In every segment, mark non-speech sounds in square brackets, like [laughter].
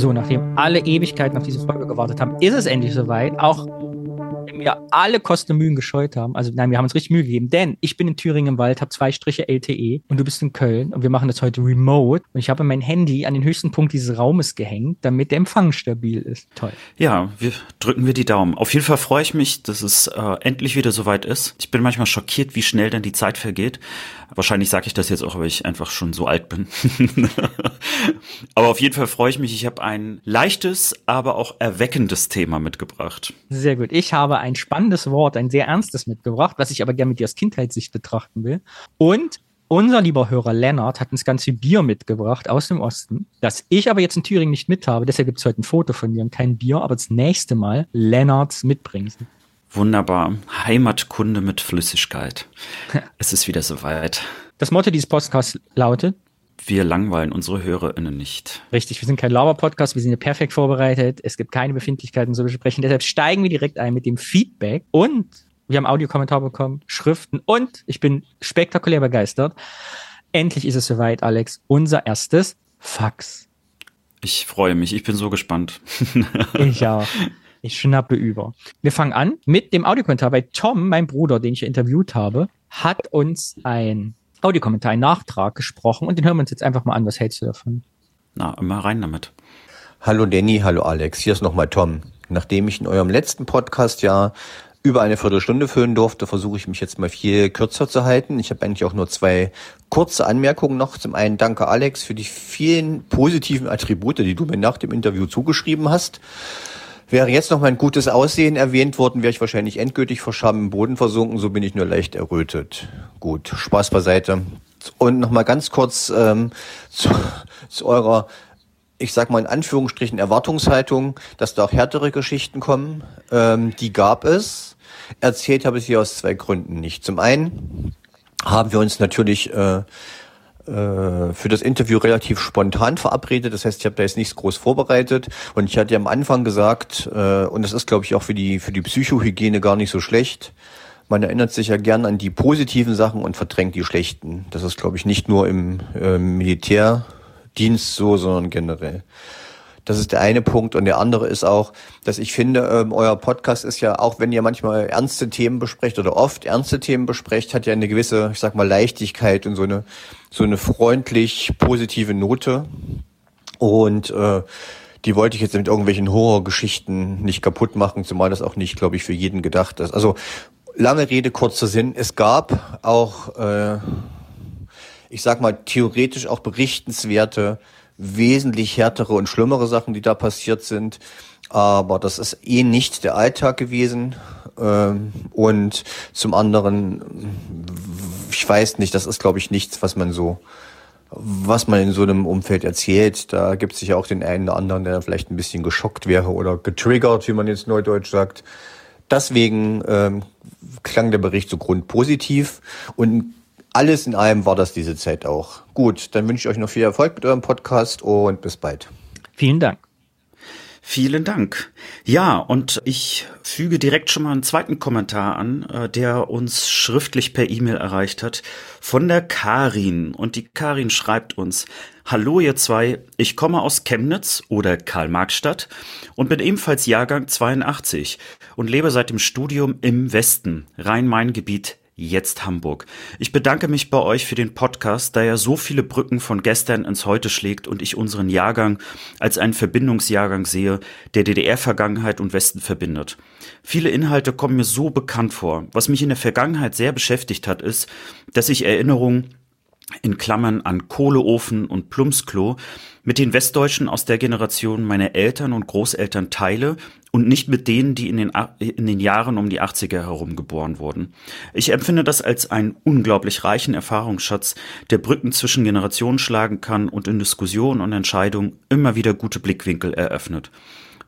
So, nachdem alle Ewigkeiten auf diese Folge gewartet haben, ist es endlich soweit. Auch wir alle Kosten und Mühen gescheut haben. Also nein, wir haben uns richtig Mühe gegeben, denn ich bin in Thüringen im Wald, habe zwei Striche LTE und du bist in Köln und wir machen das heute remote und ich habe mein Handy an den höchsten Punkt dieses Raumes gehängt, damit der Empfang stabil ist. Toll. Ja, wir drücken wir die Daumen. Auf jeden Fall freue ich mich, dass es äh, endlich wieder soweit ist. Ich bin manchmal schockiert, wie schnell dann die Zeit vergeht. Wahrscheinlich sage ich das jetzt auch, weil ich einfach schon so alt bin. [laughs] aber auf jeden Fall freue ich mich. Ich habe ein leichtes, aber auch erweckendes Thema mitgebracht. Sehr gut. Ich habe ein spannendes Wort, ein sehr ernstes mitgebracht, was ich aber gerne mit dir aus Kindheitssicht betrachten will. Und unser lieber Hörer Lennart hat uns ganz viel Bier mitgebracht aus dem Osten, das ich aber jetzt in Thüringen nicht mit habe. Deshalb gibt es heute ein Foto von mir und kein Bier, aber das nächste Mal Lennarts mitbringen. Wunderbar. Heimatkunde mit Flüssigkeit. [laughs] es ist wieder soweit. Das Motto dieses Podcasts lautet, wir langweilen unsere HörerInnen nicht. Richtig, wir sind kein Lauber-Podcast, wir sind hier perfekt vorbereitet. Es gibt keine Befindlichkeiten zu besprechen. Deshalb steigen wir direkt ein mit dem Feedback und wir haben Audiokommentar bekommen, Schriften und ich bin spektakulär begeistert. Endlich ist es soweit, Alex. Unser erstes Fax. Ich freue mich, ich bin so gespannt. [laughs] ich auch. Ich schnappe über. Wir fangen an mit dem Audiokommentar, weil Tom, mein Bruder, den ich interviewt habe, hat uns ein Audiokommentar, einen Nachtrag gesprochen und den hören wir uns jetzt einfach mal an. Was hältst du davon? Na, immer rein damit. Hallo Danny, hallo Alex, hier ist nochmal Tom. Nachdem ich in eurem letzten Podcast ja über eine Viertelstunde füllen durfte, versuche ich mich jetzt mal viel kürzer zu halten. Ich habe eigentlich auch nur zwei kurze Anmerkungen noch. Zum einen danke Alex für die vielen positiven Attribute, die du mir nach dem Interview zugeschrieben hast. Wäre jetzt noch mein gutes Aussehen erwähnt worden, wäre ich wahrscheinlich endgültig vor im Boden versunken. So bin ich nur leicht errötet. Gut, Spaß beiseite. Und noch mal ganz kurz ähm, [laughs] zu, zu eurer, ich sag mal in Anführungsstrichen Erwartungshaltung, dass da auch härtere Geschichten kommen. Ähm, die gab es. Erzählt habe ich sie aus zwei Gründen nicht. Zum einen haben wir uns natürlich äh, für das Interview relativ spontan verabredet. Das heißt, ich habe da jetzt nichts groß vorbereitet. Und ich hatte am Anfang gesagt, äh, und das ist, glaube ich, auch für die, für die Psychohygiene gar nicht so schlecht, man erinnert sich ja gern an die positiven Sachen und verdrängt die schlechten. Das ist, glaube ich, nicht nur im äh, Militärdienst so, sondern generell. Das ist der eine Punkt. Und der andere ist auch, dass ich finde, ähm, euer Podcast ist ja, auch wenn ihr manchmal ernste Themen besprecht oder oft ernste Themen besprecht, hat ja eine gewisse, ich sag mal, Leichtigkeit und so eine, so eine freundlich positive Note. Und äh, die wollte ich jetzt mit irgendwelchen Horrorgeschichten nicht kaputt machen, zumal das auch nicht, glaube ich, für jeden gedacht ist. Also lange Rede, kurzer Sinn. Es gab auch, äh, ich sag mal, theoretisch auch berichtenswerte wesentlich härtere und schlimmere Sachen, die da passiert sind. Aber das ist eh nicht der Alltag gewesen. Ähm, und zum anderen, ich weiß nicht, das ist, glaube ich, nichts, was man so, was man in so einem Umfeld erzählt. Da gibt es sicher auch den einen oder anderen, der vielleicht ein bisschen geschockt wäre oder getriggert, wie man jetzt neudeutsch sagt. Deswegen ähm, klang der Bericht so grundpositiv und alles in allem war das diese Zeit auch. Gut, dann wünsche ich euch noch viel Erfolg mit eurem Podcast und bis bald. Vielen Dank. Vielen Dank. Ja, und ich füge direkt schon mal einen zweiten Kommentar an, äh, der uns schriftlich per E-Mail erreicht hat, von der Karin. Und die Karin schreibt uns, Hallo ihr zwei, ich komme aus Chemnitz oder Karl-Marx-Stadt und bin ebenfalls Jahrgang 82 und lebe seit dem Studium im Westen, Rhein-Main-Gebiet jetzt Hamburg. Ich bedanke mich bei euch für den Podcast, da er so viele Brücken von gestern ins Heute schlägt und ich unseren Jahrgang als einen Verbindungsjahrgang sehe, der DDR-Vergangenheit und Westen verbindet. Viele Inhalte kommen mir so bekannt vor. Was mich in der Vergangenheit sehr beschäftigt hat, ist, dass ich Erinnerungen in Klammern an Kohleofen und Plumpsklo mit den Westdeutschen aus der Generation meiner Eltern und Großeltern teile und nicht mit denen, die in den, in den Jahren um die 80er herum geboren wurden. Ich empfinde das als einen unglaublich reichen Erfahrungsschatz, der Brücken zwischen Generationen schlagen kann und in Diskussionen und Entscheidungen immer wieder gute Blickwinkel eröffnet.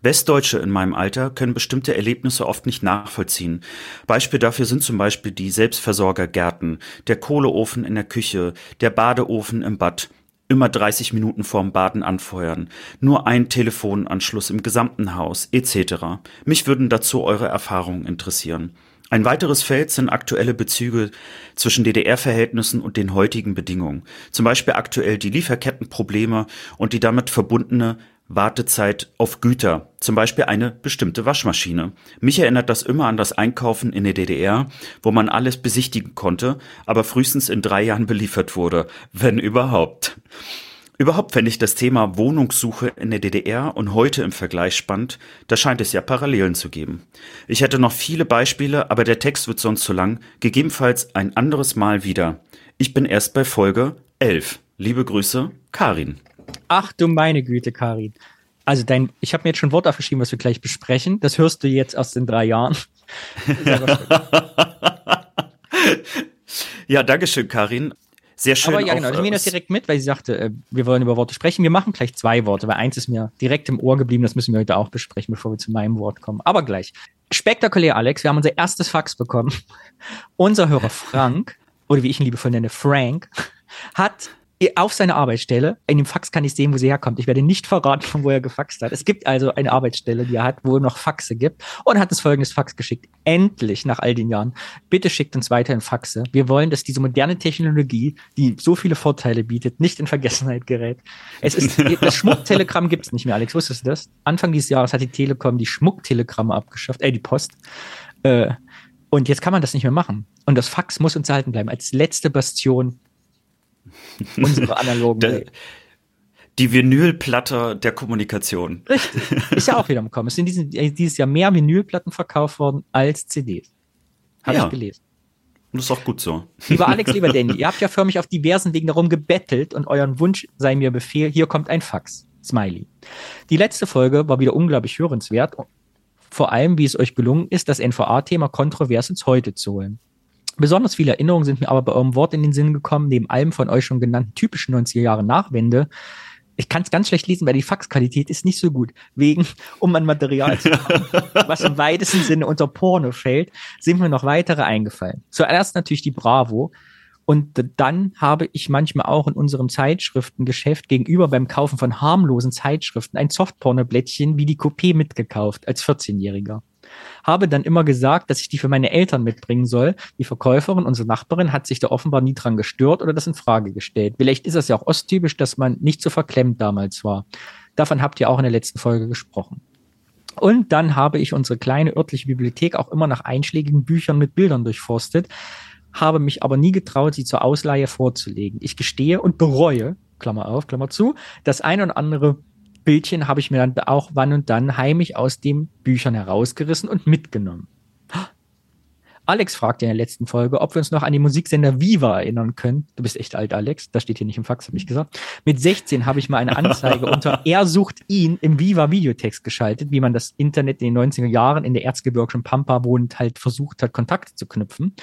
Westdeutsche in meinem Alter können bestimmte Erlebnisse oft nicht nachvollziehen. Beispiel dafür sind zum Beispiel die Selbstversorgergärten, der Kohleofen in der Küche, der Badeofen im Bad, immer 30 Minuten vorm Baden anfeuern, nur ein Telefonanschluss im gesamten Haus, etc. Mich würden dazu eure Erfahrungen interessieren. Ein weiteres Feld sind aktuelle Bezüge zwischen DDR-Verhältnissen und den heutigen Bedingungen. Zum Beispiel aktuell die Lieferkettenprobleme und die damit verbundene Wartezeit auf Güter, zum Beispiel eine bestimmte Waschmaschine. Mich erinnert das immer an das Einkaufen in der DDR, wo man alles besichtigen konnte, aber frühestens in drei Jahren beliefert wurde, wenn überhaupt. Überhaupt fände ich das Thema Wohnungssuche in der DDR und heute im Vergleich spannend, da scheint es ja Parallelen zu geben. Ich hätte noch viele Beispiele, aber der Text wird sonst zu lang, gegebenenfalls ein anderes Mal wieder. Ich bin erst bei Folge 11. Liebe Grüße, Karin. Ach du meine Güte, Karin. Also dein, ich habe mir jetzt schon Wort aufgeschrieben, was wir gleich besprechen. Das hörst du jetzt erst in drei Jahren. [laughs] ja, danke schön, Karin. Sehr schön. Aber ja, genau. Ich nehme das direkt mit, weil sie sagte, äh, wir wollen über Worte sprechen. Wir machen gleich zwei Worte, weil eins ist mir direkt im Ohr geblieben. Das müssen wir heute auch besprechen, bevor wir zu meinem Wort kommen. Aber gleich. Spektakulär, Alex. Wir haben unser erstes Fax bekommen. unser Hörer Frank, oder wie ich ihn liebevoll nenne, Frank, hat auf seiner Arbeitsstelle. In dem Fax kann ich sehen, wo sie herkommt. Ich werde nicht verraten, von [laughs] wo er gefaxt hat. Es gibt also eine Arbeitsstelle, die er hat, wo noch Faxe gibt und hat uns folgendes Fax geschickt. Endlich, nach all den Jahren. Bitte schickt uns weiterhin Faxe. Wir wollen, dass diese moderne Technologie, die so viele Vorteile bietet, nicht in Vergessenheit gerät. Es ist, [laughs] das Schmucktelegramm gibt es nicht mehr, Alex. Wusstest du das? Anfang dieses Jahres hat die Telekom die Schmucktelegramme abgeschafft, äh, die Post. Äh, und jetzt kann man das nicht mehr machen. Und das Fax muss uns erhalten bleiben als letzte Bastion [laughs] Unsere analogen der, Die Vinylplatte der Kommunikation. Richtig. [laughs] Ist ja auch wieder im Kommen. Es sind diesen, äh, dieses Jahr mehr Vinylplatten verkauft worden als CDs. Habe ja. ich gelesen. Und das ist auch gut so. Lieber Alex, lieber [laughs] Danny, ihr habt ja förmlich auf diversen Wegen darum gebettelt und euren Wunsch sei mir Befehl, hier kommt ein Fax. Smiley. Die letzte Folge war wieder unglaublich hörenswert. Vor allem, wie es euch gelungen ist, das NVA-Thema kontrovers ins Heute zu holen. Besonders viele Erinnerungen sind mir aber bei eurem Wort in den Sinn gekommen, neben allem von euch schon genannten typischen 90er Jahre Nachwende. Ich kann es ganz schlecht lesen, weil die Faxqualität ist nicht so gut. Wegen, um an Material zu kommen, [laughs] was im weitesten Sinne unter Porno fällt, sind mir noch weitere eingefallen. Zuerst natürlich die Bravo. Und dann habe ich manchmal auch in unserem Zeitschriftengeschäft gegenüber beim Kaufen von harmlosen Zeitschriften ein Softporno-Blättchen wie die Coupé mitgekauft als 14-Jähriger habe dann immer gesagt, dass ich die für meine Eltern mitbringen soll. Die Verkäuferin, unsere Nachbarin, hat sich da offenbar nie dran gestört oder das in Frage gestellt. Vielleicht ist es ja auch osttypisch, dass man nicht so verklemmt damals war. Davon habt ihr auch in der letzten Folge gesprochen. Und dann habe ich unsere kleine örtliche Bibliothek auch immer nach einschlägigen Büchern mit Bildern durchforstet, habe mich aber nie getraut, sie zur Ausleihe vorzulegen. Ich gestehe und bereue, Klammer auf, Klammer zu, das ein oder andere Bildchen habe ich mir dann auch wann und dann heimlich aus den Büchern herausgerissen und mitgenommen. Alex fragte in der letzten Folge, ob wir uns noch an den Musiksender Viva erinnern können. Du bist echt alt, Alex. Das steht hier nicht im Fax, habe ich gesagt. Mit 16 habe ich mal eine Anzeige unter [laughs] Er sucht ihn im Viva Videotext geschaltet, wie man das Internet in den 90er Jahren in der erzgebirgischen Pampa wohnend halt versucht hat, Kontakte zu knüpfen.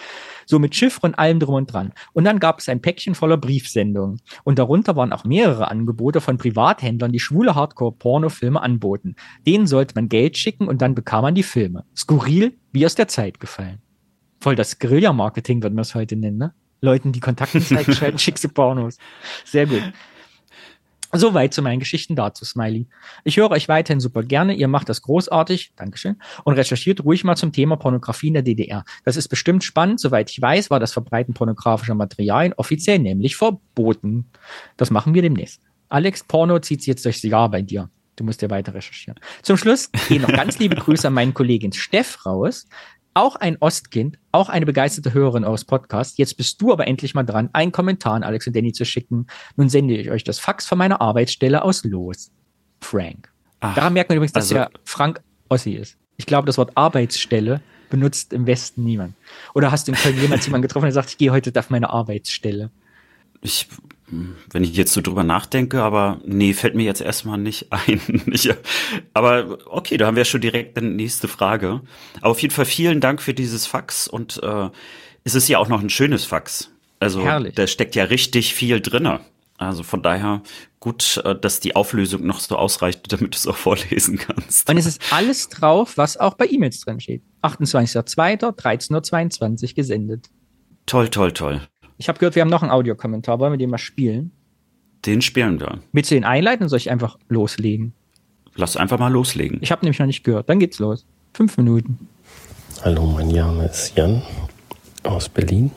So mit Chiffre und allem drum und dran. Und dann gab es ein Päckchen voller Briefsendungen. Und darunter waren auch mehrere Angebote von Privathändlern, die schwule Hardcore-Pornofilme anboten. Denen sollte man Geld schicken und dann bekam man die Filme. Skurril, wie aus der Zeit gefallen voll das Guerilla-Marketing, würden wir es heute nennen, ne? Leuten, die Kontaktanzeigen [laughs] schalten, schickste Pornos. Sehr gut. Soweit zu meinen Geschichten dazu, Smiley. Ich höre euch weiterhin super gerne. Ihr macht das großartig. Dankeschön. Und recherchiert ruhig mal zum Thema Pornografie in der DDR. Das ist bestimmt spannend. Soweit ich weiß, war das Verbreiten pornografischer Materialien offiziell nämlich verboten. Das machen wir demnächst. Alex, Porno zieht sich jetzt durchs Jahr bei dir. Du musst ja weiter recherchieren. Zum Schluss gehen noch ganz liebe [laughs] Grüße an meinen Kollegen Steff raus auch ein Ostkind, auch eine begeisterte Hörerin eures Podcasts. Jetzt bist du aber endlich mal dran, einen Kommentar an Alex und Danny zu schicken. Nun sende ich euch das Fax von meiner Arbeitsstelle aus los. Frank. Ach, Daran merkt man übrigens, dass also, der Frank Ossi ist. Ich glaube, das Wort Arbeitsstelle benutzt im Westen niemand. Oder hast du in Köln jemals jemanden getroffen, der sagt, ich gehe heute auf meine Arbeitsstelle? Ich wenn ich jetzt so drüber nachdenke, aber nee, fällt mir jetzt erstmal nicht [laughs] ein. ich, aber okay, da haben wir schon direkt eine nächste Frage. Aber auf jeden Fall vielen Dank für dieses Fax und äh, es ist ja auch noch ein schönes Fax. Also Herrlich. da steckt ja richtig viel drinne. Also von daher gut, äh, dass die Auflösung noch so ausreicht, [laughs] damit du es auch vorlesen kannst. Und es ist alles drauf, was auch bei E-Mails drin steht. 28.02. 13.22 gesendet. Toll, toll, toll. Ich habe gehört, wir haben noch einen Audiokommentar. Wollen wir den mal spielen? Den spielen wir. Willst du den einleiten oder soll ich einfach loslegen? Lass einfach mal loslegen. Ich habe nämlich noch nicht gehört. Dann geht's los. Fünf Minuten. Hallo, mein Name ist Jan aus Berlin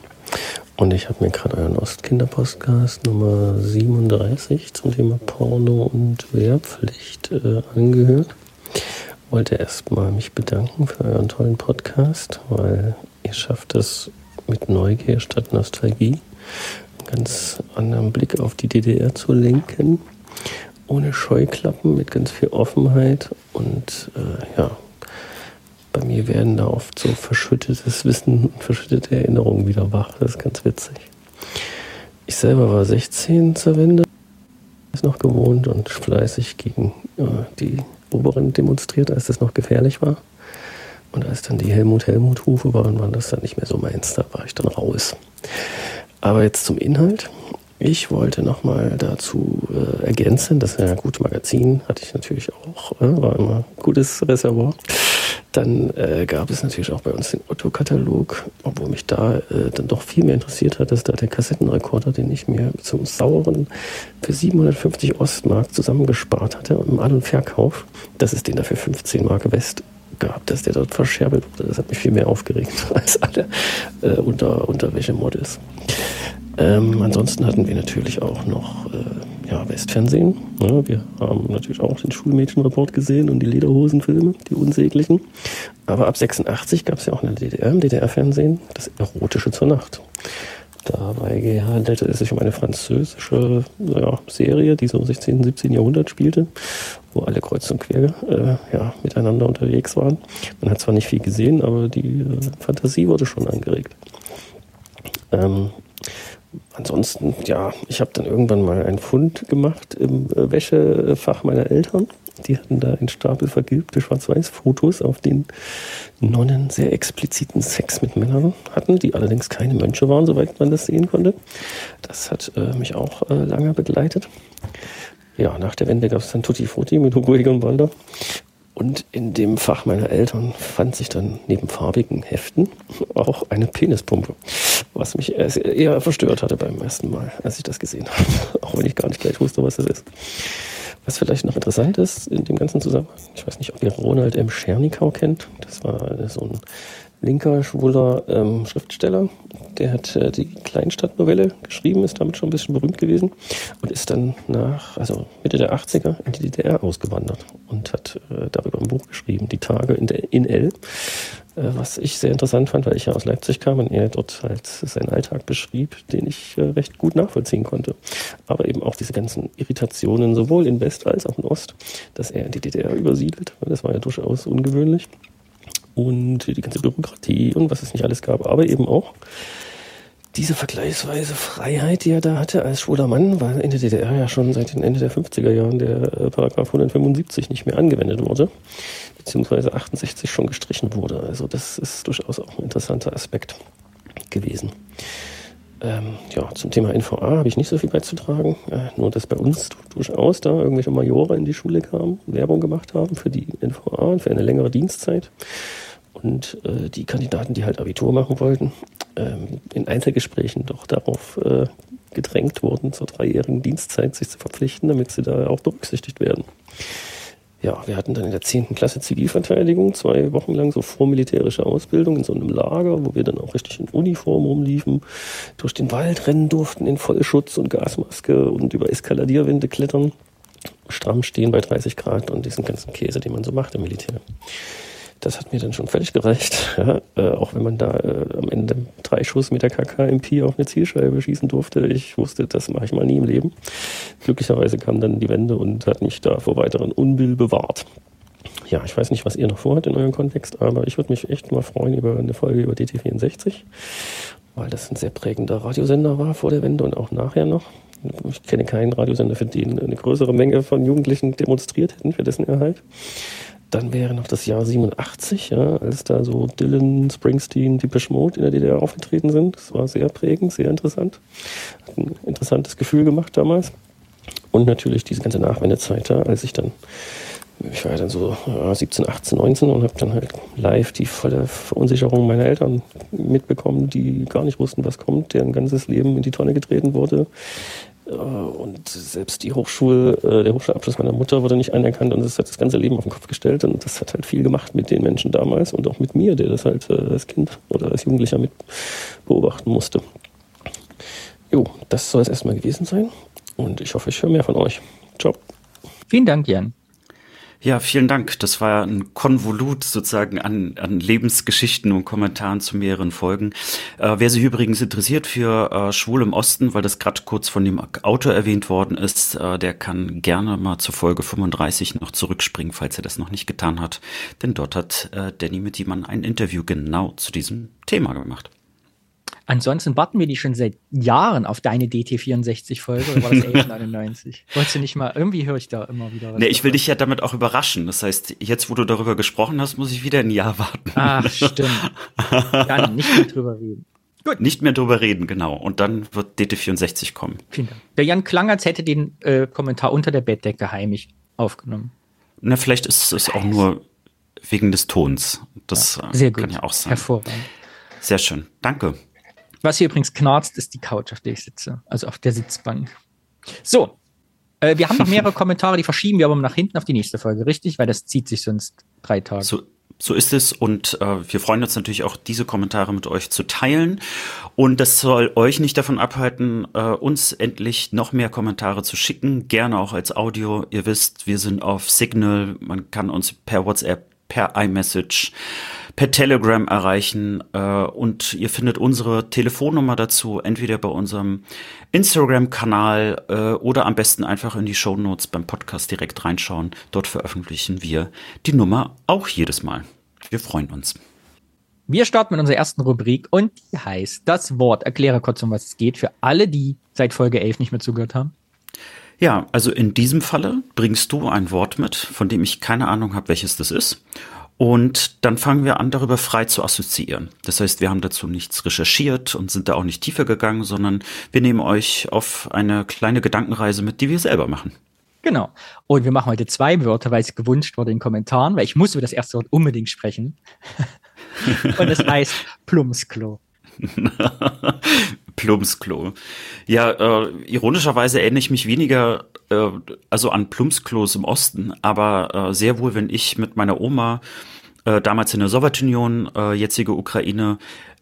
Und ich habe mir gerade euren Ostkinder-Podcast Nummer 37 zum Thema Porno und Wehrpflicht äh, angehört. Wollte erstmal mich bedanken für euren tollen Podcast, weil ihr schafft es mit Neugier statt Nostalgie, einen ganz anderen Blick auf die DDR zu lenken. Ohne Scheuklappen, mit ganz viel Offenheit und äh, ja, bei mir werden da oft so verschüttetes Wissen und verschüttete Erinnerungen wieder wach. Das ist ganz witzig. Ich selber war 16 zur Wende, ist noch gewohnt und fleißig gegen äh, die Oberen demonstriert, als das noch gefährlich war. Und als dann die Helmut-Helmut-Rufe waren, waren das dann nicht mehr so meins. Da war ich dann raus. Aber jetzt zum Inhalt. Ich wollte nochmal dazu äh, ergänzen, das ist ja ein gutes Magazin, hatte ich natürlich auch, äh, war immer ein gutes Reservoir. Dann äh, gab es natürlich auch bei uns den Otto-Katalog, obwohl mich da äh, dann doch viel mehr interessiert hat, dass da der Kassettenrekorder, den ich mir zum sauren für 750 Ostmark zusammengespart hatte im An- und Verkauf, dass es den da für 15 Mark West gab, dass der dort verscherbelt wurde. Das hat mich viel mehr aufgeregt [laughs] als alle äh, unter, Unterwäschemodels. Ähm, ansonsten hatten wir natürlich auch noch äh, ja, Westfernsehen. Ja, wir haben natürlich auch den Schulmädchenreport gesehen und die Lederhosenfilme, die unsäglichen. Aber ab 86 gab es ja auch in der DDR, im DDR-Fernsehen, das Erotische zur Nacht. Dabei handelte es sich um eine französische ja, Serie, die so im 16., 17. Jahrhundert spielte, wo alle kreuz und quer äh, ja, miteinander unterwegs waren. Man hat zwar nicht viel gesehen, aber die äh, Fantasie wurde schon angeregt. Ähm, ansonsten, ja, ich habe dann irgendwann mal einen Fund gemacht im äh, Wäschefach meiner Eltern. Die hatten da einen Stapel vergilbte Schwarz-Weiß-Fotos, auf denen Nonnen sehr expliziten Sex mit Männern hatten, die allerdings keine Mönche waren, soweit man das sehen konnte. Das hat äh, mich auch äh, lange begleitet. Ja, nach der Wende gab es dann Tutti Frutti mit Hugo Egon Balder. Und in dem Fach meiner Eltern fand sich dann neben farbigen Heften auch eine Penispumpe, was mich eher verstört hatte beim ersten Mal, als ich das gesehen habe, [laughs] auch wenn ich gar nicht gleich wusste, was das ist. Was vielleicht noch interessant ist in dem ganzen Zusammenhang, ich weiß nicht, ob ihr Ronald M. Schernikau kennt, das war so ein linker, schwuler ähm, Schriftsteller. Der hat äh, die Kleinstadtnovelle geschrieben, ist damit schon ein bisschen berühmt gewesen und ist dann nach, also Mitte der 80er in die DDR ausgewandert und hat äh, darüber ein Buch geschrieben, Die Tage in, der, in L. Äh, was ich sehr interessant fand, weil ich ja aus Leipzig kam und er dort halt seinen Alltag beschrieb, den ich äh, recht gut nachvollziehen konnte. Aber eben auch diese ganzen Irritationen sowohl in West als auch in Ost, dass er in die DDR übersiedelt, weil das war ja durchaus ungewöhnlich. Und die ganze Bürokratie und was es nicht alles gab, aber eben auch diese vergleichsweise Freiheit, die er da hatte als schwuler Mann, weil in der DDR ja schon seit den Ende der 50er Jahren der äh, Paragraph 175 nicht mehr angewendet wurde, beziehungsweise 68 schon gestrichen wurde. Also das ist durchaus auch ein interessanter Aspekt gewesen. Ähm, ja, zum Thema NVA habe ich nicht so viel beizutragen. Äh, nur, dass bei uns durchaus da irgendwelche Majore in die Schule kamen, Werbung gemacht haben für die NVA und für eine längere Dienstzeit. Und äh, die Kandidaten, die halt Abitur machen wollten, ähm, in Einzelgesprächen doch darauf äh, gedrängt wurden, zur dreijährigen Dienstzeit sich zu verpflichten, damit sie da auch berücksichtigt werden. Ja, wir hatten dann in der 10. Klasse Zivilverteidigung zwei Wochen lang so vormilitärische Ausbildung in so einem Lager, wo wir dann auch richtig in Uniform rumliefen, durch den Wald rennen durften in Vollschutz und Gasmaske und über Eskaladierwände klettern, stramm stehen bei 30 Grad und diesen ganzen Käse, den man so macht im Militär. Das hat mir dann schon völlig gereicht. [laughs] Ja, äh, auch wenn man da äh, am Ende drei Schuss mit der KKMP auf eine Zielscheibe schießen durfte. Ich wusste, das mache ich mal nie im Leben. Glücklicherweise kam dann die Wende und hat mich da vor weiteren Unbill bewahrt. Ja, ich weiß nicht, was ihr noch vorhat in eurem Kontext, aber ich würde mich echt mal freuen über eine Folge über DT64, weil das ein sehr prägender Radiosender war vor der Wende und auch nachher noch. Ich kenne keinen Radiosender, für den eine größere Menge von Jugendlichen demonstriert hätten für dessen Erhalt. Dann wäre noch das Jahr 87, ja, als da so Dylan, Springsteen, Depeche Mode in der DDR aufgetreten sind. Das war sehr prägend, sehr interessant. Hat ein interessantes Gefühl gemacht damals. Und natürlich diese ganze Nachwendezeit da, als ich dann, ich war ja dann so ja, 17, 18, 19 und habe dann halt live die volle Verunsicherung meiner Eltern mitbekommen, die gar nicht wussten, was kommt, deren ganzes Leben in die Tonne getreten wurde und selbst die Hochschule, äh, der Hochschulabschluss meiner Mutter wurde nicht anerkannt und das hat das ganze Leben auf den Kopf gestellt und das hat halt viel gemacht mit den Menschen damals und auch mit mir, der das halt äh, als Kind oder als Jugendlicher mit beobachten musste. Jo, das soll es erstmal gewesen sein. Und ich hoffe, ich höre mehr von euch. Ciao. Vielen Dank, Jan. Ja, vielen Dank. Das war ein Konvolut sozusagen an, an Lebensgeschichten und Kommentaren zu mehreren Folgen. Äh, wer sich übrigens interessiert für äh, Schwul im Osten, weil das gerade kurz von dem Autor erwähnt worden ist, äh, der kann gerne mal zur Folge 35 noch zurückspringen, falls er das noch nicht getan hat. Denn dort hat äh, Danny mit jemandem ein Interview genau zu diesem Thema gemacht. Ansonsten warten wir die schon seit Jahren auf deine DT64-Folge oder war das [laughs] 1199? Wolltest du nicht mal, irgendwie höre ich da immer wieder was. Nee, ich will dich ja damit auch überraschen. Das heißt, jetzt, wo du darüber gesprochen hast, muss ich wieder ein Jahr warten. Ach, stimmt. [laughs] Dann nicht mehr drüber reden. Gut. Nicht mehr drüber reden, genau. Und dann wird DT64 kommen. Vielen Dank. Der Jan Klangertz hätte den äh, Kommentar unter der Bettdecke heimlich aufgenommen. Na, vielleicht ist es auch nur wegen des Tons. Das ja, sehr gut. kann ja auch sein. Hervorragend. Sehr schön. Danke. Was hier übrigens knarzt, ist die Couch, auf der ich sitze. Also auf der Sitzbank. So. Äh, wir haben noch mehrere [laughs] Kommentare, die verschieben wir aber nach hinten auf die nächste Folge, richtig? Weil das zieht sich sonst drei Tage. So, so ist es und äh, wir freuen uns natürlich auch, diese Kommentare mit euch zu teilen. Und das soll euch nicht davon abhalten, äh, uns endlich noch mehr Kommentare zu schicken, gerne auch als Audio. Ihr wisst, wir sind auf Signal, man kann uns per WhatsApp, per iMessage per Telegram erreichen äh, und ihr findet unsere Telefonnummer dazu entweder bei unserem Instagram-Kanal äh, oder am besten einfach in die Show Notes beim Podcast direkt reinschauen. Dort veröffentlichen wir die Nummer auch jedes Mal. Wir freuen uns. Wir starten mit unserer ersten Rubrik und die heißt das Wort. Erkläre kurz, um was es geht, für alle, die seit Folge 11 nicht mehr zugehört haben. Ja, also in diesem Falle bringst du ein Wort mit, von dem ich keine Ahnung habe, welches das ist. Und dann fangen wir an, darüber frei zu assoziieren. Das heißt, wir haben dazu nichts recherchiert und sind da auch nicht tiefer gegangen, sondern wir nehmen euch auf eine kleine Gedankenreise mit, die wir selber machen. Genau. Und wir machen heute zwei Wörter, weil es gewünscht wurde in den Kommentaren, weil ich muss über das erste Wort unbedingt sprechen. [laughs] und es heißt Plumpsklo. [laughs] Plumpsklo. Ja, äh, ironischerweise erinnere ich mich weniger äh, also an Plumpsklos im Osten, aber äh, sehr wohl, wenn ich mit meiner Oma äh, damals in der Sowjetunion, äh, jetzige Ukraine,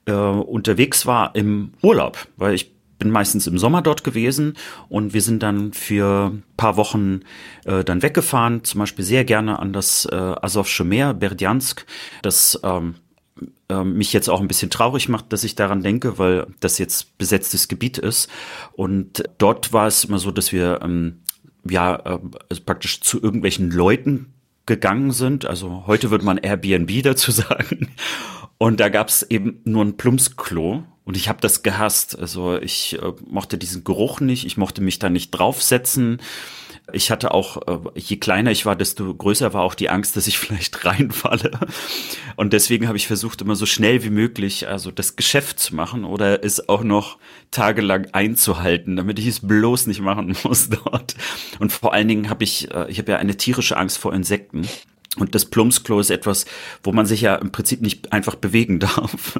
äh, unterwegs war im Urlaub, weil ich bin meistens im Sommer dort gewesen und wir sind dann für paar Wochen äh, dann weggefahren, zum Beispiel sehr gerne an das äh, Asowsche Meer, Berdjansk, das ähm, mich jetzt auch ein bisschen traurig macht, dass ich daran denke, weil das jetzt besetztes Gebiet ist. Und dort war es immer so, dass wir ähm, ja äh, also praktisch zu irgendwelchen Leuten gegangen sind. Also heute würde man Airbnb [laughs] dazu sagen. Und da gab es eben nur ein Plumpsklo. Und ich habe das gehasst. Also ich äh, mochte diesen Geruch nicht. Ich mochte mich da nicht draufsetzen. Ich hatte auch, äh, je kleiner ich war, desto größer war auch die Angst, dass ich [laughs] vielleicht reinfalle. Und deswegen habe ich versucht, immer so schnell wie möglich also das Geschäft zu machen oder es auch noch tagelang einzuhalten, damit ich es bloß nicht machen [laughs] muss dort. Und vor allen Dingen habe ich, äh, ich habe ja eine tierische Angst vor Insekten. Und das Plumpsklo ist etwas, wo man sich ja im Prinzip nicht einfach bewegen [laughs] darf.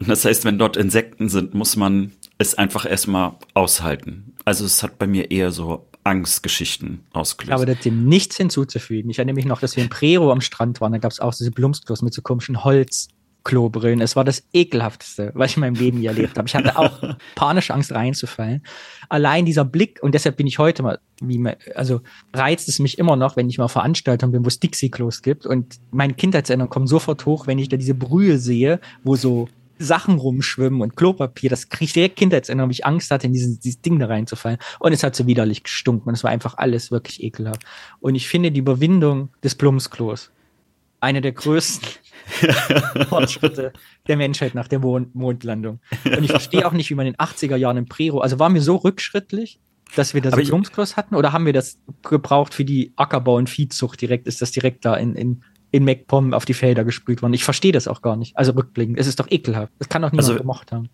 Und das heißt, wenn dort Insekten sind, muss man es einfach erstmal aushalten. Also es hat bei mir eher so Angstgeschichten ausgelöst. Aber dem nichts hinzuzufügen. Ich erinnere mich noch, dass wir in Prero am Strand waren. Da gab es auch diese Blumsklos mit so komischen Holzklobrillen. Es war das ekelhafteste, was ich in meinem Leben je erlebt habe. Ich hatte auch [laughs] panische Angst reinzufallen. Allein dieser Blick, und deshalb bin ich heute mal, wie man, also reizt es mich immer noch, wenn ich mal Veranstaltungen bin, wo es Dixie-Klos gibt. Und meine Kindheitserinnerungen kommen sofort hoch, wenn ich da diese Brühe sehe, wo so Sachen rumschwimmen und Klopapier. Das kriege ich direkt Kindheitserinnerung, ich Angst hatte, in dieses, dieses Ding da reinzufallen. Und es hat so widerlich gestunken. Und es war einfach alles wirklich ekelhaft. Und ich finde die Überwindung des Plumpsklos eine der größten [laughs] Fortschritte der Menschheit nach der Mond Mondlandung. Und ich verstehe auch nicht, wie man in den 80er Jahren in Prero, also waren wir so rückschrittlich, dass wir da so Plumpsklos hatten? Oder haben wir das gebraucht für die Ackerbau- und Viehzucht direkt? Ist das direkt da in, in in MacPom auf die Felder gesprüht worden. Ich verstehe das auch gar nicht. Also rückblickend. Es ist doch ekelhaft. Das kann doch niemand also, gemocht haben.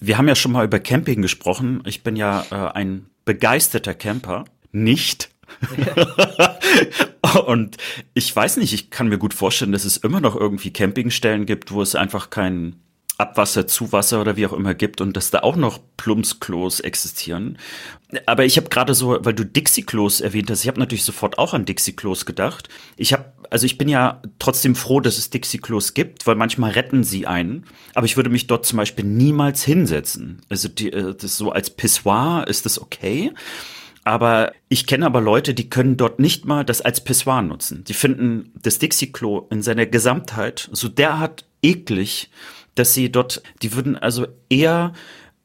Wir haben ja schon mal über Camping gesprochen. Ich bin ja äh, ein begeisterter Camper. Nicht. [laughs] und ich weiß nicht, ich kann mir gut vorstellen, dass es immer noch irgendwie Campingstellen gibt, wo es einfach keinen Abwasser, Zuwasser oder wie auch immer gibt und dass da auch noch Plumpsklos existieren. Aber ich habe gerade so, weil du Dixie-Klos erwähnt hast, ich habe natürlich sofort auch an Dixie-Klos gedacht. Ich habe, also ich bin ja trotzdem froh, dass es Dixie-Klos gibt, weil manchmal retten sie einen. Aber ich würde mich dort zum Beispiel niemals hinsetzen. Also die, äh, das so als Pissoir ist das okay. Aber ich kenne aber Leute, die können dort nicht mal das als Pissoir nutzen. Die finden das Dixie-Klo in seiner Gesamtheit so derart eklig, dass sie dort, die würden also eher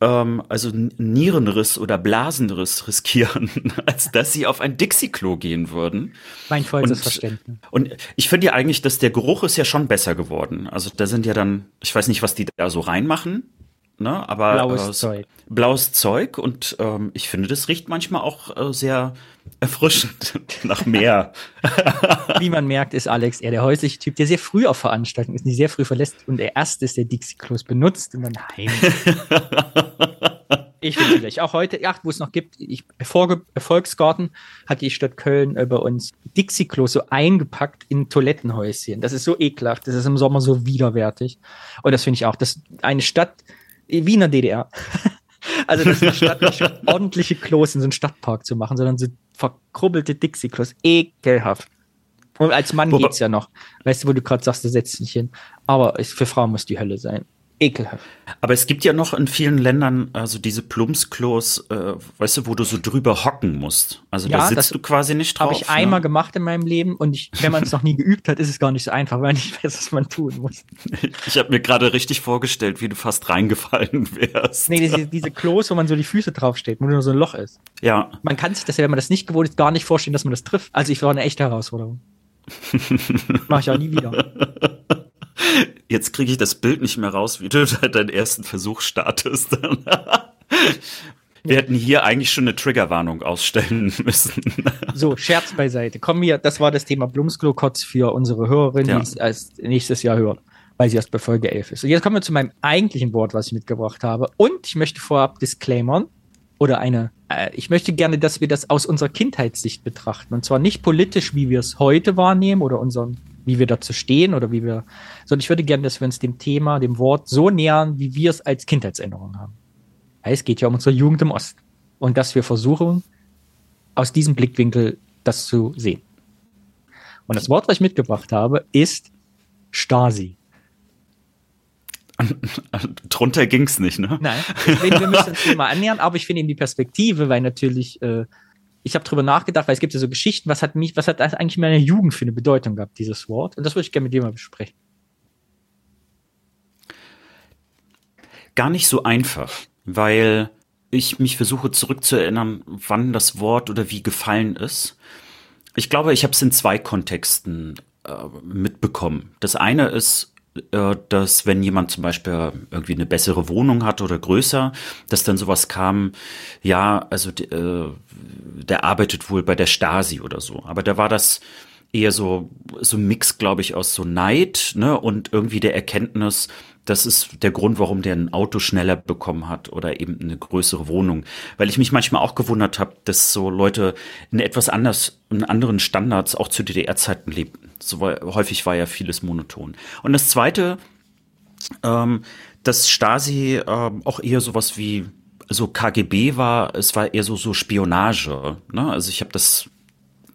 ähm, also Nierenriss oder Blasenriss riskieren, [laughs] als dass sie auf ein Dixie-Klo gehen würden. Mein vollstes Verständnis. Und ich finde ja eigentlich, dass der Geruch ist ja schon besser geworden. Also da sind ja dann, ich weiß nicht, was die da so reinmachen, ne? Aber blaues äh, Zeug. Blaues Zeug und ähm, ich finde, das riecht manchmal auch äh, sehr erfrischend [laughs] nach Meer. [laughs] Wie man merkt, ist Alex eher der häusliche Typ, der sehr früh auf Veranstaltungen ist, die sehr früh verlässt und der erste ist, der Dixie-Klos benutzt und dann heim. Ich finde vielleicht auch heute, ja, wo es noch gibt, ich, Erfolge, Erfolgsgarten hat die Stadt Köln äh, bei uns Dixie-Klos so eingepackt in Toilettenhäuschen. Das ist so ekelhaft, das ist im Sommer so widerwärtig. Und das finde ich auch, dass eine Stadt wie in der DDR. [laughs] Also das ist statt nicht ordentliche Klos in so einen Stadtpark zu machen, sondern so verkrubbelte Dixie-Klos. Ekelhaft. Und als Mann Wobei- geht's ja noch. Weißt du, wo du gerade sagst, du setzt dich hin. Aber es, für Frauen muss die Hölle sein. Ekelhaft. Aber es gibt ja noch in vielen Ländern also diese Plumpsklos, äh, weißt du, wo du so drüber hocken musst. Also Ja, da sitzt das du quasi nicht drauf. Habe ich einmal ne? gemacht in meinem Leben und ich, wenn man es [laughs] noch nie geübt hat, ist es gar nicht so einfach, weil man nicht weiß, was man tun muss. [laughs] Ich habe mir gerade richtig vorgestellt, wie du fast reingefallen [laughs] wärst. Nee, diese, diese Klos, wo man so die Füße draufsteht, wo nur so ein Loch ist. Ja, Man kann sich das, ja, wenn man das nicht gewohnt ist, gar nicht vorstellen, dass man das trifft. Also ich war eine echte Herausforderung. Mach ich auch nie wieder. Jetzt kriege ich das Bild nicht mehr raus, wie du [laughs] deinen ersten Versuch startest. Wir hätten hier eigentlich schon eine Triggerwarnung ausstellen müssen. So, Scherz beiseite. Kommen wir, das war das Thema Blumsklo-Kotz für unsere Hörerin, Ja. die es erst nächstes Jahr hört, weil sie erst bei Folge 11 ist. Und jetzt kommen wir zu meinem eigentlichen Wort, was ich mitgebracht habe. Und ich möchte vorab disclaimern oder eine, äh, ich möchte gerne, dass wir das aus unserer Kindheitssicht betrachten. Und zwar nicht politisch, wie wir es heute wahrnehmen oder unseren, wie wir dazu stehen oder wie wir, sondern ich würde gerne, dass wir uns dem Thema, dem Wort so nähern, wie wir es als Kindheitserinnerung haben. Es geht ja um unsere Jugend im Osten. Und dass wir versuchen, aus diesem Blickwinkel das zu sehen. Und das Wort, was ich mitgebracht habe, ist Stasi. [laughs] Drunter ging's nicht, ne? Nein, ich finde, wir müssen uns dem mal annähern, aber ich finde eben die Perspektive, weil natürlich, äh, ich habe drüber nachgedacht, weil es gibt ja so Geschichten, was hat mich, was hat das eigentlich in meiner Jugend für eine Bedeutung gehabt, dieses Wort? Und das würde ich gerne mit dir mal besprechen. Gar nicht so einfach, weil ich mich versuche zurückzuerinnern, wann das Wort oder wie gefallen ist. Ich glaube, ich habe es in zwei Kontexten äh, mitbekommen. Das eine ist, dass wenn jemand zum Beispiel irgendwie eine bessere Wohnung hat oder größer, dass dann sowas kam, ja, also äh, der arbeitet wohl bei der Stasi oder so. Aber da war das eher so so ein Mix, glaube ich, aus so Neid ne, und irgendwie der Erkenntnis, das ist der Grund, warum der ein Auto schneller bekommen hat oder eben eine größere Wohnung. Weil ich mich manchmal auch gewundert habe, dass so Leute in etwas anders, in anderen Standards auch zu DDR-Zeiten lebten. So war, häufig war ja vieles monoton. Und das Zweite, ähm, dass Stasi ähm, auch eher sowas wie so KGB war, es war eher so so Spionage. Ne? Also ich habe das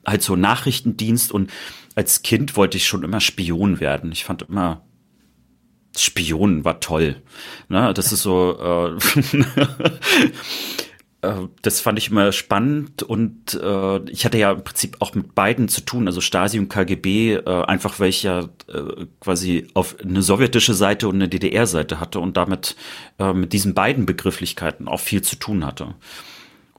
halt so Nachrichtendienst und als Kind wollte ich schon immer Spion werden. Ich fand immer Spion war toll. Ne? Das ist so, äh, [laughs] äh, das fand ich immer spannend und äh, ich hatte ja im Prinzip auch mit beiden zu tun, also Stasi und KGB, äh, einfach weil ich ja äh, quasi auf eine sowjetische Seite und eine DDR-Seite hatte und damit äh, mit diesen beiden Begrifflichkeiten auch viel zu tun hatte.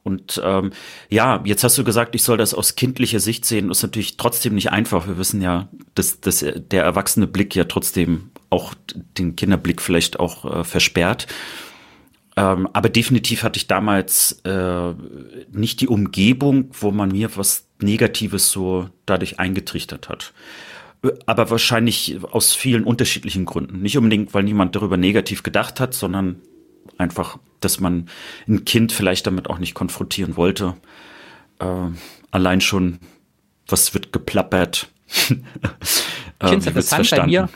Und ähm, ja, jetzt hast du gesagt, ich soll das aus kindlicher Sicht sehen. Das ist natürlich trotzdem nicht einfach. Wir wissen ja, dass, dass der erwachsene Blick ja trotzdem auch den Kinderblick vielleicht auch äh, versperrt. Ähm, aber definitiv hatte ich damals äh, nicht die Umgebung, wo man mir was Negatives so dadurch eingetrichtert hat. Aber wahrscheinlich aus vielen unterschiedlichen Gründen. Nicht unbedingt, weil niemand darüber negativ gedacht hat, sondern einfach, dass man ein Kind vielleicht damit auch nicht konfrontieren wollte. Äh, allein schon, was wird geplappert? Ich finde es interessant bei mir,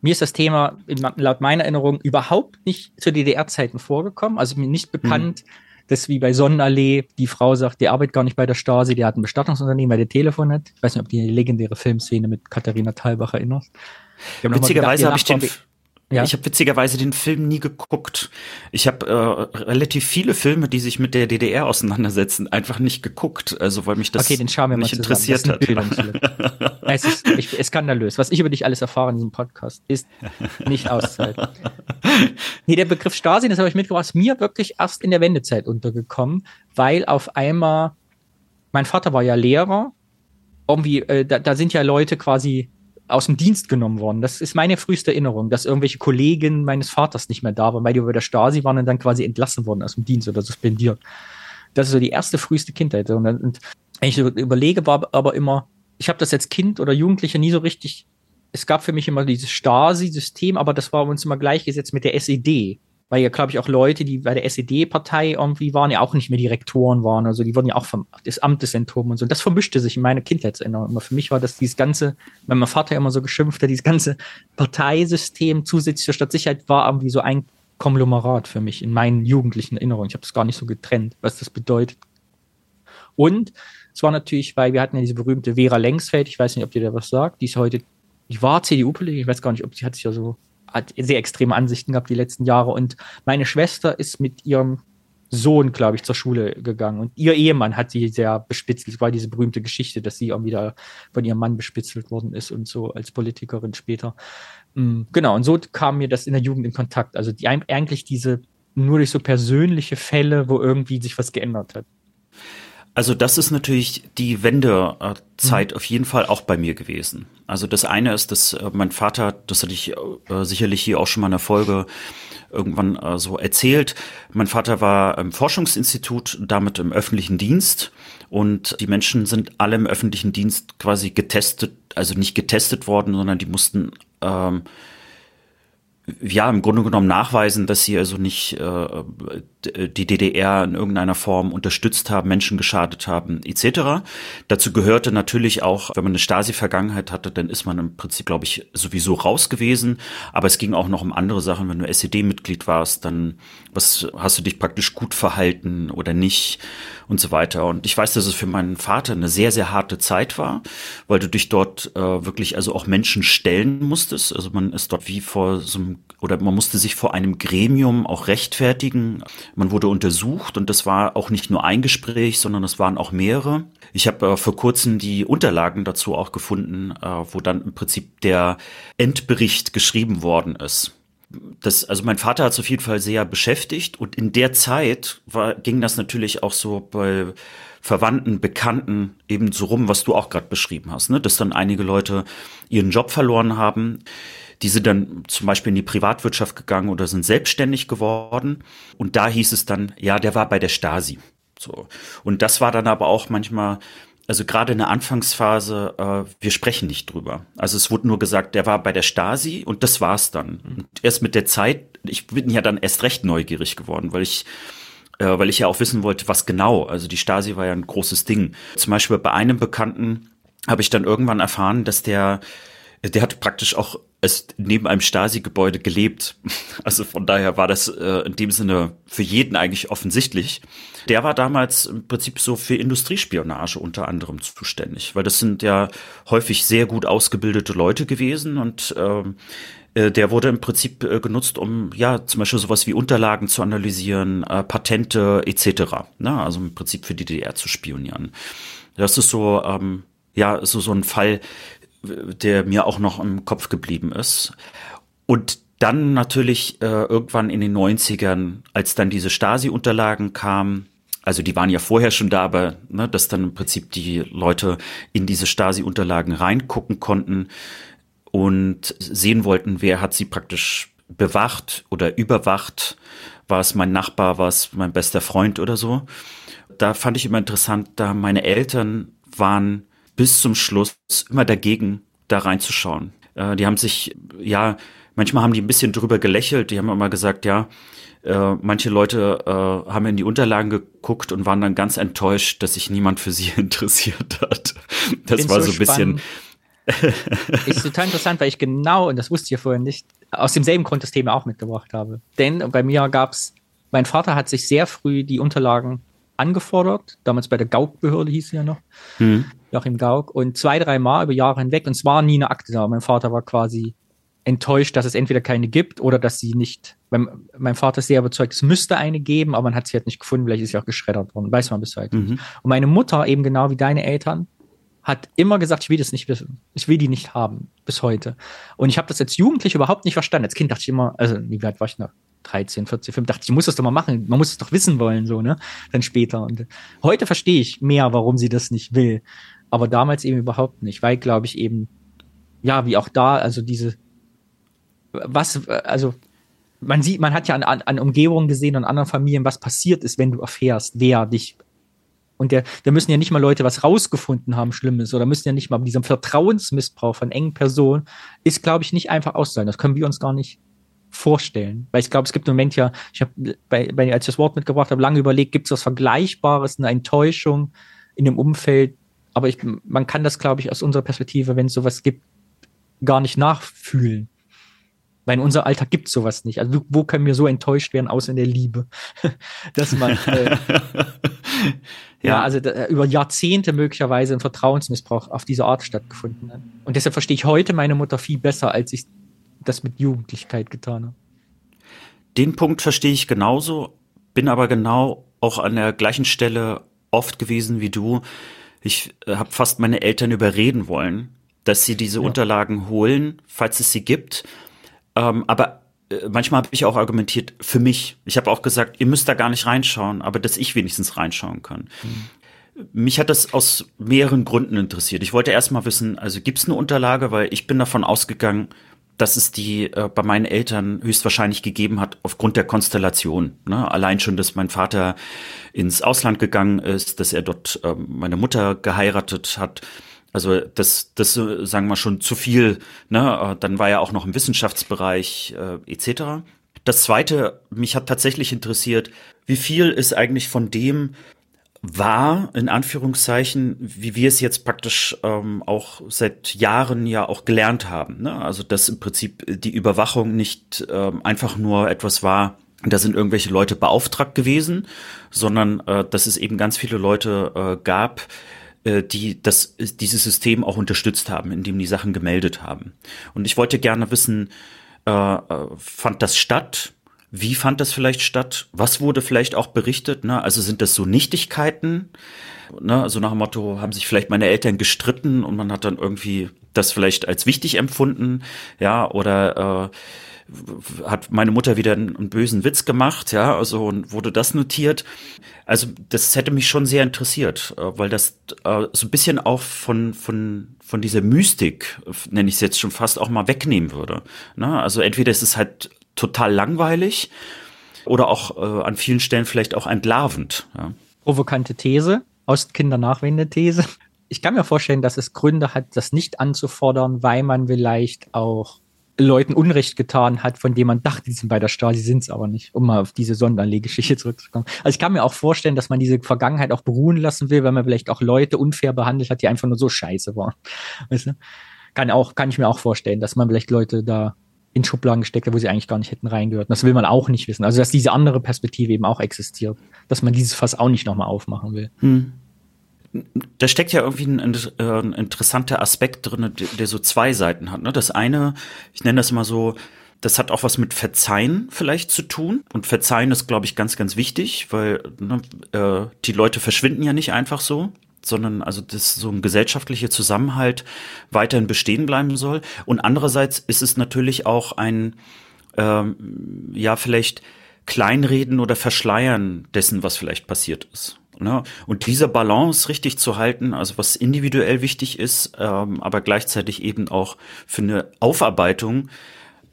Mir ist das Thema laut meiner Erinnerung überhaupt nicht zu DDR-Zeiten vorgekommen. Also mir nicht bekannt, mhm. dass wie bei Sonnenallee die Frau sagt, die arbeitet gar nicht bei der Stasi, die hat ein Bestattungsunternehmen, weil der Telefon hat. Ich weiß nicht, ob die legendäre Filmszene mit Katharina Thalbach erinnerst. Witzigerweise habe ich den, ja. Ich habe witzigerweise den Film nie geguckt. Ich habe äh, relativ viele Filme, die sich mit der DDR auseinandersetzen, einfach nicht geguckt. Also weil mich das okay, den schauen wir nicht interessiert hat. [laughs] es ist ich, skandalös. Was ich über dich alles erfahre in diesem Podcast, ist nicht auszuhalten. nee, der Begriff Stasi, das habe ich mitgebracht, ist mir wirklich erst in der Wendezeit untergekommen, weil auf einmal, mein Vater war ja Lehrer, irgendwie, äh, da, da sind ja Leute quasi aus dem Dienst genommen worden. Das ist meine früheste Erinnerung, dass irgendwelche Kollegen meines Vaters nicht mehr da waren, weil die über der Stasi waren und dann quasi entlassen worden aus dem Dienst oder suspendiert. Das ist so die erste früheste Kindheit. Und, und wenn ich überlege, war aber immer, ich habe das als Kind oder Jugendlicher nie so richtig, es gab für mich immer dieses Stasi-System, aber das war uns immer gleichgesetzt mit der SED weil ja, glaube ich, auch Leute, die bei der SED-Partei irgendwie waren, ja auch nicht mehr Direktoren waren. Also die wurden ja auch vom des Amtes enthoben und so. Und das vermischte sich in meiner Kindheitserinnerung. Aber für mich war das dieses ganze, weil mein Vater immer so geschimpft hat, dieses ganze Parteisystem zusätzlich zur Stadtsicherheit war irgendwie so ein Konglomerat für mich in meinen jugendlichen Erinnerungen. Ich habe das gar nicht so getrennt, was das bedeutet. Und es war natürlich, weil wir hatten ja diese berühmte Vera Lengsfeld, ich weiß nicht, ob dir da was sagt, die ist heute, die war CDU-Politiker, ich weiß gar nicht, ob sie hat sich ja so hat sehr extreme Ansichten gehabt die letzten Jahre. Und meine Schwester ist mit ihrem Sohn, glaube ich, zur Schule gegangen. Und ihr Ehemann hat sie sehr bespitzelt. Es war diese berühmte Geschichte, dass sie auch wieder von ihrem Mann bespitzelt worden ist und so als Politikerin später. Mm, genau, und so kam mir das in der Jugend in Kontakt. Also die, eigentlich diese nur durch so persönliche Fälle, wo irgendwie sich was geändert hat. Also das ist natürlich die Wendezeit mhm. auf jeden Fall auch bei mir gewesen. Also das eine ist, dass äh, mein Vater, das hatte ich äh, sicherlich hier auch schon mal in der Folge irgendwann äh, so erzählt. Mein Vater war im Forschungsinstitut, damit im öffentlichen Dienst und die Menschen sind alle im öffentlichen Dienst quasi getestet, also nicht getestet worden, sondern die mussten ähm, ja, im Grunde genommen nachweisen, dass sie also nicht äh, die DDR in irgendeiner Form unterstützt haben, Menschen geschadet haben, etc. Dazu gehörte natürlich auch, wenn man eine Stasi-Vergangenheit hatte, dann ist man im Prinzip, glaube ich, sowieso raus gewesen. Aber es ging auch noch um andere Sachen. Wenn du SED-Mitglied warst, dann was hast du dich praktisch gut verhalten oder nicht und so weiter. Und ich weiß, dass es für meinen Vater eine sehr, sehr harte Zeit war, weil du dich dort äh, wirklich also auch Menschen stellen musstest. Also man ist dort wie vor so einem, oder man musste sich vor einem Gremium auch rechtfertigen. Man wurde untersucht und das war auch nicht nur ein Gespräch, sondern es waren auch mehrere. Ich habe äh, vor kurzem die Unterlagen dazu auch gefunden, äh, wo dann im Prinzip der Endbericht geschrieben worden ist das, also mein Vater hat es auf jeden Fall sehr beschäftigt und in der Zeit war, ging das natürlich auch so bei Verwandten, Bekannten eben so rum, was du auch gerade beschrieben hast, ne? dass dann einige Leute ihren Job verloren haben. Die sind dann zum Beispiel in die Privatwirtschaft gegangen oder sind selbstständig geworden. Und da hieß es dann, ja, der war bei der Stasi. So. Und das war dann aber auch manchmal also gerade in der Anfangsphase, äh, wir sprechen nicht drüber. Also es wurde nur gesagt, der war bei der Stasi und das war's dann. Und erst mit der Zeit, ich bin ja dann erst recht neugierig geworden, weil ich äh, weil ich ja auch wissen wollte, was genau. Also die Stasi war ja ein großes Ding. Zum Beispiel bei einem Bekannten habe ich dann irgendwann erfahren, dass der der hat praktisch auch es neben einem Stasi-Gebäude gelebt. [laughs] Also von daher war das äh, in dem Sinne für jeden eigentlich offensichtlich. Der war damals im Prinzip so für Industriespionage unter anderem zuständig, weil das sind ja häufig sehr gut ausgebildete Leute gewesen und ähm, äh, der wurde im Prinzip äh, genutzt, um ja zum Beispiel sowas wie Unterlagen zu analysieren, äh, Patente etc. Ne? Also im Prinzip für die DDR zu spionieren. Das ist so ähm, ja so so ein Fall, der mir auch noch im Kopf geblieben ist. Und dann natürlich äh, irgendwann in den 90ern, als dann diese Stasi-Unterlagen kamen, also die waren ja vorher schon da, aber ne, dass dann im Prinzip die Leute in diese Stasi-Unterlagen reingucken konnten und sehen wollten, wer hat sie praktisch bewacht oder überwacht, war es mein Nachbar, war es mein bester Freund oder so. Da fand ich immer interessant, da meine Eltern waren bis zum Schluss immer dagegen, da reinzuschauen. Äh, die haben sich, ja, manchmal haben die ein bisschen drüber gelächelt, die haben immer gesagt, ja, äh, manche Leute äh, haben in die Unterlagen geguckt und waren dann ganz enttäuscht, dass sich niemand für sie [laughs] interessiert hat. Das war so ein bisschen, ist total interessant, weil ich genau, und das wusste ich ja vorher nicht, aus demselben Grund das Thema auch mitgebracht habe. Denn bei mir gab es, mein Vater hat sich sehr früh die Unterlagen angefordert, damals bei der Gauk-Behörde hieß sie ja noch, hm. Joachim Gauk, und zwei, drei Mal über Jahre hinweg, und es war nie eine Akte da. Mein Vater war quasi enttäuscht, dass es entweder keine gibt oder dass sie nicht, mein, mein Vater ist sehr überzeugt, es müsste eine geben, aber man hat sie halt nicht gefunden, vielleicht ist sie auch geschreddert worden, weiß man bis heute mhm. nicht. Und meine Mutter, eben genau wie deine Eltern, hat immer gesagt, ich will das nicht wissen. Ich will die nicht haben, bis heute. Und ich habe das als Jugendlich überhaupt nicht verstanden. Als Kind dachte ich immer, also wie weit war ich noch? 13, 14, 15, dachte ich, ich muss das doch mal machen. Man muss es doch wissen wollen, so, ne? Dann später. Und heute verstehe ich mehr, warum sie das nicht will. Aber damals eben überhaupt nicht, weil, glaube ich, eben, ja, wie auch da, also diese, was, also, man sieht, man hat ja an, an Umgebungen gesehen und anderen Familien, was passiert ist, wenn du erfährst, wer dich und der, da müssen ja nicht mal Leute was rausgefunden haben, Schlimmes, oder müssen ja nicht mal diesem Vertrauensmissbrauch von engen Personen, ist, glaube ich, nicht einfach auszuhalten. Das können wir uns gar nicht vorstellen. Weil ich glaube, es gibt im Moment ja, ich habe, bei, bei, als ich das Wort mitgebracht habe, lange überlegt, gibt es was Vergleichbares, eine Enttäuschung in dem Umfeld. Aber ich, man kann das, glaube ich, aus unserer Perspektive, wenn es sowas gibt, gar nicht nachfühlen. Weil in unserem Alltag gibt es sowas nicht. Also wo können wir so enttäuscht werden, außer in der Liebe? [laughs] Dass man äh, [laughs] ja. ja, also da, über Jahrzehnte möglicherweise ein Vertrauensmissbrauch auf diese Art stattgefunden hat. Und deshalb verstehe ich heute meine Mutter viel besser, als ich das mit Jugendlichkeit getan habe. Den Punkt verstehe ich genauso, bin aber genau auch an der gleichen Stelle oft gewesen wie du. Ich äh, habe fast meine Eltern überreden wollen, dass sie diese ja. Unterlagen holen, falls es sie gibt ähm, aber äh, manchmal habe ich auch argumentiert für mich. Ich habe auch gesagt, ihr müsst da gar nicht reinschauen, aber dass ich wenigstens reinschauen kann. Mhm. Mich hat das aus mehreren Gründen interessiert. Ich wollte erst mal wissen, also gibt es eine Unterlage, weil ich bin davon ausgegangen, dass es die äh, bei meinen Eltern höchstwahrscheinlich gegeben hat aufgrund der Konstellation. Ne? Allein schon, dass mein Vater ins Ausland gegangen ist, dass er dort äh, meine Mutter geheiratet hat also das, das sagen wir schon zu viel. Ne? Dann war er auch noch im Wissenschaftsbereich äh, etc. Das Zweite, mich hat tatsächlich interessiert, wie viel ist eigentlich von dem wahr, in Anführungszeichen, wie wir es jetzt praktisch ähm, auch seit Jahren ja auch gelernt haben. Ne? Also dass im Prinzip die Überwachung nicht ähm, einfach nur etwas war, da sind irgendwelche Leute beauftragt gewesen, sondern äh, dass es eben ganz viele Leute äh, gab, äh, die das, dieses System auch unterstützt haben, indem die Sachen gemeldet haben. Und ich wollte gerne wissen, äh, äh, fand das statt? Wie fand das vielleicht statt? Was wurde vielleicht auch berichtet? Ne? Also sind das so Nichtigkeiten? Ne? Also nach dem Motto, haben sich vielleicht meine Eltern gestritten und man hat dann irgendwie das vielleicht als wichtig empfunden? Ja, oder äh, hat meine Mutter wieder einen, einen, bösen Witz gemacht, ja, also und wurde das notiert. Also das hätte mich schon sehr interessiert, äh, weil das äh, so ein bisschen auch von von von dieser Mystik, nenne ich es jetzt schon fast auch mal wegnehmen würde. Ne? Also entweder ist es halt total langweilig oder auch äh, an vielen Stellen vielleicht auch entlarvend. Ja. Provokante These, Ostkinder-Nachwende-These. Ich kann mir vorstellen, dass es Gründe hat, das nicht anzufordern, weil man vielleicht auch Leuten Unrecht getan hat, von dem man dachte, die sind bei der Stasi, sind es aber nicht, um mal auf diese Sonderlegeschichte [laughs] zurückzukommen. Also ich kann mir auch vorstellen, dass man diese Vergangenheit auch beruhen lassen will, weil man vielleicht auch Leute unfair behandelt hat, die einfach nur so scheiße waren. Weißt du? Kann auch, kann ich mir auch vorstellen, dass man vielleicht Leute da in Schubladen gesteckt wo sie eigentlich gar nicht hätten reingehört. das will man auch nicht wissen. Also dass diese andere Perspektive eben auch existiert, dass man dieses Fass auch nicht nochmal aufmachen will. Hm da steckt ja irgendwie ein, ein, interessanter Aspekt drin, der, der, so zwei Seiten hat. Ne? Das eine, ich nenne das mal so, das hat auch was mit Verzeihen vielleicht zu tun. Und Verzeihen ist, glaube ich, ganz, ganz wichtig, weil ne, äh, die Leute verschwinden ja nicht einfach so, sondern also dass so ein gesellschaftlicher Zusammenhalt weiterhin bestehen bleiben soll. Und andererseits ist es natürlich auch ein, ähm, ja, vielleicht Kleinreden oder Verschleiern dessen, was vielleicht passiert ist. Ne? Und diese Balance richtig zu halten, also was individuell wichtig ist, ähm, aber gleichzeitig eben auch für eine Aufarbeitung,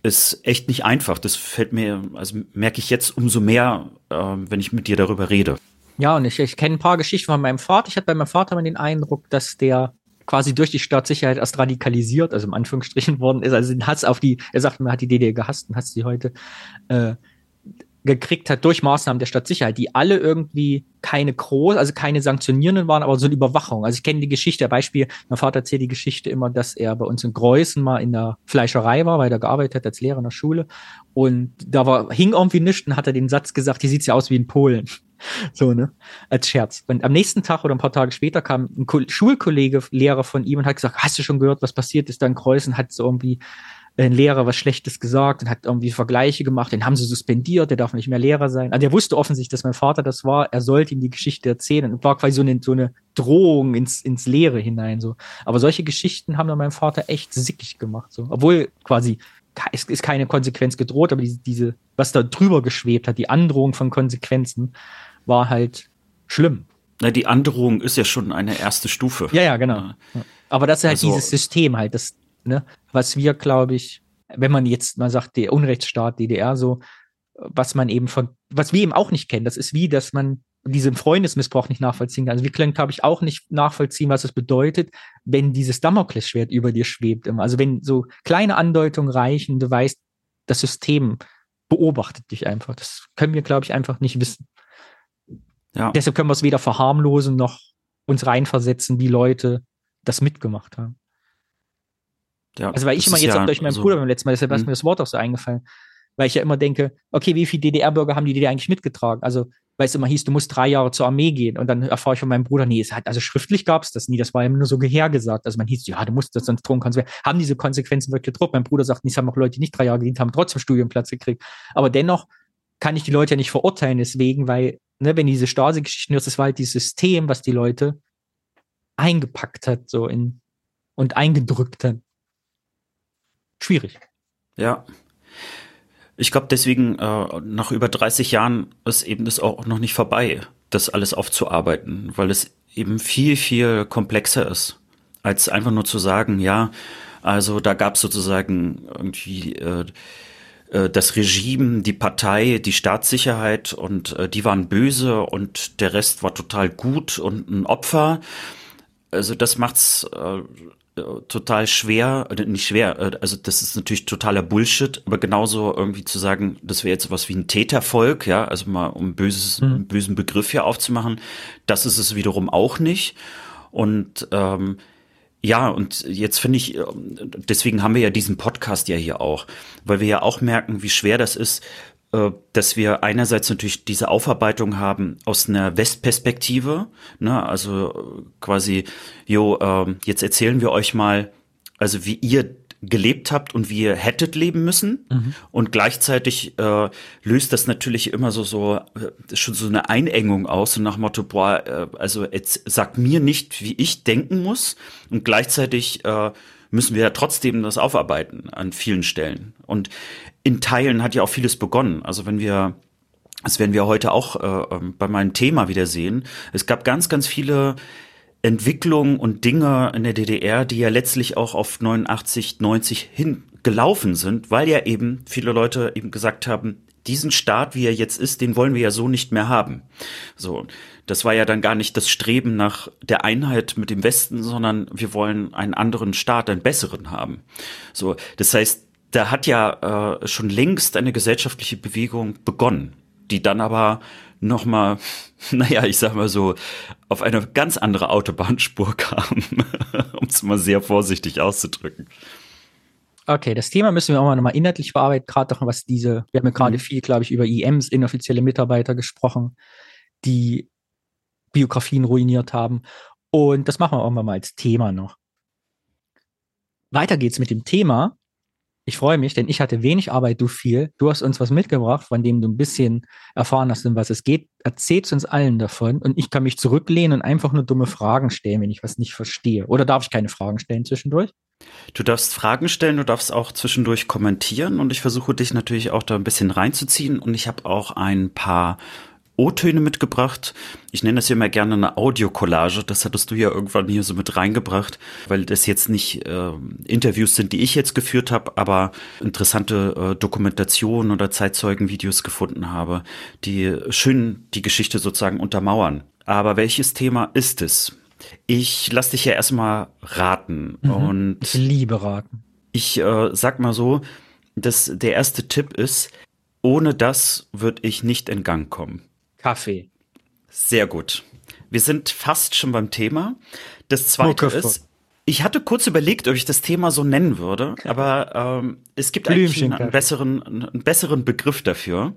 ist echt nicht einfach. Das fällt mir, also merke ich jetzt umso mehr, äh, wenn ich mit dir darüber rede. Ja, und ich, ich kenne ein paar Geschichten von meinem Vater. Ich hatte bei meinem Vater mal den Eindruck, dass der quasi durch die Staatssicherheit erst radikalisiert, also im Anführungsstrichen worden ist. Also den Hass auf die, er sagt, man hat die DDR gehasst und hasst sie heute. Äh, gekriegt hat durch Maßnahmen der Stadtsicherheit, die alle irgendwie keine groß, also keine sanktionierenden waren, aber so eine Überwachung. Also ich kenne die Geschichte, Beispiel, mein Vater erzählt die Geschichte immer, dass er bei uns in Greußen mal in der Fleischerei war, weil er gearbeitet hat als Lehrer in der Schule und da war, hing irgendwie nichts und hat er den Satz gesagt, hier sieht's ja aus wie in Polen. [laughs] So, ne? Als Scherz. Und am nächsten Tag oder ein paar Tage später kam ein Schulkollege, Lehrer von ihm und hat gesagt, hast du schon gehört, was passiert ist da in Kreuzen? Hat so irgendwie ein Lehrer was Schlechtes gesagt und hat irgendwie Vergleiche gemacht, den haben sie suspendiert, der darf nicht mehr Lehrer sein. Also der wusste offensichtlich, dass mein Vater das war, er sollte ihm die Geschichte erzählen und war quasi so eine, so eine Drohung ins, ins Leere hinein, so. Aber solche Geschichten haben dann meinem Vater echt sickig gemacht, so. Obwohl quasi es ist keine Konsequenz gedroht, aber diese, diese, was da drüber geschwebt hat, die Androhung von Konsequenzen, war halt schlimm. Na, die Androhung ist ja schon eine erste Stufe. Ja, ja, genau. Aber das ist halt also, dieses System halt, das, ne, was wir, glaube ich, wenn man jetzt mal sagt, der Unrechtsstaat DDR so, was man eben von, was wir eben auch nicht kennen, das ist wie, dass man diesen Freundesmissbrauch nicht nachvollziehen kann. Also wir können, glaube ich, auch nicht nachvollziehen, was es bedeutet, wenn dieses Damoklesschwert über dir schwebt. Also wenn so kleine Andeutungen reichen, du weißt, das System beobachtet dich einfach. Das können wir, glaube ich, einfach nicht wissen. Ja. Deshalb können wir es weder verharmlosen noch uns reinversetzen, wie Leute das mitgemacht haben. Ja, also weil ich immer jetzt ja, auch durch meinen so, Bruder beim letzten Mal, deshalb ist hm. mir das Wort auch so eingefallen, weil ich ja immer denke, okay, wie viele DDR-Bürger haben die DDR eigentlich mitgetragen? Also weil es immer hieß, du musst drei Jahre zur Armee gehen. Und dann erfahre ich von meinem Bruder, nee, es hat, also schriftlich gab es das nie, das war immer nur so gehergesagt. Also man hieß, ja, du musst das sonst drohen kannst. Haben diese Konsequenzen wirklich gedruckt? Mein Bruder sagt, es haben auch Leute, die nicht drei Jahre gedient haben, trotzdem Studienplatz gekriegt. Aber dennoch kann ich die Leute ja nicht verurteilen, deswegen, weil, ne, wenn diese Stasi-Geschichten hörst, das war halt dieses System, was die Leute eingepackt hat, so in, und eingedrückt hat schwierig. Ja. Ich glaube, deswegen, äh, nach über 30 Jahren ist eben das auch noch nicht vorbei, das alles aufzuarbeiten, weil es eben viel, viel komplexer ist, als einfach nur zu sagen, ja, also da gab es sozusagen irgendwie äh, das Regime, die Partei, die Staatssicherheit und äh, die waren böse und der Rest war total gut und ein Opfer. Also das macht's äh, äh, total schwer, äh, nicht schwer, äh, also das ist natürlich totaler Bullshit, aber genauso irgendwie zu sagen, das wäre jetzt was wie ein Tätervolk, ja, also mal um böses, mhm. einen bösen Begriff hier aufzumachen, das ist es wiederum auch nicht. Und ähm, ja, und jetzt finde ich, deswegen haben wir ja diesen Podcast ja hier auch, weil wir ja auch merken, wie schwer das ist, äh, dass wir einerseits natürlich diese Aufarbeitung haben aus einer Westperspektive, ne, also quasi, jo, äh, jetzt erzählen wir euch mal, also wie ihr gelebt habt und wie ihr hättet leben müssen. Mhm. Und gleichzeitig äh, löst das natürlich immer so, so äh, schon so eine Einengung aus und nach Motto, boah, äh, also jetzt sag mir nicht, wie ich denken muss. Und gleichzeitig äh, müssen wir ja trotzdem das aufarbeiten an vielen Stellen. Und in Teilen hat ja auch vieles begonnen. Also wenn wir, das werden wir heute auch äh, ähm, bei meinem Thema wieder sehen, es gab ganz, ganz viele Entwicklungen und Dinge in der DDR, die ja letztlich auch auf 89, 90 hingelaufen sind, weil ja eben viele Leute eben gesagt haben, diesen Staat, wie er jetzt ist, den wollen wir ja so nicht mehr haben. So, das war ja dann gar nicht das Streben nach der Einheit mit dem Westen, sondern wir wollen einen anderen Staat, einen besseren haben. So, das heißt, da hat ja äh, schon längst eine gesellschaftliche Bewegung begonnen, die dann aber noch mal, [laughs] naja, ich sag mal so, auf eine ganz andere Autobahnspur [laughs] kam, um es mal sehr vorsichtig auszudrücken. Okay, das Thema müssen wir auch mal nochmal inhaltlich bearbeiten, gerade doch was diese, wir haben ja gerade mhm. viel, glaube ich, über IMs, inoffizielle Mitarbeiter gesprochen, die Biografien ruiniert haben. Und das machen wir auch mal als Thema noch. Weiter geht's mit dem Thema, ich freue mich, denn ich hatte wenig Arbeit, du viel. Du hast uns was mitgebracht, von dem du ein bisschen erfahren hast, um was es geht. Erzählst uns allen davon und ich kann mich zurücklehnen und einfach nur dumme Fragen stellen, wenn ich was nicht verstehe. Oder darf ich keine Fragen stellen zwischendurch? Du darfst Fragen stellen, du darfst auch zwischendurch kommentieren und ich versuche dich natürlich auch da ein bisschen reinzuziehen und ich habe auch ein paar O-Töne mitgebracht. Ich nenne das hier immer gerne eine Audiokollage. Das hattest du ja irgendwann hier so mit reingebracht, weil das jetzt nicht äh, Interviews sind, die ich jetzt geführt habe, aber interessante äh, Dokumentationen oder Zeitzeugenvideos gefunden habe, die schön die Geschichte sozusagen untermauern. Aber welches Thema ist es? Ich lass dich ja erstmal raten. Mhm, und ich liebe raten. Ich äh, sag mal so, dass der erste Tipp ist, ohne das würde ich nicht in Gang kommen. Kaffee. Sehr gut. Wir sind fast schon beim Thema. Das zweite ist, ich hatte kurz überlegt, ob ich das Thema so nennen würde, aber ähm, es gibt eigentlich einen, einen, besseren, einen besseren Begriff dafür.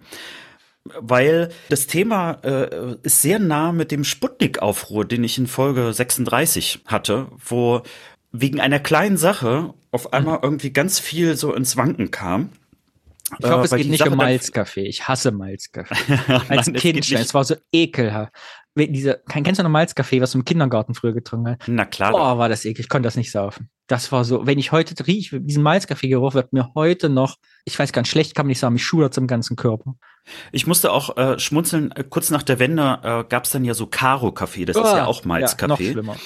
Weil das Thema äh, ist sehr nah mit dem Sputnik-Aufruhr, den ich in Folge 36 hatte, wo wegen einer kleinen Sache auf einmal irgendwie ganz viel so ins Wanken kam. Ich hoffe, Äh, es geht nicht Sache um Malzkaffee. Ich hasse Malzkaffee. [laughs] Nein, Als geht Kind schon. Es war so ekelhaft. Diese, kennst du noch Malzkaffee, was du im Kindergarten früher getrunken hast? Na klar. Boah, war das eklig. Ich konnte das nicht saufen. Das war so, wenn ich heute rieche, diesen Malzkaffee-Geruch wird mir heute noch, ich weiß gar nicht, schlecht kann man nicht sagen, mich schudert im ganzen Körper. Ich musste auch äh, schmunzeln, äh, kurz nach der Wende äh, gab es dann ja so Karo-Kaffee, das ist ja auch noch Malzkaffee. schlimmer.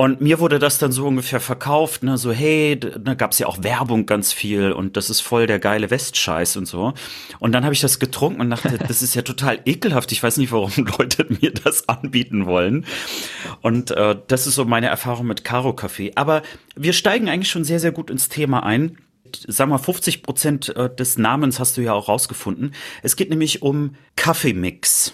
Und mir wurde das dann so ungefähr verkauft, ne, so hey, da gab es ja auch Werbung ganz viel und das ist voll der geile Westscheiß und so. Und dann habe ich das getrunken und dachte, [laughs] das ist ja total ekelhaft. Ich weiß nicht, warum [laughs] Leute mir das anbieten wollen. Und äh, das ist so meine Erfahrung mit Karo-Kaffee. Aber wir steigen eigentlich schon sehr, sehr gut ins Thema ein. Sag mal, 50 Prozent äh, des Namens hast du ja auch rausgefunden. Es geht nämlich um Kaffeemix.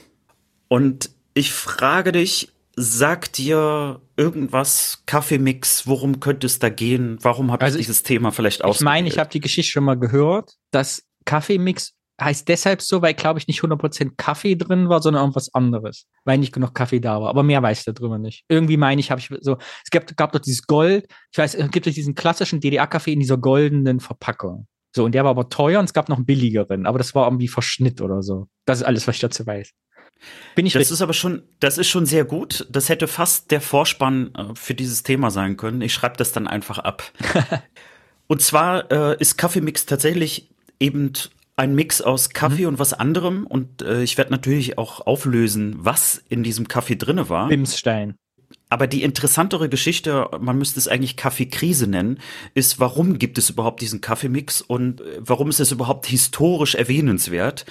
Und ich frage dich, sagt dir irgendwas Kaffeemix? Worum könnte es da gehen? Warum habe Also ich ich- dieses Thema vielleicht Ich meine, ich ausgewählt? habe die Geschichte schon mal gehört, dass Kaffeemix heißt deshalb so, weil, glaube ich, nicht 100% Kaffee drin war, sondern irgendwas anderes. Weil nicht genug Kaffee da war. Aber mehr weiß ich darüber nicht. Irgendwie meine ich, habe ich so, es gab, gab doch dieses Gold, ich weiß, es gibt doch diesen klassischen DDR-Kaffee in dieser goldenen Verpackung. So, und der war aber teuer und es gab noch einen billigeren, aber das war irgendwie Verschnitt oder so. Das ist alles, was ich dazu weiß. Bin ich Das richtig? ist aber schon, das ist schon sehr gut. Das hätte fast der Vorspann äh, für dieses Thema sein können. Ich schreibe das dann einfach ab. [laughs] und zwar äh, ist Kaffeemix tatsächlich eben ein Mix aus Kaffee Mhm. und was anderem. Und äh, ich werde natürlich auch auflösen, was in diesem Kaffee drinne war. Bimsstein. Aber die interessantere Geschichte, man müsste es eigentlich Kaffeekrise nennen, ist, warum gibt es überhaupt diesen Kaffeemix und äh, warum ist es überhaupt historisch erwähnenswert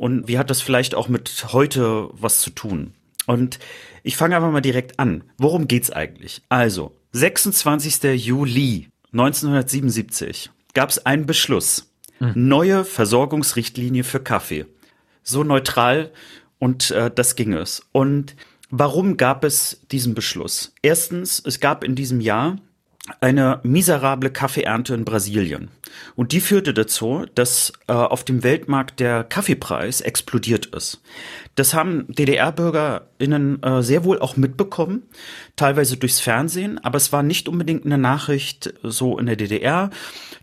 und wie hat das vielleicht auch mit heute was zu tun? Und ich fange einfach mal direkt an. Worum geht's eigentlich? Also, 26. Juli 1977 gab es einen Beschluss. Neue Versorgungsrichtlinie für Kaffee. So neutral und äh, das ging es. Und warum gab es diesen Beschluss? Erstens, es gab in diesem Jahr eine miserable Kaffeeernte in Brasilien. Und die führte dazu, dass äh, auf dem Weltmarkt der Kaffeepreis explodiert ist. Das haben DDR-BürgerInnen äh, sehr wohl auch mitbekommen, teilweise durchs Fernsehen, aber es war nicht unbedingt eine Nachricht so in der DDR.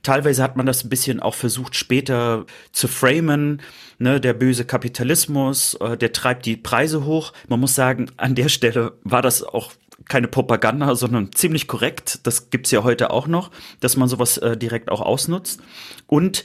Teilweise hat man das ein bisschen auch versucht, später zu framen. Ne, der böse Kapitalismus, äh, der treibt die Preise hoch. Man muss sagen, an der Stelle war das auch keine Propaganda, [laughs] sondern ziemlich korrekt. Das gibt's ja heute auch noch, dass man sowas äh, direkt auch ausnutzt. Und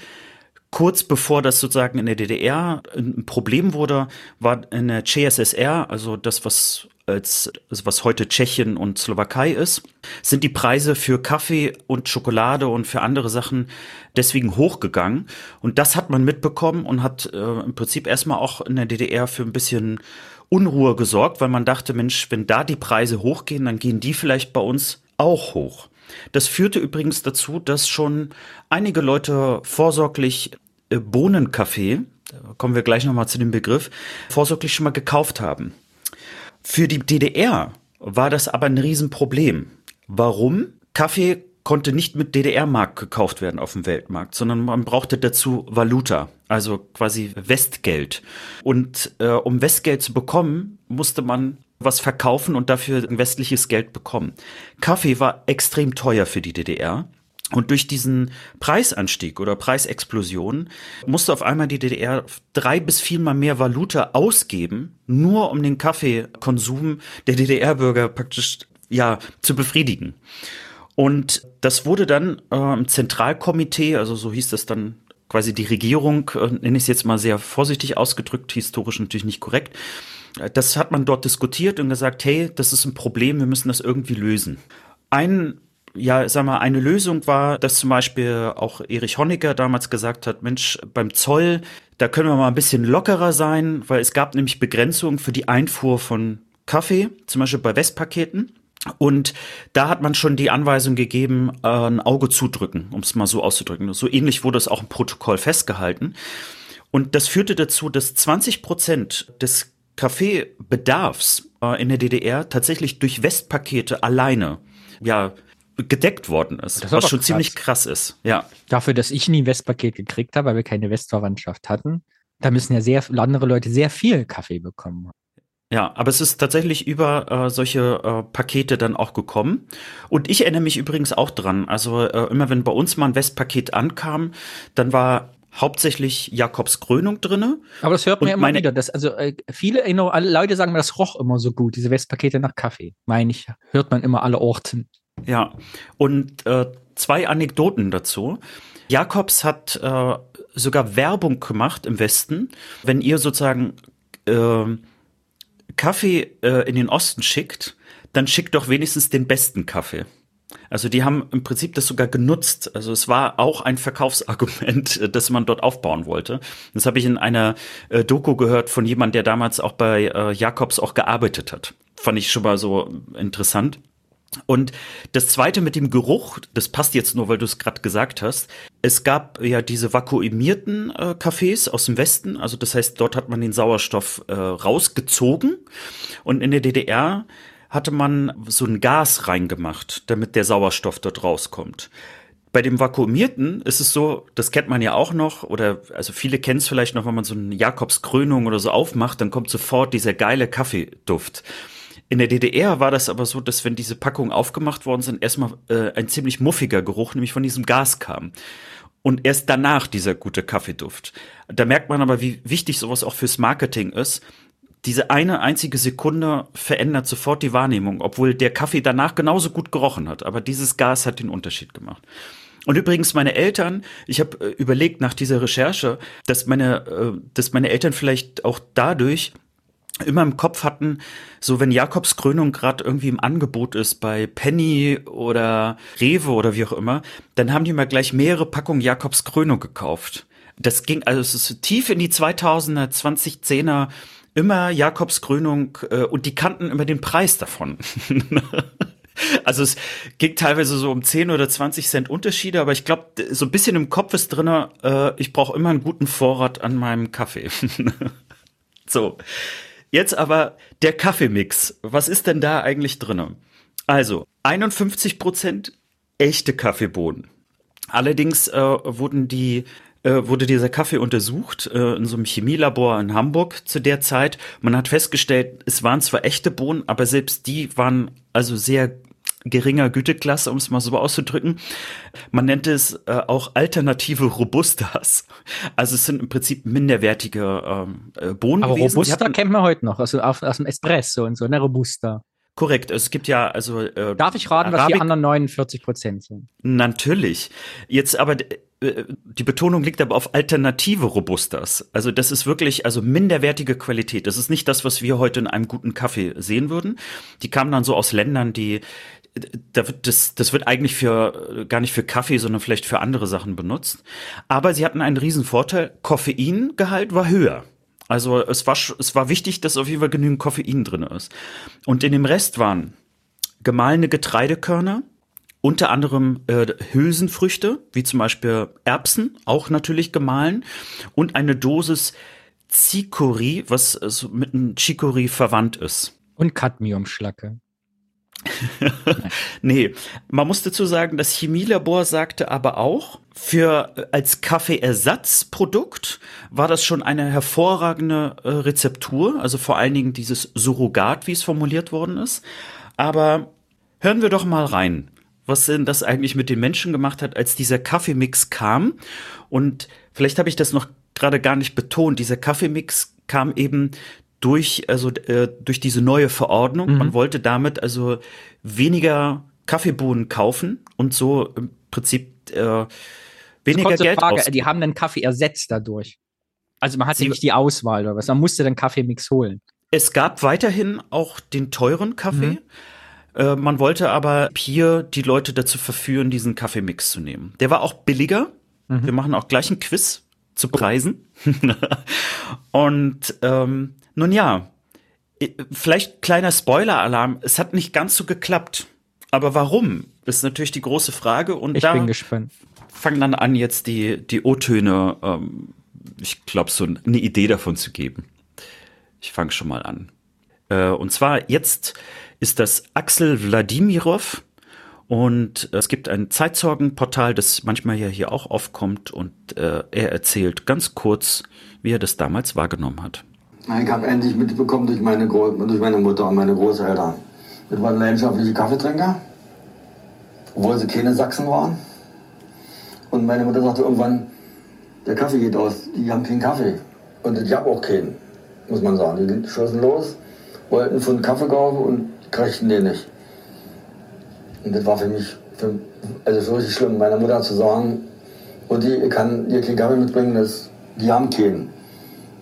kurz bevor das sozusagen in der DDR ein Problem wurde, war in der CSSR, also das, was als also was heute Tschechien und Slowakei ist, sind die Preise für Kaffee und Schokolade und für andere Sachen deswegen hochgegangen. Und das hat man mitbekommen und hat äh, im Prinzip erstmal auch in der DDR für ein bisschen Unruhe gesorgt, weil man dachte, Mensch, wenn da die Preise hochgehen, dann gehen die vielleicht bei uns auch hoch. Das führte übrigens dazu, dass schon einige Leute vorsorglich äh, Bohnenkaffee, da kommen wir gleich nochmal zu dem Begriff, vorsorglich schon mal gekauft haben. Für die DDR war das aber ein Riesenproblem. Warum? Kaffee konnte nicht mit DDR-Mark gekauft werden auf dem Weltmarkt, sondern man brauchte dazu Valuta, also quasi Westgeld. Und äh, um Westgeld zu bekommen, musste man was verkaufen und dafür westliches Geld bekommen. Kaffee war extrem teuer für die DDR. Und durch diesen Preisanstieg oder Preisexplosion musste auf einmal die DDR drei bis viermal mehr Valuta ausgeben, nur um den Kaffeekonsum der DDR-Bürger praktisch ja zu befriedigen. Und das wurde dann äh, im Zentralkomitee, also so hieß das dann quasi die Regierung, äh, nenne ich es jetzt mal sehr vorsichtig ausgedrückt, historisch natürlich nicht korrekt. Äh, Das hat man dort diskutiert und gesagt, hey, das ist ein Problem, wir müssen das irgendwie lösen. Ein ja, sag mal, eine Lösung war, dass zum Beispiel auch Erich Honecker damals gesagt hat, Mensch, beim Zoll, da können wir mal ein bisschen lockerer sein, weil es gab nämlich Begrenzungen für die Einfuhr von Kaffee, zum Beispiel bei Westpaketen. Und da hat man schon die Anweisung gegeben, äh, ein Auge zudrücken, um es mal so auszudrücken. So ähnlich wurde es auch im Protokoll festgehalten. Und das führte dazu, dass 20 Prozent des Kaffeebedarfs äh, in der DDR tatsächlich durch Westpakete alleine ja gedeckt worden ist, was schon krass. ziemlich krass ist. Ja. Dafür, dass ich nie ein Westpaket gekriegt habe, weil wir keine Westverwandtschaft hatten, da müssen ja sehr andere Leute sehr viel Kaffee bekommen. Ja, aber es ist tatsächlich über äh, solche äh, Pakete dann auch gekommen. Und ich erinnere mich übrigens auch dran. Also äh, immer wenn bei uns mal ein Westpaket ankam, dann war hauptsächlich Jakobs Krönung drinne. Aber das hört man ja immer wieder. Das, also äh, viele alle Leute sagen mir, das roch immer so gut, diese Westpakete nach Kaffee. Meine ich, hört man immer alle Orten. Ja, und äh, zwei Anekdoten dazu. Jakobs hat äh, sogar Werbung gemacht im Westen, wenn ihr sozusagen äh, Kaffee äh, in den Osten schickt, dann schickt doch wenigstens den besten Kaffee. Also die haben im Prinzip das sogar genutzt. Also es war auch ein Verkaufsargument, [laughs] das man dort aufbauen wollte. Das habe ich in einer äh, Doku gehört von jemand, der damals auch bei äh, Jakobs auch gearbeitet hat. Fand ich schon mal so interessant. Und das zweite mit dem Geruch, das passt jetzt nur, weil du es gerade gesagt hast. Es gab ja diese vakuumierten äh, Cafés aus dem Westen, also das heißt, dort hat man den Sauerstoff äh, rausgezogen und in der DDR hatte man so ein Gas reingemacht, damit der Sauerstoff dort rauskommt. Bei dem Vakuumierten ist es so, das kennt man ja auch noch, oder also viele kennen es vielleicht noch, wenn man so eine Jakobskrönung oder so aufmacht, dann kommt sofort dieser geile Kaffeeduft. In der DDR war das aber so, dass wenn diese Packungen aufgemacht worden sind, erstmal äh, ein ziemlich muffiger Geruch, nämlich von diesem Gas kam. Und erst danach dieser gute Kaffeeduft. Da merkt man aber, wie wichtig sowas auch fürs Marketing ist. Diese eine einzige Sekunde verändert sofort die Wahrnehmung, obwohl der Kaffee danach genauso gut gerochen hat. Aber dieses Gas hat den Unterschied gemacht. Und übrigens meine Eltern, ich habe äh, überlegt nach dieser Recherche, dass meine, äh, dass meine Eltern vielleicht auch dadurch immer im Kopf hatten, so wenn Jakobs Krönung gerade irgendwie im Angebot ist bei Penny oder Rewe oder wie auch immer, dann haben die mal gleich mehrere Packungen Jakobs Krönung gekauft. Das ging also es ist tief in die 2000er, 2010er immer Jakobs Krönung äh, und die kannten immer den Preis davon. [laughs] Also es ging teilweise so um 10 oder 20 Cent Unterschiede, aber ich glaube, so ein bisschen im Kopf ist drin, äh, ich brauche immer einen guten Vorrat an meinem Kaffee. [laughs] so, Jetzt aber der Kaffeemix. Was ist denn da eigentlich drin? Also 51 Prozent echte Kaffeebohnen. Allerdings äh, wurden die äh, wurde dieser Kaffee untersucht äh, in so einem Chemielabor in Hamburg zu der Zeit. Man hat festgestellt, es waren zwar echte Bohnen, aber selbst die waren also sehr geringer Güteklasse, um es mal so auszudrücken. Man nennt es äh, auch alternative Robustas. Also es sind im Prinzip minderwertige ähm, äh, Bohnen Aber gewesen. Robusta hatten, kennt man heute noch, also auf, aus dem Espresso und so, ne, Robusta. Korrekt, es gibt ja also. Äh, Darf ich raten, Arabik was die anderen 49 Prozent sind? Natürlich. Jetzt aber äh, die Betonung liegt aber auf alternative Robustas. Also das ist wirklich also minderwertige Qualität. Das ist nicht das, was wir heute in einem guten Kaffee sehen würden. Die kamen dann so aus Ländern, die das, das wird eigentlich für gar nicht für Kaffee, sondern vielleicht für andere Sachen benutzt. Aber sie hatten einen riesen Vorteil. Koffeingehalt war höher. Also es war es war wichtig, dass auf jeden Fall genügend Koffein drin ist. Und in dem Rest waren gemahlene Getreidekörner, unter anderem äh, Hülsenfrüchte, wie zum Beispiel Erbsen, auch natürlich gemahlen, und eine Dosis Chicory, was also mit einem Chicory verwandt ist. Und Cadmiumschlacke. [laughs] nee, man muss dazu sagen, das Chemielabor sagte aber auch, für äh, als Kaffeeersatzprodukt war das schon eine hervorragende äh, Rezeptur, also vor allen Dingen dieses Surrogat, wie es formuliert worden ist. Aber hören wir doch mal rein, was denn das eigentlich mit den Menschen gemacht hat, als dieser Kaffeemix kam. Und vielleicht habe ich das noch gerade gar nicht betont. Dieser Kaffeemix kam eben durch, also äh, durch diese neue Verordnung. Mhm. Man wollte damit also weniger Kaffeebohnen kaufen und so im Prinzip äh, weniger Geld Frage, ausgeben. Die haben den Kaffee ersetzt dadurch. Also man hatte nicht die Auswahl oder was, man musste den Kaffeemix holen. Es gab weiterhin auch den teuren Kaffee. Mhm. Äh, man wollte aber hier die Leute dazu verführen, diesen Kaffeemix zu nehmen. Der war auch billiger. Mhm. Wir machen auch gleich ein Quiz zu Preisen. [laughs] und ähm, nun ja, vielleicht kleiner Spoiler-Alarm. Es hat nicht ganz so geklappt. Aber warum? Ist natürlich die große Frage. Und ich da bin gespannt. Fangen dann an, jetzt die, die O-Töne ähm, ich glaube, so eine Idee davon zu geben. Ich fange schon mal an. Äh, und zwar jetzt ist das Axel Wladimirov und es gibt ein Zeitzeugenportal, das manchmal ja hier auch aufkommt und äh, er erzählt ganz kurz, wie er das damals wahrgenommen hat. Ich habe endlich mitbekommen durch meine, durch meine Mutter und meine Großeltern. Das waren leidenschaftliche Kaffeetrinker, obwohl sie keine Sachsen waren. Und meine Mutter sagte irgendwann, der Kaffee geht aus, die haben keinen Kaffee. Und ich habe auch keinen, muss man sagen. Die schossen los, wollten von Kaffee kaufen und kriegten den nicht. Und das war für mich für, also für richtig schlimm, meiner Mutter zu sagen, und die kann ihr keinen Kaffee mitbringen, das, die haben keinen.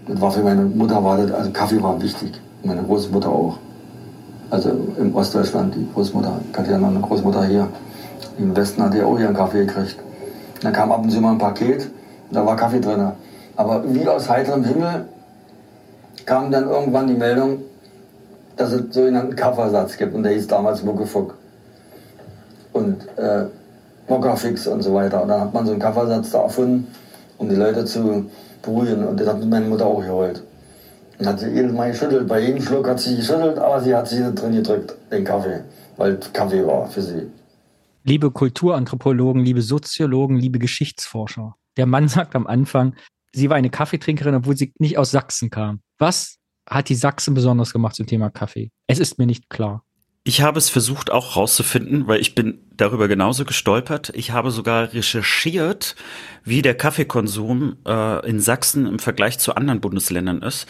Das war für meine Mutter, war das, also Kaffee war wichtig. Meine Großmutter auch. Also im Ostdeutschland, die Großmutter. Ich hatte ja noch eine Großmutter hier. Im Westen hat die auch ihren Kaffee gekriegt. Dann kam ab und zu mal ein Paket, da war Kaffee drin. Aber wie aus heiterem Himmel kam dann irgendwann die Meldung, dass es sogenannten Kaffeersatz gibt. Und der hieß damals Muckefuck. Und äh, Mokafix und so weiter. Und dann hat man so einen Kaffeersatz da erfunden, um die Leute zu beruhigen. Und das hat meine Mutter auch geholt. Und hat sie jedes Mal geschüttelt. Bei jedem Schluck hat sie geschüttelt, aber sie hat sich drin gedrückt, den Kaffee. Weil Kaffee war für sie. Liebe Kulturanthropologen, liebe Soziologen, liebe Geschichtsforscher. Der Mann [laughs] sagt am Anfang, sie war eine Kaffeetrinkerin, obwohl sie nicht aus Sachsen kam. Was hat die Sachsen besonders gemacht zum Thema Kaffee? Es ist mir nicht klar. Ich habe es versucht auch rauszufinden, weil ich bin darüber genauso gestolpert. Ich habe sogar recherchiert, wie der Kaffeekonsum äh, in Sachsen im Vergleich zu anderen Bundesländern ist.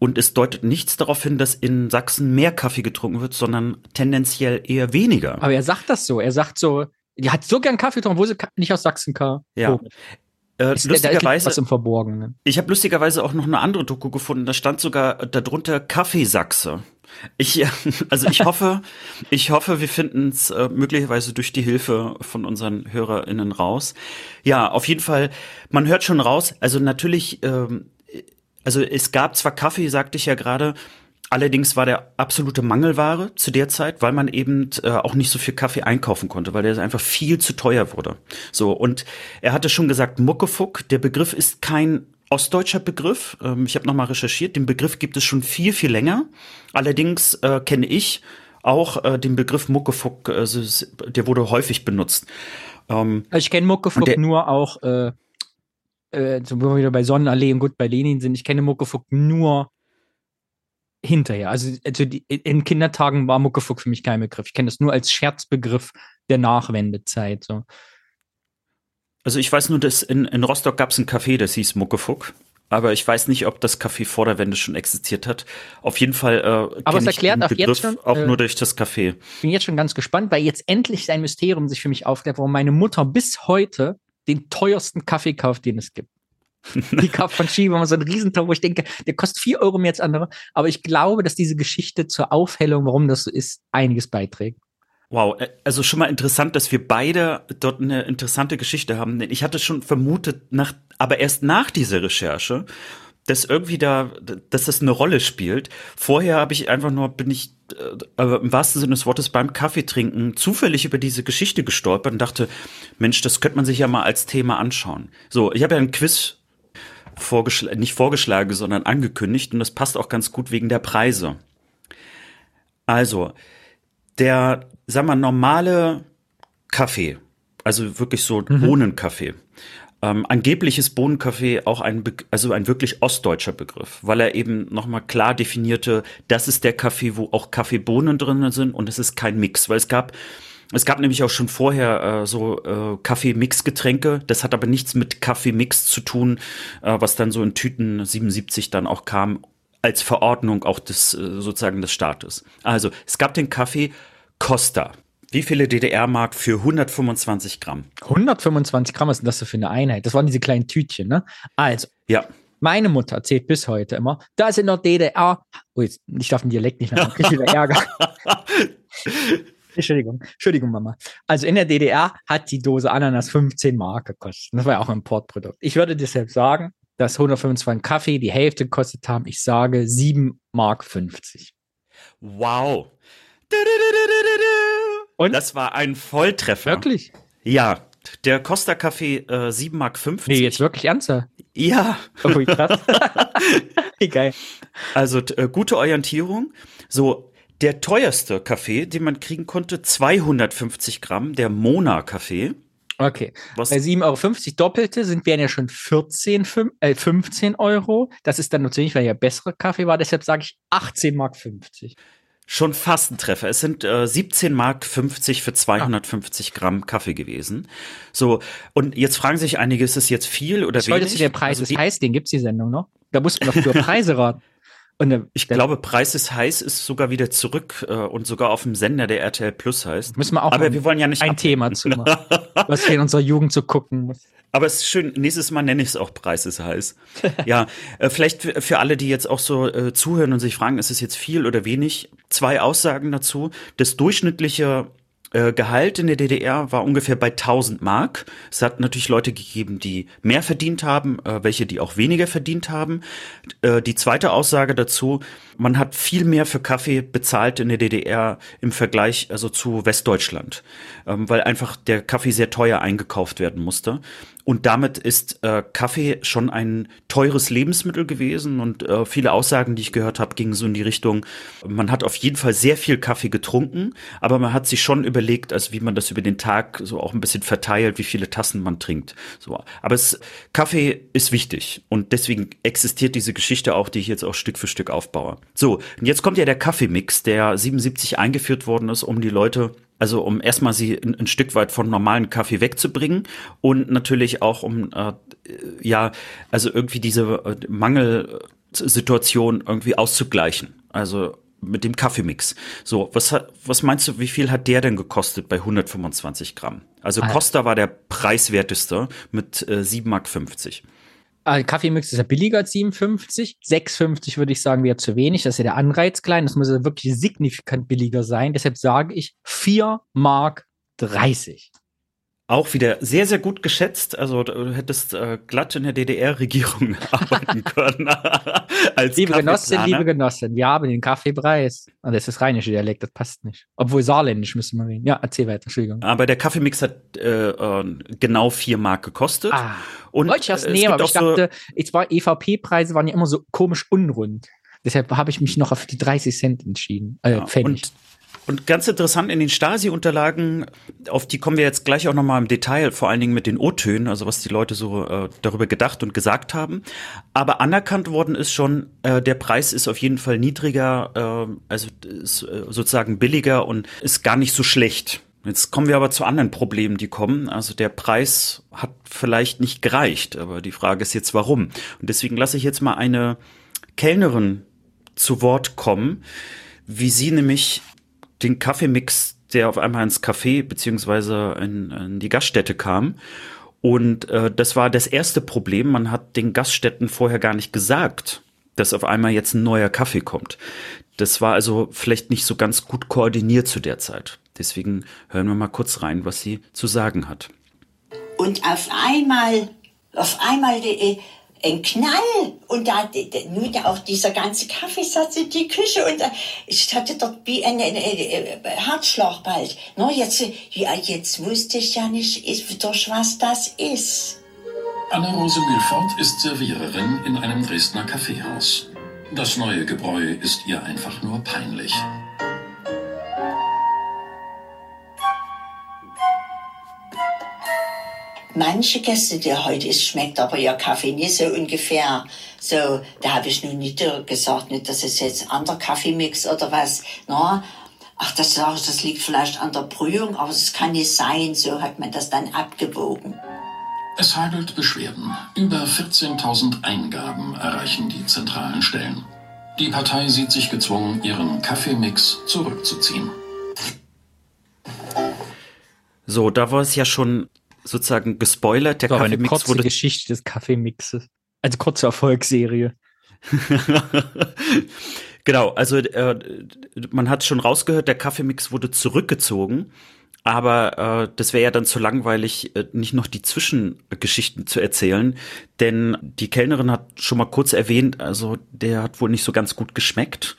Und es deutet nichts darauf hin, dass in Sachsen mehr Kaffee getrunken wird, sondern tendenziell eher weniger. Aber er sagt das so. Er sagt so, die hat so gern Kaffee getrunken, wo sie nicht aus Sachsen kam. Ja. So. Äh, Ist, lustigerweise, was im Verborgenen. ich habe lustigerweise auch noch eine andere Doku gefunden. Da stand sogar darunter Kaffeesachse. Ich, [laughs] also ich hoffe, ich hoffe, wir finden es äh, möglicherweise durch die Hilfe von unseren HörerInnen raus. Ja, auf jeden Fall, man hört schon raus, also natürlich, ähm, also es gab zwar Kaffee, sagte ich ja gerade, allerdings war der absolute Mangelware zu der Zeit, weil man eben äh, auch nicht so viel Kaffee einkaufen konnte, weil der einfach viel zu teuer wurde. So, und er hatte schon gesagt, Muckefuck, der Begriff ist kein ostdeutscher Begriff. Ähm, ich habe nochmal recherchiert. Den Begriff gibt es schon viel, viel länger. Allerdings äh, kenne ich auch äh, den Begriff Muckefuck, äh, der wurde häufig benutzt. Ähm, Also ich kenne Muckefuck nur auch, äh, äh, so wo wir wieder bei Sonnenallee und gut bei Lenin sind, ich kenne Muckefuck nur hinterher. Also, also die, in Kindertagen war Muckefuck für mich kein Begriff. Ich kenne das nur als Scherzbegriff der Nachwendezeit. So. also ich weiß nur, dass in, in Rostock gab es ein Café, das hieß Muckefuck. Aber ich weiß nicht, ob das Café vor der Wende schon existiert hat. Auf jeden Fall äh, Aber es erklärt auch jetzt Begriff schon, auch äh, nur durch das Café. Ich bin jetzt schon ganz gespannt, weil jetzt endlich sein Mysterium sich für mich aufklärt, warum meine Mutter bis heute den teuersten Kaffee kauft, den es gibt. [laughs] Die kauft von Shiba so einen Riesentau, wo ich denke, der kostet vier Euro mehr als andere. Aber ich glaube, dass diese Geschichte zur Aufhellung, warum das so ist, einiges beiträgt. Wow, äh, also schon mal interessant, dass wir beide dort eine interessante Geschichte haben. Denn ich hatte schon vermutet, nach, aber erst nach dieser Recherche, dass irgendwie da, dass das eine Rolle spielt. Vorher habe ich einfach nur, bin ich äh, im wahrsten Sinne des Wortes beim Kaffeetrinken zufällig über diese Geschichte gestolpert und dachte, Mensch, das könnte man sich ja mal als Thema anschauen. So, ich habe ja ein Quiz vorgeschlagen, nicht vorgeschlagen, sondern angekündigt und das passt auch ganz gut wegen der Preise. Also, der, sag mal, normale Kaffee, also wirklich so Bohnenkaffee. Ähm, angeblich ist Bohnenkaffee auch ein, Be also ein wirklich ostdeutscher Begriff, weil er eben nochmal klar definierte, das ist der Kaffee, wo auch Kaffeebohnen drin sind und es ist kein Mix, weil es gab es gab nämlich auch schon vorher äh, so äh, Kaffee-Mix-Getränke. Das hat aber nichts mit Kaffee-Mix zu tun, äh, was dann so in Tüten 77 dann auch kam, als Verordnung auch des äh, sozusagen des Staates. Also es gab den Kaffee Costa. Wie viele DDR-Mark für 125 Gramm? 125 Gramm, was ist denn das so für eine Einheit? Das waren diese kleinen Tütchen, ne? Also, Ja. meine Mutter erzählt bis heute immer, da ist in der DDR, oh, jetzt, ich darf den Dialekt nicht mehr, ich wieder Ärger. [laughs] Entschuldigung, Entschuldigung, Mama. Also in der DDR hat die Dose Ananas 15 Mark gekostet. Das war ja auch ein Importprodukt. Ich würde deshalb sagen, dass 125 Kaffee die Hälfte gekostet haben. Ich sage 7 Mark 50. Wow. Und? Das war ein Volltreffer. Wirklich? Ja. Der Costa Kaffee äh, 7 Mark 50. Nee, jetzt wirklich ernsthaft. Ja. Oh, wie krass. [laughs] wie geil. Also äh, gute Orientierung. So, der teuerste Kaffee, den man kriegen konnte, 250 Gramm, der Mona Kaffee. Okay. Was- Bei 7,50 Euro doppelte sind wären ja schon 14, fün- äh, 15 Euro. Das ist dann natürlich, weil ja bessere Kaffee war, deshalb sage ich 18,50 Mark. Schon fast ein Treffer. Es sind äh, 17 Mark 50 für 250 Gramm Kaffee gewesen. So, und jetzt fragen sich einige, ist es jetzt viel oder Ich wollte wenig? zu der Preis Also ist die- heiß, den gibt's die Sendung noch. Da muss man doch für [laughs] Preise raten. Und, Ich glaube, Preis ist heiß ist sogar wieder zurück äh, und sogar auf dem Sender, der RTL Plus heißt. müssen wir auch Aber mal wir wollen ja nicht ein Thema zu machen, was wir in unserer Jugend so gucken muss. Aber es ist schön, nächstes Mal nenne ich es auch Preis ist heiß. [laughs] ja, äh, vielleicht für, alle, die jetzt auch so äh, zuhören und sich fragen, ist es jetzt viel oder wenig? Zwei Aussagen dazu. Das durchschnittliche Gehalt in der DDR war ungefähr bei 1000 Mark. Es hat natürlich Leute gegeben, die mehr verdient haben, äh, welche, die auch weniger verdient haben. Äh, die zweite Aussage dazu, man hat viel mehr für Kaffee bezahlt in der DDR im Vergleich also zu Westdeutschland, ähm, weil einfach der Kaffee sehr teuer eingekauft werden musste. Und damit ist äh, Kaffee schon ein teures Lebensmittel gewesen. Und äh, viele Aussagen, die ich gehört habe, gingen so in die Richtung, man hat auf jeden Fall sehr viel Kaffee getrunken, aber man hat sich schon überlegt, also wie man das über den Tag so auch ein bisschen verteilt, wie viele Tassen man trinkt. So. Aber es, Kaffee ist wichtig. Und deswegen existiert diese Geschichte auch, die ich jetzt auch Stück für Stück aufbaue. So, und jetzt kommt ja der Kaffeemix, der 77 eingeführt worden ist, um die Leute also um erstmal sie ein, ein Stück weit von normalen Kaffee wegzubringen und natürlich auch um äh, ja also irgendwie diese äh, Mangelsituation irgendwie auszugleichen. Also mit dem Kaffeemix. So, was was meinst du, wie viel hat der denn gekostet bei 125 Gramm? Also Ah. Costa war der preiswerteste mit äh, 7,50 Mark. Also Kaffeemix ist ja billiger als 57. 6,50 würde ich sagen, wäre zu wenig. Das ist ja der Anreiz klein. Das muss ja wirklich signifikant billiger sein. Deshalb sage ich 4 Mark 30. Auch wieder sehr, sehr gut geschätzt. Also du hättest äh, glatt in der DDR-Regierung [laughs] arbeiten [laughs] können. als Liebe Genossin, liebe Genossin, wir haben den Kaffeepreis. Und das ist rheinische Dialekt, das passt nicht. Obwohl saarländisch müssen wir reden. Ja, erzähl weiter, Entschuldigung. Aber der Kaffeemix hat äh, äh, genau vier Mark gekostet. Ah, und wollte ich es nehmen, gibt aber ich so- dachte, ich war EVP-Preise waren ja immer so komisch unrund. Deshalb habe ich mich noch auf die 30 Cent entschieden. Äh, Ja, Pfennig. und, und ganz interessant in den Stasi-Unterlagen, auf die kommen wir jetzt gleich auch nochmal im Detail, vor allen Dingen mit den O-Tönen, also was die Leute so äh, darüber gedacht und gesagt haben. Aber anerkannt worden ist schon, äh, der Preis ist auf jeden Fall niedriger, äh, also ist äh, sozusagen billiger und ist gar nicht so schlecht. Jetzt kommen wir aber zu anderen Problemen, die kommen. Also der Preis hat vielleicht nicht gereicht, aber die Frage ist jetzt warum. Und deswegen lasse ich jetzt mal eine Kellnerin zu Wort kommen, wie sie nämlich den Kaffeemix, der auf einmal ins Café beziehungsweise in, in die Gaststätte kam. Und äh, das war das erste Problem. Man hat den Gaststätten vorher gar nicht gesagt, dass auf einmal jetzt ein neuer Kaffee kommt. Das war also vielleicht nicht so ganz gut koordiniert zu der Zeit. Deswegen hören wir mal kurz rein, was sie zu sagen hat. Und auf einmal, auf einmal äh, ein Knall und da nun auch dieser ganze Kaffeesatz in die Küche und äh, ich hatte dort wie ein, ein, ein Herzschlag bald. No, jetzt, äh, ja, jetzt wusste ich ja nicht, ist, durch was das ist. Anna-Rose Mühlfort ist Serviererin in einem Dresdner Kaffeehaus. Das neue Gebräu ist ihr einfach nur peinlich. Manche Gäste, die heute ist, schmeckt aber ihr Kaffee nicht so ungefähr. So, da habe ich nun nicht gesagt, nicht, das ist jetzt anderer Kaffeemix oder was. Na, ach, das, das liegt vielleicht an der Brühung, aber es kann nicht sein. So hat man das dann abgewogen. Es hagelt Beschwerden. Über 14.000 Eingaben erreichen die zentralen Stellen. Die Partei sieht sich gezwungen, ihren Kaffeemix zurückzuziehen. So, da war es ja schon sozusagen gespoilert. Der Kaffeemix kurze wurde Geschichte des Kaffeemixes. Also kurze Erfolgsserie. [laughs] genau, also äh, man hat schon rausgehört, der Kaffeemix wurde zurückgezogen, aber äh, das wäre ja dann zu langweilig, äh, nicht noch die Zwischengeschichten zu erzählen, denn die Kellnerin hat schon mal kurz erwähnt, also der hat wohl nicht so ganz gut geschmeckt.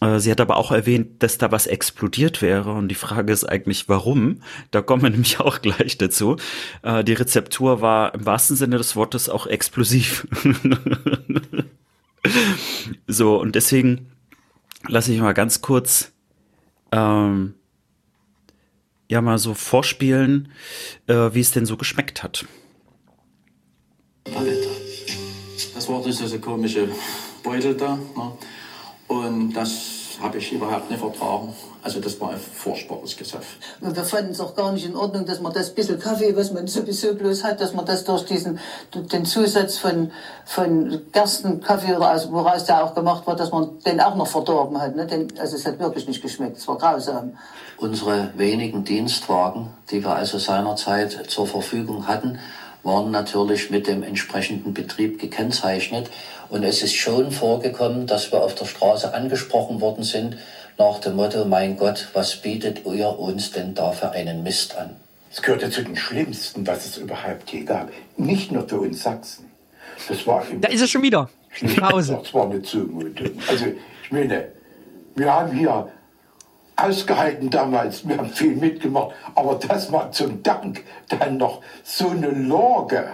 Äh, sie hat aber auch erwähnt, dass da was explodiert wäre. Und die Frage ist eigentlich, warum? Da kommen wir [laughs] nämlich auch gleich dazu. Äh, die Rezeptur war im wahrsten Sinne des Wortes auch explosiv. [laughs] so, und deswegen lasse ich mal ganz kurz ähm, ja mal so vorspielen, äh, wie es denn so geschmeckt hat. Das war diese komische Beutel da. Ne? Und das habe ich überhaupt nicht vertragen. Also das war ein furchtbares Gesöff. Wir fanden es auch gar nicht in Ordnung, dass man das bisschen Kaffee, was man sowieso bloß hat, dass man das durch diesen, den Zusatz von, von Gerstenkaffee oder aus, woraus der auch gemacht wird, dass man den auch noch verdorben hat. Ne? Den, also es hat wirklich nicht geschmeckt, es war grausam. Unsere wenigen Dienstwagen, die wir also seinerzeit zur Verfügung hatten, waren natürlich mit dem entsprechenden Betrieb gekennzeichnet. Und es ist schon vorgekommen, dass wir auf der Straße angesprochen worden sind nach dem Motto, mein Gott, was bietet ihr uns denn da für einen Mist an? Es gehörte zu den Schlimmsten, was es überhaupt je gab. Nicht nur für uns Sachsen. Das war da ist er schon wieder. Pause. Das war eine Zumutung. Also, ich meine, wir haben hier ausgehalten damals, wir haben viel mitgemacht, aber das war zum Dank dann noch so eine Lage,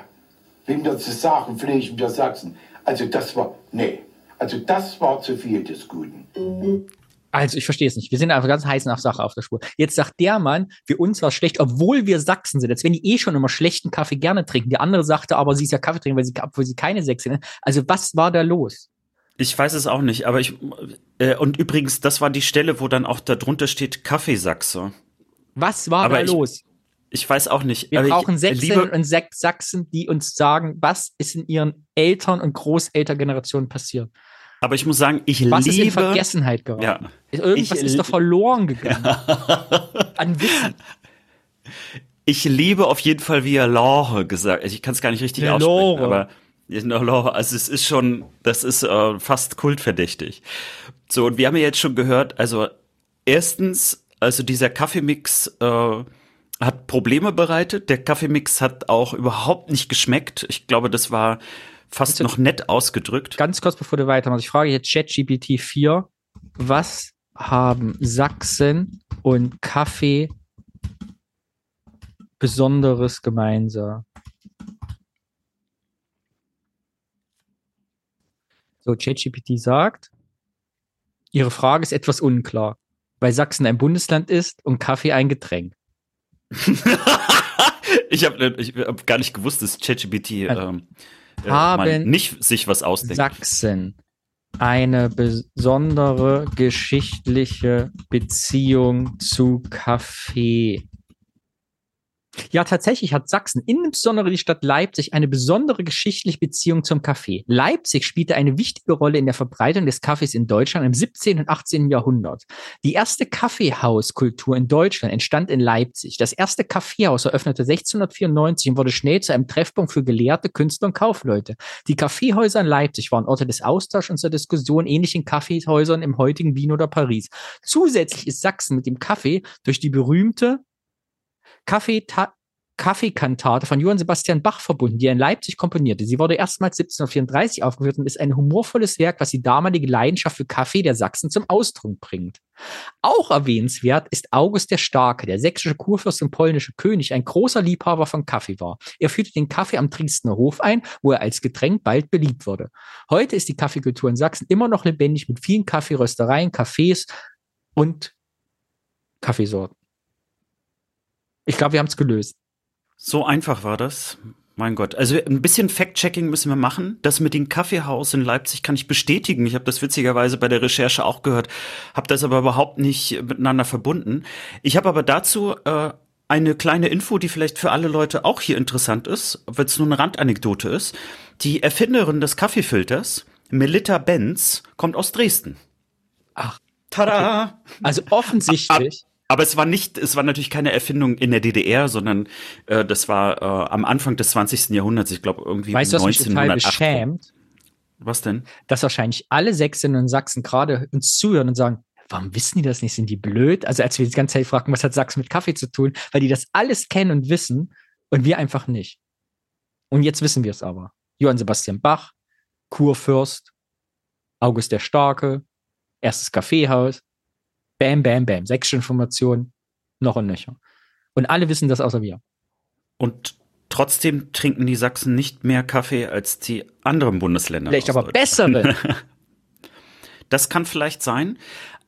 wie wir zu sagen pflegen, wir Sachsen. Also das war, nee, also das war zu viel des Guten. Also ich verstehe es nicht. Wir sind einfach ganz heiß nach Sache auf der Spur. Jetzt sagt der Mann, für uns war es schlecht, obwohl wir Sachsen sind. Jetzt wenn die eh schon immer schlechten Kaffee gerne trinken. Der andere sagte aber, sie ist ja Kaffee trinken, weil sie, obwohl sie keine Sächsin ist. Also was war da los? Ich weiß es auch nicht, aber ich äh, und übrigens, das war die Stelle, wo dann auch da drunter steht Kaffeesachse. Was war aber da ich, los? Ich weiß auch nicht. Wir brauchen Sächsinnen und Sachsen, die uns sagen, was ist in ihren Eltern- und Großelterngenerationen passiert. Aber ich muss sagen, ich was liebe. Was ist in Vergessenheit geraten? Ja. Irgendwas ist doch verloren [laughs] gegangen. An Wissen. Ich liebe auf jeden Fall, wie er Lore gesagt hat. Ich kann es gar nicht richtig Lore. aussprechen, aber also es ist schon, das ist äh, fast kultverdächtig. So, und wir haben ja jetzt schon gehört, also erstens, also dieser Kaffeemix äh, hat Probleme bereitet. Der Kaffeemix hat auch überhaupt nicht geschmeckt. Ich glaube, das war fast noch nett ausgedrückt. Ganz kurz bevor du weitermachst, ich frage jetzt ChatGPT 4, was haben Sachsen und Kaffee Besonderes gemeinsam? So, ChatGPT sagt, Ihre Frage ist etwas unklar, weil Sachsen ein Bundesland ist und Kaffee ein Getränk. [laughs] ich habe ich hab gar nicht gewusst, dass ChatGPT ähm, äh, nicht sich was ausdenkt. Sachsen eine besondere geschichtliche Beziehung zu Kaffee. Ja, tatsächlich hat Sachsen, insbesondere die Stadt Leipzig, eine besondere geschichtliche Beziehung zum Kaffee. Leipzig spielte eine wichtige Rolle in der Verbreitung des Kaffees in Deutschland im 17. und 18. Jahrhundert. Die erste Kaffeehauskultur in Deutschland entstand in Leipzig. Das erste Kaffeehaus eröffnete 1694 und wurde schnell zu einem Treffpunkt für Gelehrte, Künstler und Kaufleute. Die Kaffeehäuser in Leipzig waren Orte des Austauschs und zur Diskussion ähnlichen Kaffeehäusern im heutigen Wien oder Paris. Zusätzlich ist Sachsen mit dem Kaffee durch die berühmte Kaffee Kaffeekantate von Johann Sebastian Bach verbunden, die er in Leipzig komponierte. Sie wurde erstmals 1734 aufgeführt und ist ein humorvolles Werk, was die damalige Leidenschaft für Kaffee der Sachsen zum Ausdruck bringt. Auch erwähnenswert ist August der Starke, der sächsische Kurfürst und polnische König, ein großer Liebhaber von Kaffee war. Er führte den Kaffee am Dresdner Hof ein, wo er als Getränk bald beliebt wurde. Heute ist die Kaffeekultur in Sachsen immer noch lebendig mit vielen Kaffeeröstereien, Cafés und Kaffeesorten. Ich glaube, wir haben es gelöst. So einfach war das. Mein Gott. Also ein bisschen Fact-Checking müssen wir machen. Das mit dem Kaffeehaus in Leipzig kann ich bestätigen. Ich habe das witzigerweise bei der Recherche auch gehört, habe das aber überhaupt nicht miteinander verbunden. Ich habe aber dazu äh, eine kleine Info, die vielleicht für alle Leute auch hier interessant ist, wenn es nur eine Randanekdote ist. Die Erfinderin des Kaffeefilters, Melita Benz, kommt aus Dresden. Ach. Tada! Okay. Also [laughs] offensichtlich. Aber es war nicht, es war natürlich keine Erfindung in der DDR, sondern äh, das war äh, am Anfang des 20. Jahrhunderts, ich glaube irgendwie weißt, 1908. Was beschämt? Was denn? Dass wahrscheinlich alle Sächsinnen und Sachsen gerade uns zuhören und sagen, warum wissen die das nicht? Sind die blöd? Also als wir die ganze Zeit fragen, was hat Sachsen mit Kaffee zu tun, weil die das alles kennen und wissen und wir einfach nicht. Und jetzt wissen wir es aber. Johann Sebastian Bach, Kurfürst, August der Starke, erstes Kaffeehaus, bam, bam, bam, Sexinformation, noch und nöcher. Und alle wissen das außer wir. Und trotzdem trinken die Sachsen nicht mehr Kaffee als die anderen Bundesländer. Vielleicht aber Deutschland. bessere. [laughs] Das kann vielleicht sein.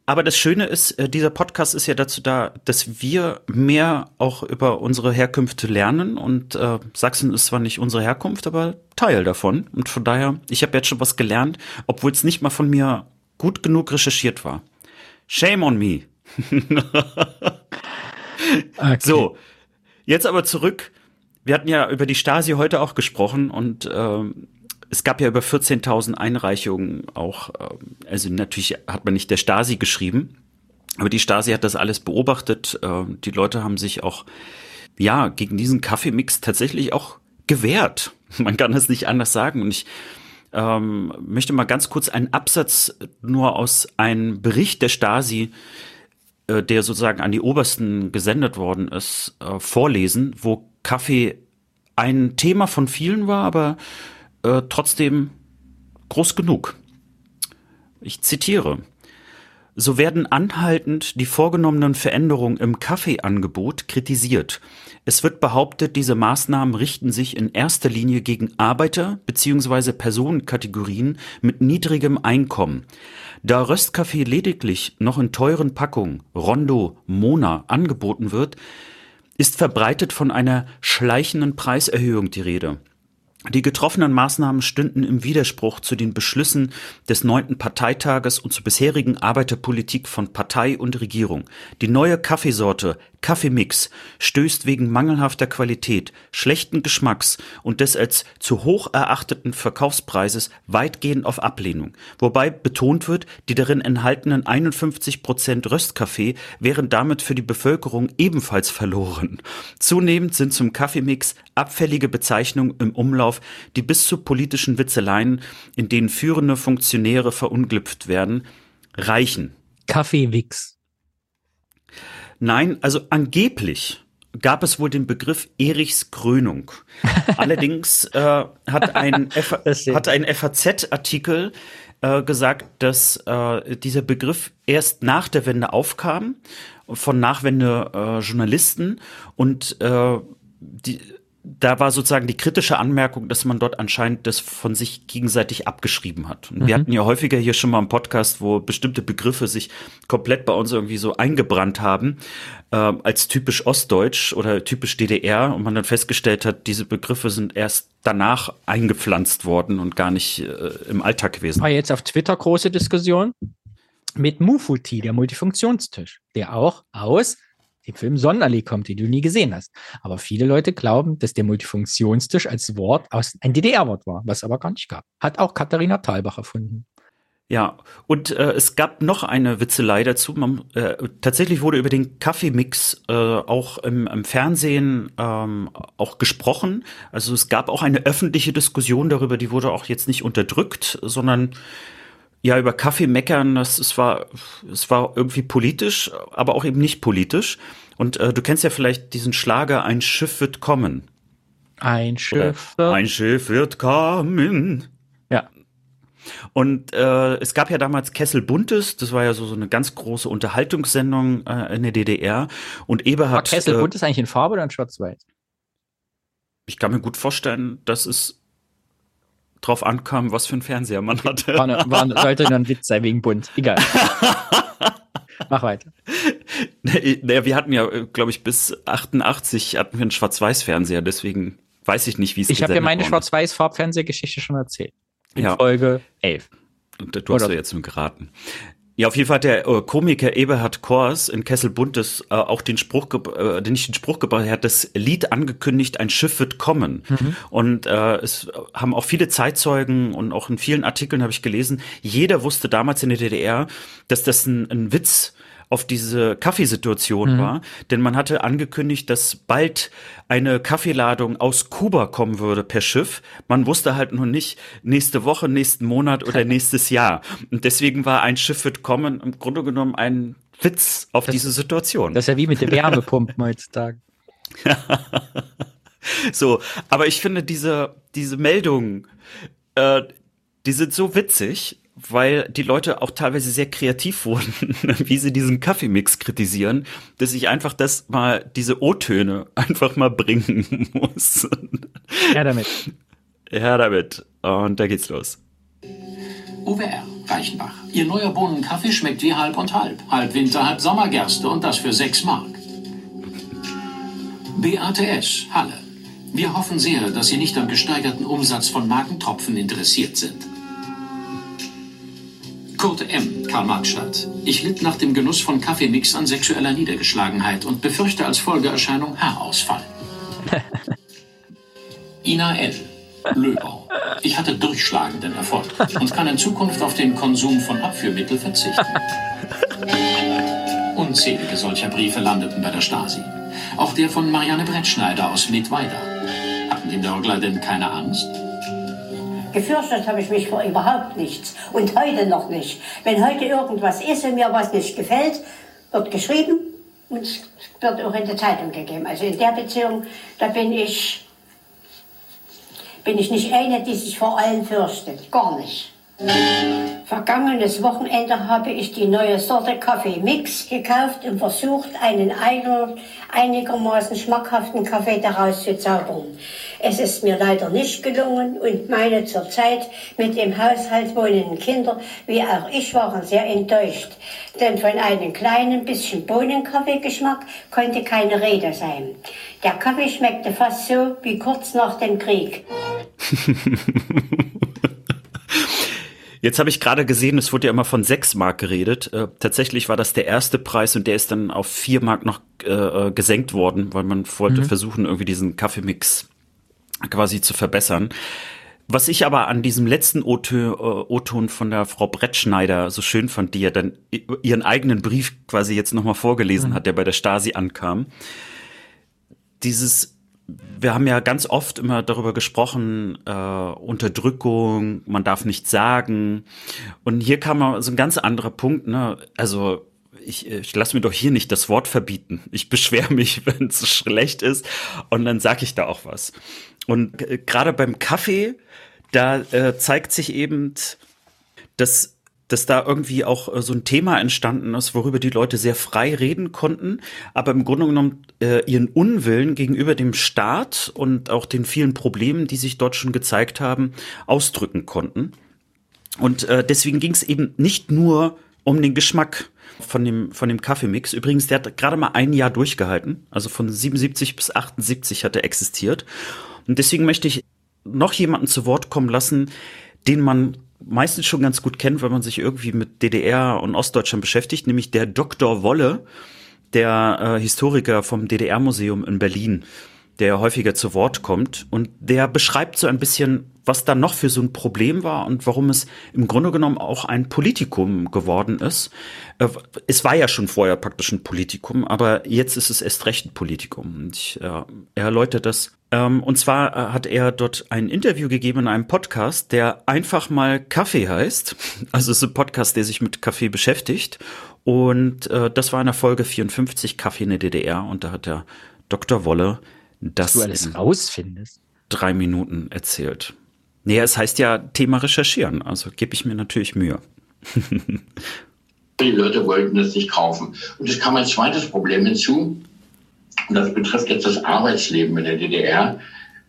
Aber das Schöne ist, äh, dieser Podcast ist ja dazu da, dass wir mehr auch über unsere Herkünfte lernen. Und äh, Sachsen ist zwar nicht unsere Herkunft, aber Teil davon. Und von daher, ich habe jetzt schon was gelernt, obwohl es nicht mal von mir gut genug recherchiert war. Shame on me. [laughs] So, jetzt aber zurück. Wir hatten ja über die Stasi heute auch gesprochen und ähm, es gab ja über 14.000 Einreichungen auch. Ähm, also natürlich hat man nicht der Stasi geschrieben, aber die Stasi hat das alles beobachtet. Äh, die Leute haben sich auch ja gegen diesen Kaffeemix tatsächlich auch gewehrt. Man kann das nicht anders sagen. Und ich ähm, möchte mal ganz kurz einen Absatz nur aus einem Bericht der Stasi äh, der sozusagen an die Obersten gesendet worden ist, äh, vorlesen, wo Kaffee ein Thema von vielen war, aber äh, trotzdem groß genug. Ich zitiere. So werden anhaltend die vorgenommenen Veränderungen im Kaffeeangebot kritisiert. Es wird behauptet, diese Maßnahmen richten sich in erster Linie gegen Arbeiter bzw. Personenkategorien mit niedrigem Einkommen. Da Röstkaffee lediglich noch in teuren Packungen Rondo, Mona angeboten wird, ist verbreitet von einer schleichenden Preiserhöhung die Rede. Die getroffenen Maßnahmen stünden im Widerspruch zu den Beschlüssen des neunten Parteitages und zur bisherigen Arbeiterpolitik von Partei und Regierung. Die neue Kaffeesorte Kaffeemix stößt wegen mangelhafter Qualität, schlechten Geschmacks und des als zu hoch erachteten Verkaufspreises weitgehend auf Ablehnung. Wobei betont wird, die darin enthaltenen 51 Prozent Röstkaffee wären damit für die Bevölkerung ebenfalls verloren. Zunehmend sind zum Kaffeemix abfällige Bezeichnungen im Umlauf, die bis zu politischen Witzeleien, in denen führende Funktionäre verunglüpft werden, reichen. Kaffeewix. Nein, also angeblich gab es wohl den Begriff Erichs Krönung. [laughs] Allerdings äh, hat ein, F [laughs] hat ein FAZ-Artikel äh, gesagt, dass äh, dieser Begriff erst nach der Wende aufkam von Nachwende-Journalisten und äh, die da war sozusagen die kritische Anmerkung, dass man dort anscheinend das von sich gegenseitig abgeschrieben hat. Und mhm. wir hatten ja häufiger hier schon mal einen Podcast, wo bestimmte Begriffe sich komplett bei uns irgendwie so eingebrannt haben, äh, als typisch Ostdeutsch oder typisch DDR und man dann festgestellt hat, diese Begriffe sind erst danach eingepflanzt worden und gar nicht äh, im Alltag gewesen. War jetzt auf Twitter große Diskussion mit Mufuti, der Multifunktionstisch, der auch aus dem Film Sonnenallee kommt, den du nie gesehen hast. Aber viele Leute glauben, dass der Multifunktionstisch als Wort aus ein DDR-Wort war, was aber gar nicht gab. Hat auch Katharina Thalbach erfunden. Ja, und äh, es gab noch eine Witzelei dazu. Man, äh, tatsächlich wurde über den Kaffeemix äh, auch im, im Fernsehen ähm, auch gesprochen. Also es gab auch eine öffentliche Diskussion darüber, die wurde auch jetzt nicht unterdrückt, sondern ja, über Kaffee meckern, das es war, es war irgendwie politisch, aber auch eben nicht politisch. Und äh, du kennst ja vielleicht diesen Schlager, ein Schiff wird kommen. Ein Schiff wird Ein Schiff wird kommen. Ja. Und äh, es gab ja damals Kessel Buntes, das war ja so, so eine ganz große Unterhaltungssendung äh, in der DDR. Und Eberhard. War Kessel äh, Buntes eigentlich in Farbe oder in Schwarz-Weiß? Ich kann mir gut vorstellen, dass es drauf ankam, was für ein Fernseher man hatte. War, eine, war, sollte nur ein Witz sein wegen bunt. Egal. [laughs] Mach weiter. Naja, wir hatten ja, glaube ich, bis 88 hatten wir einen Schwarz-Weiß-Fernseher, deswegen weiß ich nicht, wie es Ich habe ja meine Schwarz-Weiß-Farbfernsehgeschichte schon erzählt. In ja. Folge 11. Und du hast ja jetzt nur geraten. Ja, auf jeden Fall hat der äh, Komiker Eberhard Kors in Kessel Buntes äh, auch den Spruch, äh, den nicht den Spruch gebracht, er hat das Lied angekündigt, ein Schiff wird kommen. Mhm. Und äh, es haben auch viele Zeitzeugen und auch in vielen Artikeln habe ich gelesen, jeder wusste damals in der DDR, dass das ein, ein Witz auf diese Kaffeesituation mhm. war, denn man hatte angekündigt, dass bald eine Kaffeeladung aus Kuba kommen würde per Schiff. Man wusste halt noch nicht nächste Woche, nächsten Monat oder [laughs] nächstes Jahr. Und deswegen war ein Schiff wird kommen im Grunde genommen ein Witz auf das, diese Situation. Das ist ja wie mit den [laughs] Wärmepumpen heutzutage. [laughs] so, aber ich finde diese, diese Meldungen, äh, die sind so witzig, weil die Leute auch teilweise sehr kreativ wurden, [laughs] wie sie diesen Kaffeemix kritisieren, dass ich einfach das mal, diese O-Töne [laughs] einfach mal bringen [laughs] muss. Ja, damit. Ja, damit. Und da geht's los. UWR, Reichenbach. Ihr neuer Bohnenkaffee schmeckt wie halb und halb. Halb Winter, halb Sommergerste und das für 6 Mark. BATS, Halle. Wir hoffen sehr, dass Sie nicht am gesteigerten Umsatz von Markentropfen interessiert sind. Kurt M., Karl-Marx-Stadt. Ich litt nach dem Genuss von Kaffeemix an sexueller Niedergeschlagenheit und befürchte als Folgeerscheinung Haarausfall. [laughs] Ina L., Löbau. Ich hatte durchschlagenden Erfolg und kann in Zukunft auf den Konsum von Abführmittel verzichten. [laughs] Unzählige solcher Briefe landeten bei der Stasi. Auch der von Marianne Brettschneider aus Mittweida. Hatten die Nörgler denn keine Angst? Gefürchtet habe ich mich vor überhaupt nichts. Und heute noch nicht. Wenn heute irgendwas ist und mir was nicht gefällt, wird geschrieben und es wird auch in der Zeitung gegeben. Also in der Beziehung, da bin ich, bin ich nicht eine, die sich vor allen fürchtet. Gar nicht. Vergangenes Wochenende habe ich die neue Sorte Kaffee Mix gekauft und versucht, einen einigermaßen schmackhaften Kaffee daraus zu zaubern. Es ist mir leider nicht gelungen und meine zurzeit mit dem Haushalt wohnenden Kinder, wie auch ich, waren sehr enttäuscht. Denn von einem kleinen bisschen Bohnenkaffeegeschmack konnte keine Rede sein. Der Kaffee schmeckte fast so wie kurz nach dem Krieg. [laughs] Jetzt habe ich gerade gesehen, es wurde ja immer von 6 Mark geredet. Äh, tatsächlich war das der erste Preis und der ist dann auf 4 Mark noch äh, äh, gesenkt worden, weil man wollte mhm. versuchen, irgendwie diesen Kaffeemix quasi zu verbessern. Was ich aber an diesem letzten äh, O-Ton von der Frau Brettschneider so schön fand, die ja dann ihren eigenen Brief quasi jetzt nochmal vorgelesen mhm. hat, der bei der Stasi ankam. Dieses wir haben ja ganz oft immer darüber gesprochen, äh, Unterdrückung, man darf nichts sagen. Und hier kam mal so ein ganz anderer Punkt, ne? Also ich, ich lasse mir doch hier nicht das Wort verbieten. Ich beschwere mich, [laughs] wenn es schlecht ist und dann sage ich da auch was. Und äh, gerade beim Kaffee, da äh, zeigt sich eben, dass dass da irgendwie auch äh, so ein Thema entstanden ist, worüber die Leute sehr frei reden konnten, aber im Grunde genommen äh, ihren Unwillen gegenüber dem Staat und auch den vielen Problemen, die sich dort schon gezeigt haben, ausdrücken konnten. Und äh, deswegen ging es eben nicht nur um den Geschmack von dem, von dem Kaffeemix. Übrigens, der hat gerade mal ein Jahr durchgehalten. Also von 77 bis 78 hat er existiert. Und deswegen möchte ich noch jemanden zu Wort kommen lassen, den man meistens schon ganz gut kennt, wenn man sich irgendwie mit DDR und Ostdeutschland beschäftigt, nämlich der Dr. Wolle, der äh, Historiker vom DDR-Museum in Berlin, der häufiger zu Wort kommt. Und der beschreibt so ein bisschen, was da noch für so ein Problem war und warum es im Grunde genommen auch ein Politikum geworden ist. Äh, es war ja schon vorher praktisch ein Politikum, aber jetzt ist es erst recht ein Politikum. Und ich, äh, er erläutert das ähm, und zwar äh, hat er dort ein Interview gegeben in einem Podcast, der einfach mal Kaffee heißt. [laughs] Also es ist ein Podcast, der sich mit Kaffee beschäftigt. Und äh, das war in der Folge 54 Kaffee in der DDR. Und da hat der Dr. Wolle das du alles rausfindest. drei Minuten erzählt. Naja, es heißt ja Thema recherchieren. Also gebe ich mir natürlich Mühe. Die Leute wollten es nicht kaufen. Und es kam ein zweites Problem hinzu und das betrifft jetzt das Arbeitsleben in der DDR,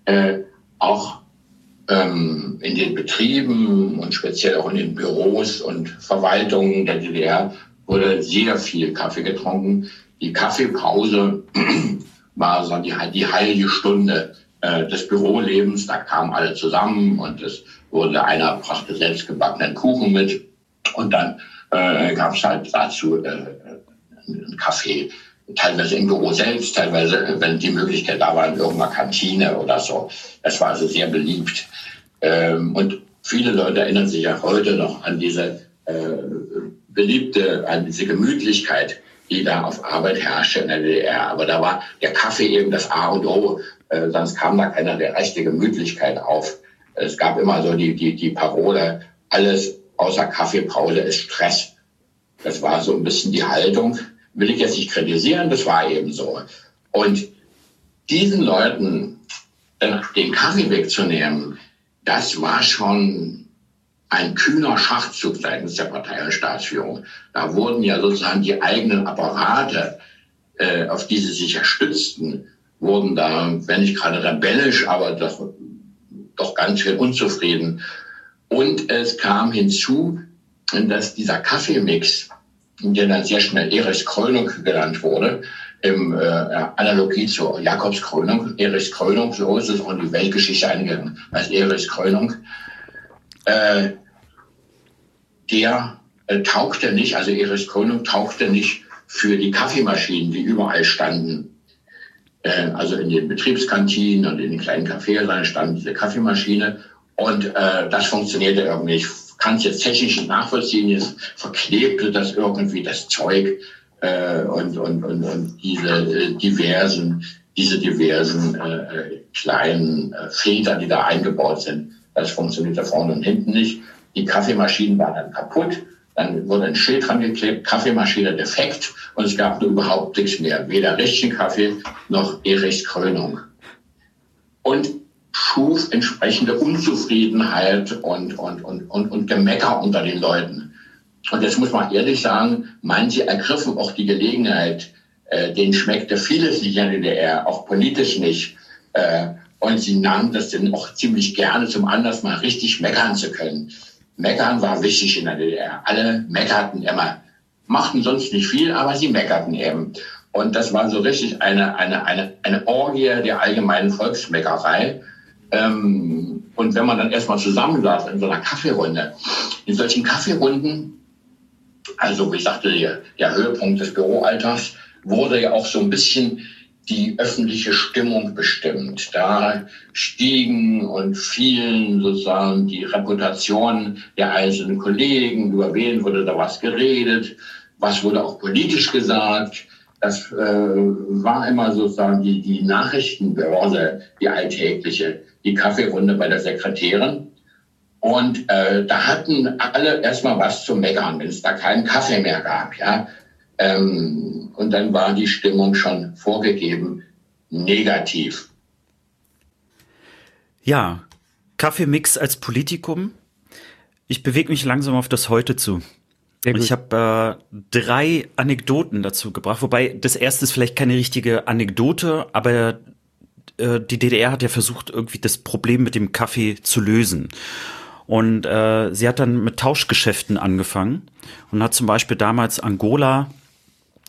äh, auch ähm, in den Betrieben und speziell auch in den Büros und Verwaltungen der DDR wurde sehr viel Kaffee getrunken. Die Kaffeepause war so die, die heilige Stunde äh, des Bürolebens. Da kamen alle zusammen und es wurde einer brachte selbstgebackenen Kuchen mit und dann äh, gab es halt dazu äh, einen Kaffee teilweise im Büro selbst, teilweise, wenn die Möglichkeit da war, in irgendeiner Kantine oder so. Es war also sehr beliebt. Ähm, und viele Leute erinnern sich ja heute noch an diese äh, beliebte, an diese Gemütlichkeit, die da auf Arbeit herrschte in der DDR. Aber da war der Kaffee eben das A und O, äh, sonst kam da keine der rechte Gemütlichkeit auf. Es gab immer so die, die, die Parole, alles außer Kaffeepause ist Stress. Das war so ein bisschen die Haltung will ich jetzt nicht kritisieren, das war eben so. Und diesen Leuten den Kaffee wegzunehmen, das war schon ein kühner Schachzug seitens der Partei und Staatsführung. Da wurden ja sozusagen die eigenen Apparate, äh, auf die sie sich ja stützten, wurden da, wenn nicht gerade rebellisch, aber doch, doch ganz schön unzufrieden. Und es kam hinzu, dass dieser Kaffeemix, der dann sehr schnell Erich Krönung genannt wurde, im äh, Analogie zur Jakobskrönung, Erichs Krönung, so ist es auch in die Weltgeschichte eingegangen als Erichs Krönung, äh, der äh, taugte nicht, also Erichs Krönung taugte nicht für die Kaffeemaschinen, die überall standen. Äh, also in den Betriebskantinen und in den kleinen Kaffeehäusern stand diese Kaffeemaschine und äh, das funktionierte irgendwie nicht. Kann es jetzt technisch nicht nachvollziehen, jetzt verklebte das irgendwie das Zeug äh, und, und, und, und diese äh, diversen, diese diversen äh, äh, kleinen äh, Federn, die da eingebaut sind, das funktioniert da vorne und hinten nicht. Die Kaffeemaschinen waren dann kaputt. Dann wurde ein Schild dran geklebt, Kaffeemaschine defekt und es gab nur überhaupt nichts mehr. Weder richtigen Kaffee noch Erichs Krönung. Und schuf entsprechende Unzufriedenheit und, und, und, und, und Gemecker unter den Leuten. Und jetzt muss man ehrlich sagen, manche ergriffen auch die Gelegenheit, äh, denen schmeckte vieles nicht in der DDR, auch politisch nicht. Äh, und sie nahmen das dann auch ziemlich gerne zum Anlass, mal richtig meckern zu können. Meckern war wichtig in der DDR. Alle meckerten immer. Machten sonst nicht viel, aber sie meckerten eben. Und das war so richtig eine, eine, eine, eine Orgie der allgemeinen Volksmeckerei. Ähm, und wenn man dann erstmal zusammen saß in so einer Kaffeerunde, in solchen Kaffeerunden also wie ich sagte, der, der Höhepunkt des Büroalltags wurde ja auch so ein bisschen die öffentliche Stimmung bestimmt. Da stiegen und fielen sozusagen die Reputationen der einzelnen Kollegen, über wen wurde da was geredet, was wurde auch politisch gesagt. Das äh, war immer sozusagen die, die Nachrichtenbörse, die alltägliche, die Kaffeerunde bei der Sekretärin. Und äh, da hatten alle erstmal was zu meckern, wenn es da keinen Kaffee mehr gab. Ja? Ähm, und dann war die Stimmung schon vorgegeben negativ. Ja, Kaffeemix als Politikum. Ich bewege mich langsam auf das Heute zu. Und ich habe äh, drei Anekdoten dazu gebracht, wobei das erste ist vielleicht keine richtige Anekdote, aber äh, die DDR hat ja versucht, irgendwie das Problem mit dem Kaffee zu lösen. Und äh, sie hat dann mit Tauschgeschäften angefangen und hat zum Beispiel damals Angola,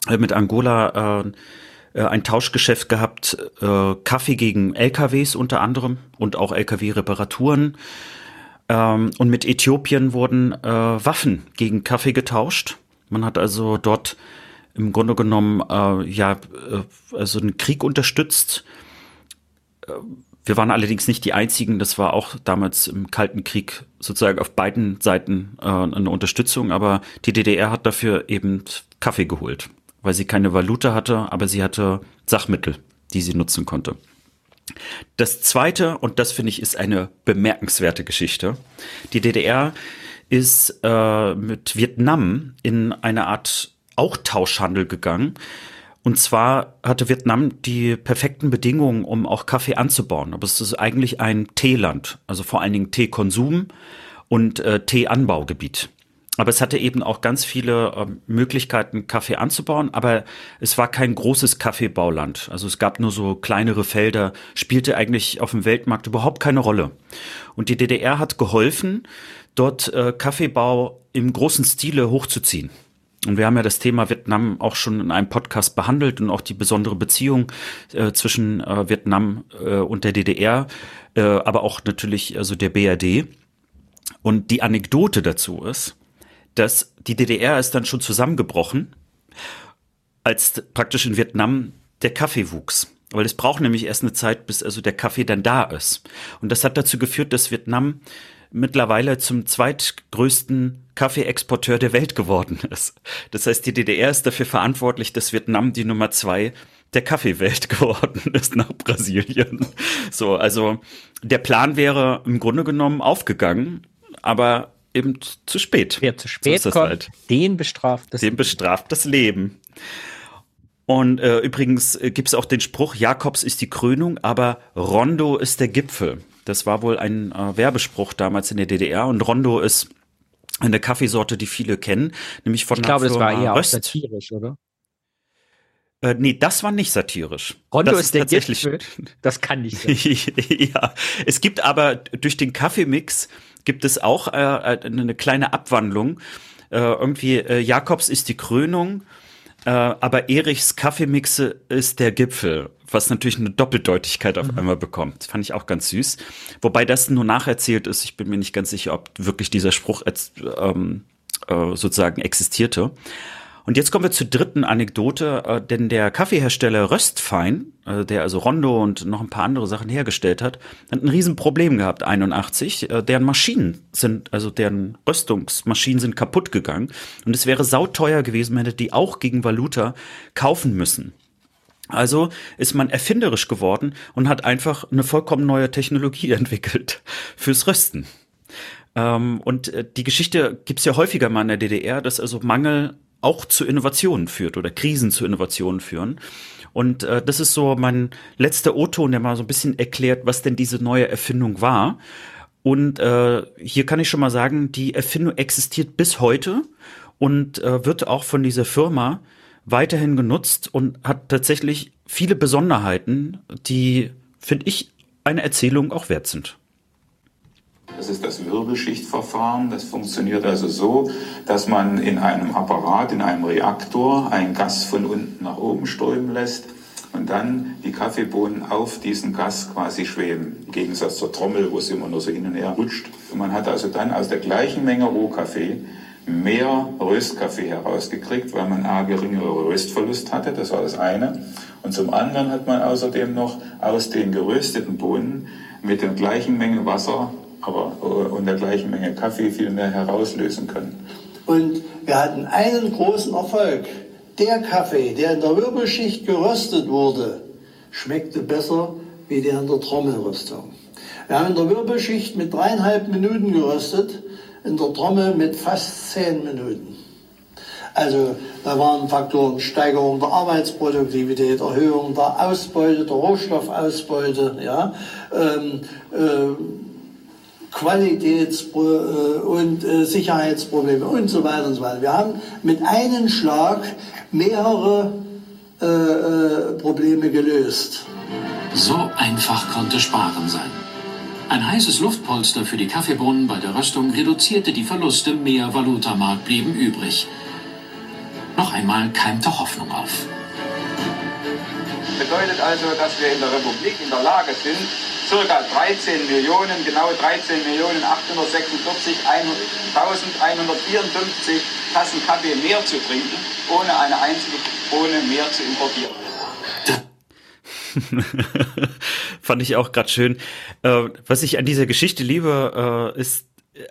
mit Angola äh, äh ein Tauschgeschäft gehabt, äh, Kaffee gegen LKWs unter anderem und auch LKW-Reparaturen. Ähm, und mit Äthiopien wurden äh, Waffen gegen Kaffee getauscht. Man hat also dort im Grunde genommen äh, ja äh, also einen Krieg unterstützt. Äh, wir waren allerdings nicht die einzigen. Das war auch damals im Kalten Krieg sozusagen auf beiden Seiten äh, eine Unterstützung. Aber die DDR hat dafür eben Kaffee geholt, weil sie keine Valuta hatte, aber sie hatte Sachmittel, die sie nutzen konnte. Das zweite, und das finde ich ist eine bemerkenswerte Geschichte. Die DDR ist äh, mit Vietnam in eine Art auch Tauschhandel gegangen und zwar hatte Vietnam die perfekten Bedingungen, um auch Kaffee anzubauen. Aber es ist eigentlich ein Teeland, also vor allen Dingen Teekonsum und äh, Teeanbaugebiet. Aber es hatte eben auch ganz viele äh, Möglichkeiten, Kaffee anzubauen, aber es war kein großes Kaffeebauland. Also es gab nur so kleinere Felder, spielte eigentlich auf dem Weltmarkt überhaupt keine Rolle. Und die DDR hat geholfen, dort äh, Kaffeebau im großen Stile hochzuziehen. Und wir haben ja das Thema Vietnam auch schon in einem Podcast behandelt und auch die besondere Beziehung äh, zwischen äh, Vietnam äh, und der DDR, äh, aber auch natürlich also der BRD. Und die Anekdote dazu ist, dass die DDR ist dann schon zusammengebrochen, als praktisch in Vietnam der Kaffee wuchs. Weil es braucht nämlich erst eine Zeit, bis also der Kaffee dann da ist. Und das hat dazu geführt, dass Vietnam mittlerweile zum zweitgrößten Kaffeeexporteur der Welt geworden [laughs] ist. Das heißt, die DDR ist dafür verantwortlich, dass Vietnam die Nummer zwei der Kaffeewelt [laughs] geworden ist nach Brasilien. So, also der Plan wäre im Grunde genommen aufgegangen, aber eben zu spät. Wer zu spät so kommt, halt. den bestraft das Den bestraft das Leben. Und äh, übrigens äh, gibt es auch den Spruch, Jakobs ist die Krönung, aber Rondo ist der Gipfel. Das war wohl ein äh, Werbespruch damals in der DDR und Rondo ist eine Kaffeesorte, die viele kennen, nämlich von Ich glaube, das war eher auch Röst. satirisch, oder? Äh, nee, das war nicht satirisch. Rondo das ist der tatsächlich. Gipfel. Das kann nicht sein. [laughs] ja, es gibt aber durch den Kaffeemix gibt es auch äh, eine kleine Abwandlung. Äh, irgendwie äh, Jakobs ist die Krönung, äh, aber Erichs Kaffeemixe ist der Gipfel, was natürlich eine Doppeldeutigkeit auf einmal bekommt. Fand ich auch ganz süß. Wobei das nur nacherzählt ist. Ich bin mir nicht ganz sicher, ob wirklich dieser Spruch jetzt, ähm, äh, sozusagen existierte. Und jetzt kommen wir zur dritten Anekdote, äh, denn der Kaffeehersteller Röstfein, äh, der also Rondo und noch ein paar andere Sachen hergestellt hat, hat ein Riesenproblem gehabt, 81. Äh, deren Maschinen sind, also deren Röstungsmaschinen sind kaputt gegangen. Und es wäre sauteuer gewesen, man hätte die auch gegen Valuta kaufen müssen. Also ist man erfinderisch geworden und hat einfach eine vollkommen neue Technologie [laughs] entwickelt fürs Rösten. Ähm, und äh, die Geschichte gibt's ja häufiger mal in der DDR, dass also Mangel auch zu Innovationen führt oder Krisen zu Innovationen führen. Und äh, das ist so mein letzter O-Ton, der mal so ein bisschen erklärt, was denn diese neue Erfindung war. Und äh, hier kann ich schon mal sagen, die Erfindung existiert bis heute und äh, wird auch von dieser Firma weiterhin genutzt und hat tatsächlich viele Besonderheiten, die, finde ich, eine Erzählung auch wert sind. Das ist das Wirbelschichtverfahren. Das funktioniert also so, dass man in einem Apparat, in einem Reaktor, ein Gas von unten nach oben strömen lässt und dann die Kaffeebohnen auf diesen Gas quasi schweben. Im Gegensatz zur Trommel, wo es immer nur so hin und her rutscht. Und man hat also dann aus der gleichen Menge Rohkaffee mehr Röstkaffee herausgekriegt, weil man A, geringere Röstverlust hatte, das war das eine. Und zum anderen hat man außerdem noch aus den gerösteten Bohnen mit der gleichen Menge Wasser aber äh, und der gleichen Menge Kaffee viel mehr herauslösen können. Und wir hatten einen großen Erfolg. Der Kaffee, der in der Wirbelschicht geröstet wurde, schmeckte besser wie der in der Trommelröstung. Wir haben in der Wirbelschicht mit dreieinhalb Minuten geröstet, in der Trommel mit fast zehn Minuten. Also da waren Faktoren Steigerung der Arbeitsproduktivität, Erhöhung der Ausbeute, der Rohstoffausbeute, ja, ähm, äh, Qualitäts- äh, und äh, Sicherheitsprobleme und so weiter und so weiter. Wir haben mit einem Schlag mehrere äh, äh, Probleme gelöst. So einfach konnte Sparen sein. Ein heißes Luftpolster für die Kaffeebohnen bei der Röstung reduzierte die Verluste, mehr Valutamarkt blieben übrig. Noch einmal keimte Hoffnung auf. Bedeutet also, dass wir in der Republik in der Lage sind, circa 13 Millionen, genau 13 Millionen 846 1154 Tassen Kaffee mehr zu trinken, ohne eine einzige Bohne mehr zu importieren. [laughs] Fand ich auch gerade schön. Äh, was ich an dieser Geschichte liebe, äh, ist,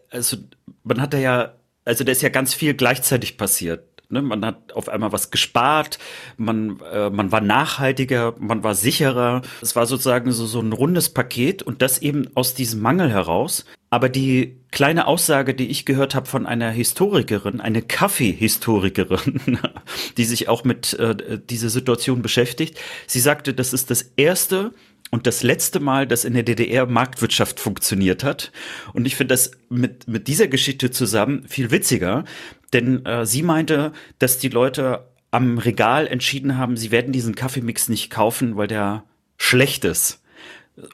also man hat da ja, also da ist ja ganz viel gleichzeitig passiert. Ne? Man hat auf einmal was gespart, man, äh, man war nachhaltiger, man war sicherer. Es war sozusagen so, so ein rundes Paket und das eben aus diesem Mangel heraus. Aber die kleine Aussage, die ich gehört habe von einer Historikerin, eine Kaffeehistorikerin, [laughs] die sich auch mit äh, dieser Situation beschäftigt, sie sagte, das ist das erste und das letzte Mal, dass in der DDR Marktwirtschaft funktioniert hat. Und ich finde das mit, mit dieser Geschichte zusammen viel witziger, denn äh, sie meinte, dass die Leute am Regal entschieden haben, sie werden diesen Kaffeemix nicht kaufen, weil der schlecht ist.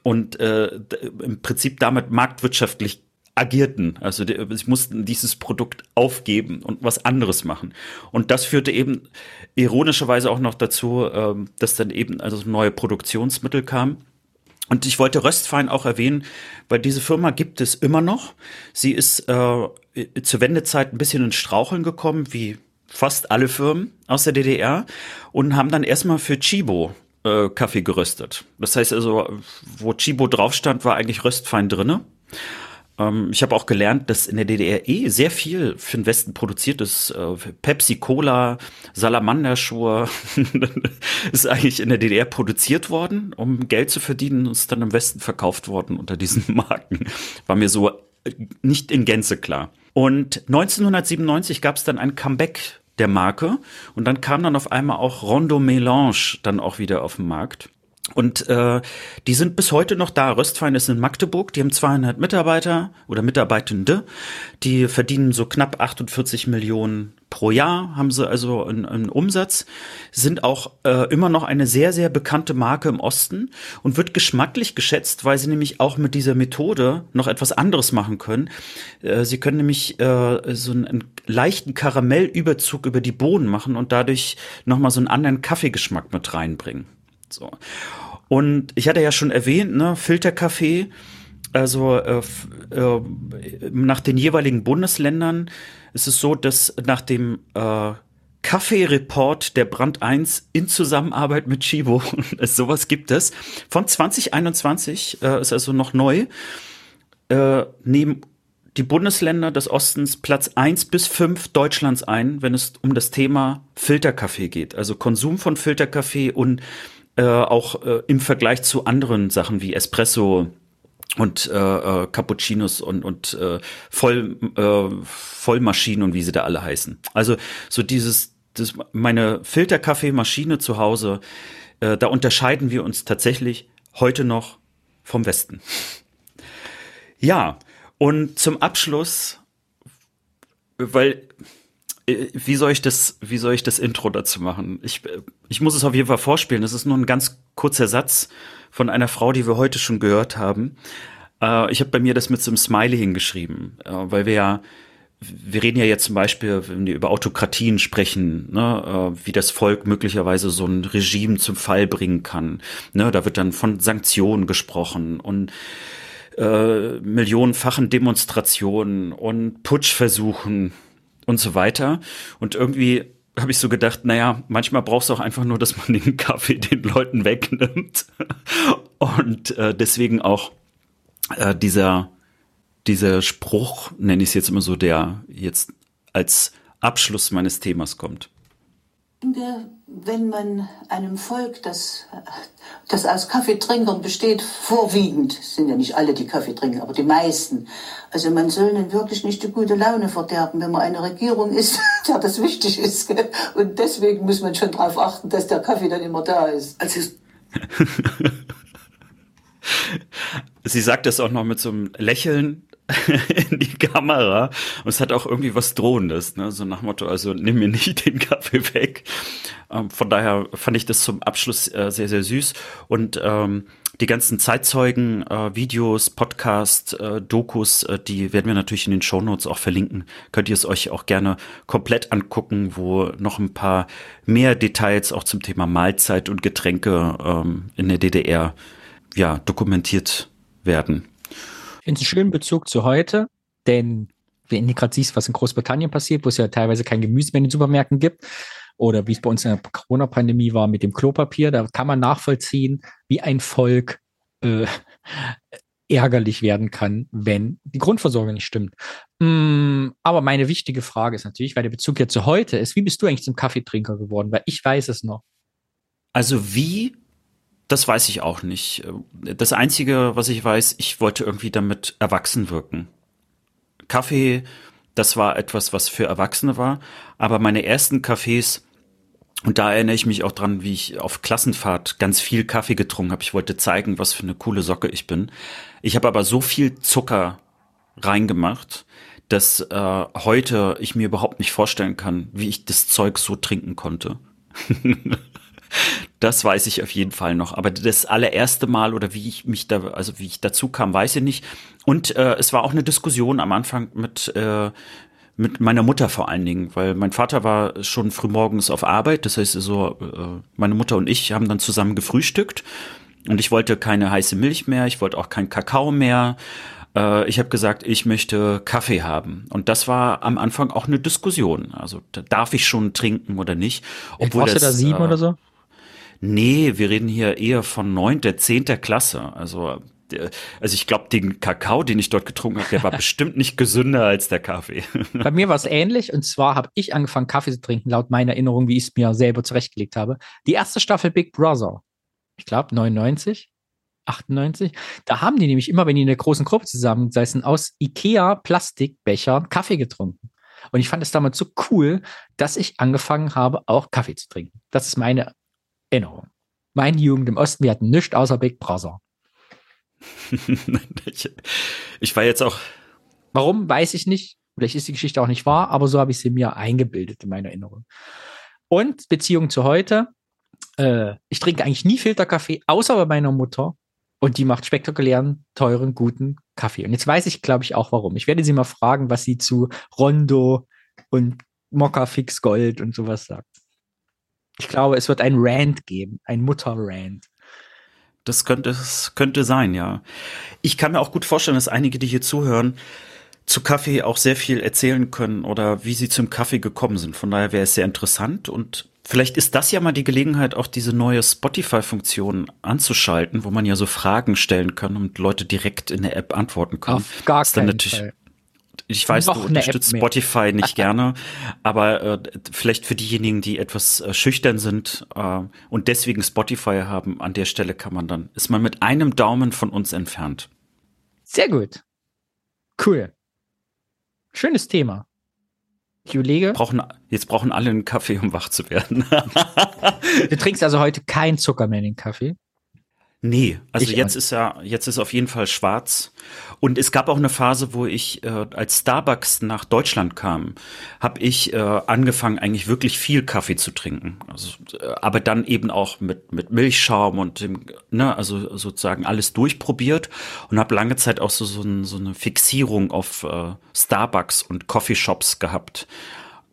Und äh, im Prinzip damit marktwirtschaftlich agierten. Also die, sie mussten dieses Produkt aufgeben und was anderes machen. Und das führte eben ironischerweise auch noch dazu, ähm, dass dann eben also neue Produktionsmittel kamen. Und ich wollte Röstfein auch erwähnen, weil diese Firma gibt es immer noch. Sie ist äh, zur Wendezeit ein bisschen ins Straucheln gekommen, wie fast alle Firmen aus der DDR, und haben dann erstmal für Chibo äh, Kaffee geröstet. Das heißt also, wo Chibo drauf stand, war eigentlich Röstfein drinne. Ähm, ich habe auch gelernt, dass in der DDR eh sehr viel für den Westen produziert ist. Äh, Pepsi Cola, Salamanderschuhe [laughs] ist eigentlich in der DDR produziert worden, um Geld zu verdienen und ist dann im Westen verkauft worden unter diesen [laughs] Marken. War mir so äh, nicht in Gänze klar. Und 1997 gab es dann ein Comeback der Marke und dann kam dann auf einmal auch Rondo Melange dann auch wieder auf den Markt. Und äh, die sind bis heute noch da. Röstfein ist in Magdeburg. Die haben 200 Mitarbeiter oder Mitarbeitende. Die verdienen so knapp 48 Millionen pro Jahr, haben sie also einen, Umsatz. Sind auch äh, immer noch eine sehr, sehr bekannte Marke im Osten und wird geschmacklich geschätzt, weil sie nämlich auch mit dieser Methode noch etwas anderes machen können. Äh, sie können nämlich äh, so einen, einen leichten Karamellüberzug über die Bohnen machen und dadurch nochmal so einen anderen Kaffeegeschmack mit reinbringen. So. Und ich hatte ja schon erwähnt, ne, Filterkaffee, also äh, äh, nach den jeweiligen Bundesländern ist es so, dass nach dem äh, Kaffee-Report der Brand 1 in Zusammenarbeit mit Chibo, [laughs] sowas gibt es, von 2021, äh, ist also noch neu, äh, nehmen die Bundesländer des Ostens Platz 1 bis 5 Deutschlands ein, wenn es um das Thema Filterkaffee geht. Also Konsum von Filterkaffee und äh, auch äh, im Vergleich zu anderen Sachen wie Espresso und äh, äh, Cappuccinos und, und äh, Voll, äh, Vollmaschinen und wie sie da alle heißen. Also so dieses, das, meine Filterkaffeemaschine zu Hause, äh, da unterscheiden wir uns tatsächlich heute noch vom Westen. Ja, und zum Abschluss, weil wie soll ich das, wie soll ich das Intro dazu machen? Ich, ich muss es auf jeden Fall vorspielen. Das ist nur ein ganz kurzer Satz von einer Frau, die wir heute schon gehört haben. Äh, ich habe bei mir das mit so einem Smiley hingeschrieben, äh, weil wir ja, wir reden ja jetzt zum Beispiel, wenn wir über Autokratien sprechen, ne, äh, wie das Volk möglicherweise so ein Regime zum Fall bringen kann. Ne, da wird dann von Sanktionen gesprochen und äh, millionenfachen Demonstrationen und Putschversuchen und so weiter. Und irgendwie habe ich so gedacht, naja, manchmal brauchst du auch einfach nur, dass man den [laughs] Kaffee den Leuten wegnimmt. Und äh, deswegen auch äh, dieser, dieser Spruch, nenne ich es jetzt immer so, der jetzt als Abschluss meines Themas kommt wenn man einem Volk, das, das aus Kaffeetrinkern besteht, vorwiegend, sind ja nicht alle, die Kaffee trinken, aber die meisten. Also man soll ihnen wirklich nicht die gute Laune verderben, wenn man eine Regierung ist, [laughs] der das wichtig ist. Gell? Und deswegen muss man schon darauf achten, dass der Kaffee dann immer da ist. Also [laughs] Sie sagt das auch noch mit so einem Lächeln, [laughs] in die Kamera. Und es hat auch irgendwie was Drohendes, ne? So nach Motto, also nimm mir nicht den Kaffee weg. Ähm, von daher fand ich das zum Abschluss äh, sehr, sehr süß. Und ähm, die ganzen Zeitzeugen, äh, Videos, Podcasts, äh, Dokus, äh, die werden wir natürlich in den Shownotes auch verlinken. Könnt ihr es euch auch gerne komplett angucken, wo noch ein paar mehr Details auch zum Thema Mahlzeit und Getränke ähm, in der DDR ja dokumentiert werden finde es einen schönen Bezug zu heute, denn wenn du gerade siehst, was in Großbritannien passiert, wo es ja teilweise kein Gemüse mehr in den Supermärkten gibt, oder wie es bei uns in der Corona-Pandemie war mit dem Klopapier, da kann man nachvollziehen, wie ein Volk äh, ärgerlich werden kann, wenn die Grundversorgung nicht stimmt. Mm, aber meine wichtige Frage ist natürlich, weil der Bezug ja zu heute ist, wie bist du eigentlich zum Kaffeetrinker geworden? Weil ich weiß es noch. Also wie das weiß ich auch nicht. Das Einzige, was ich weiß, ich wollte irgendwie damit erwachsen wirken. Kaffee, das war etwas, was für Erwachsene war. Aber meine ersten Kaffees, und da erinnere ich mich auch dran, wie ich auf Klassenfahrt ganz viel Kaffee getrunken habe. Ich wollte zeigen, was für eine coole Socke ich bin. Ich habe aber so viel Zucker reingemacht, dass äh, heute ich mir überhaupt nicht vorstellen kann, wie ich das Zeug so trinken konnte. [laughs] Das weiß ich auf jeden Fall noch. Aber das allererste Mal oder wie ich mich da, also wie ich dazu kam, weiß ich nicht. Und äh, es war auch eine Diskussion am Anfang mit, äh, mit meiner Mutter vor allen Dingen, weil mein Vater war schon frühmorgens auf Arbeit. Das heißt, so äh, meine Mutter und ich haben dann zusammen gefrühstückt. Und ich wollte keine heiße Milch mehr, ich wollte auch keinen Kakao mehr. Äh, ich habe gesagt, ich möchte Kaffee haben. Und das war am Anfang auch eine Diskussion. Also darf ich schon trinken oder nicht? Obwohl das, du da sieben äh, oder so? Nee, wir reden hier eher von neunter, zehnter Klasse. Also, also ich glaube, den Kakao, den ich dort getrunken habe, der war [laughs] bestimmt nicht gesünder als der Kaffee. [laughs] Bei mir war es ähnlich. Und zwar habe ich angefangen, Kaffee zu trinken, laut meiner Erinnerung, wie ich es mir selber zurechtgelegt habe. Die erste Staffel Big Brother. Ich glaube, 99. 98. Da haben die nämlich immer, wenn die in einer großen Gruppe zusammensaßen, aus Ikea Plastikbechern Kaffee getrunken. Und ich fand es damals so cool, dass ich angefangen habe, auch Kaffee zu trinken. Das ist meine Erinnerung. Meine Jugend im Osten, wir hatten nichts außer Big Brother. [laughs] ich, ich war jetzt auch. Warum, weiß ich nicht. Vielleicht ist die Geschichte auch nicht wahr, aber so habe ich sie mir eingebildet in meiner Erinnerung. Und Beziehung zu heute. Äh, ich trinke eigentlich nie Filterkaffee, außer bei meiner Mutter. Und die macht spektakulären, teuren, guten Kaffee. Und jetzt weiß ich, glaube ich, auch warum. Ich werde sie mal fragen, was sie zu Rondo und Mokka Fix Gold und sowas sagt. Ich glaube, es wird ein Rant geben, ein Mutter-Rant. Das könnte, das könnte sein, ja. Ich kann mir auch gut vorstellen, dass einige, die hier zuhören, zu Kaffee auch sehr viel erzählen können oder wie sie zum Kaffee gekommen sind. Von daher wäre es sehr interessant und vielleicht ist das ja mal die Gelegenheit, auch diese neue Spotify-Funktion anzuschalten, wo man ja so Fragen stellen kann und Leute direkt in der App antworten können. Auf gar keinen Fall. Ich weiß, Noch du unterstützt Spotify nicht [laughs] gerne, aber äh, vielleicht für diejenigen, die etwas äh, schüchtern sind äh, und deswegen Spotify haben, an der Stelle kann man dann, ist man mit einem Daumen von uns entfernt. Sehr gut. Cool. Schönes Thema. Ich überlege. Brauchen, jetzt brauchen alle einen Kaffee, um wach zu werden. [laughs] du trinkst also heute keinen Zucker mehr in den Kaffee? Nee, also ich jetzt ist ja, jetzt ist auf jeden Fall schwarz. Und es gab auch eine Phase, wo ich, äh, als Starbucks nach Deutschland kam, habe ich äh, angefangen, eigentlich wirklich viel Kaffee zu trinken. Also, äh, aber dann eben auch mit, mit Milchschaum und dem, ne, also sozusagen alles durchprobiert und habe lange Zeit auch so, so, ein, so eine Fixierung auf äh, Starbucks und Coffeeshops gehabt.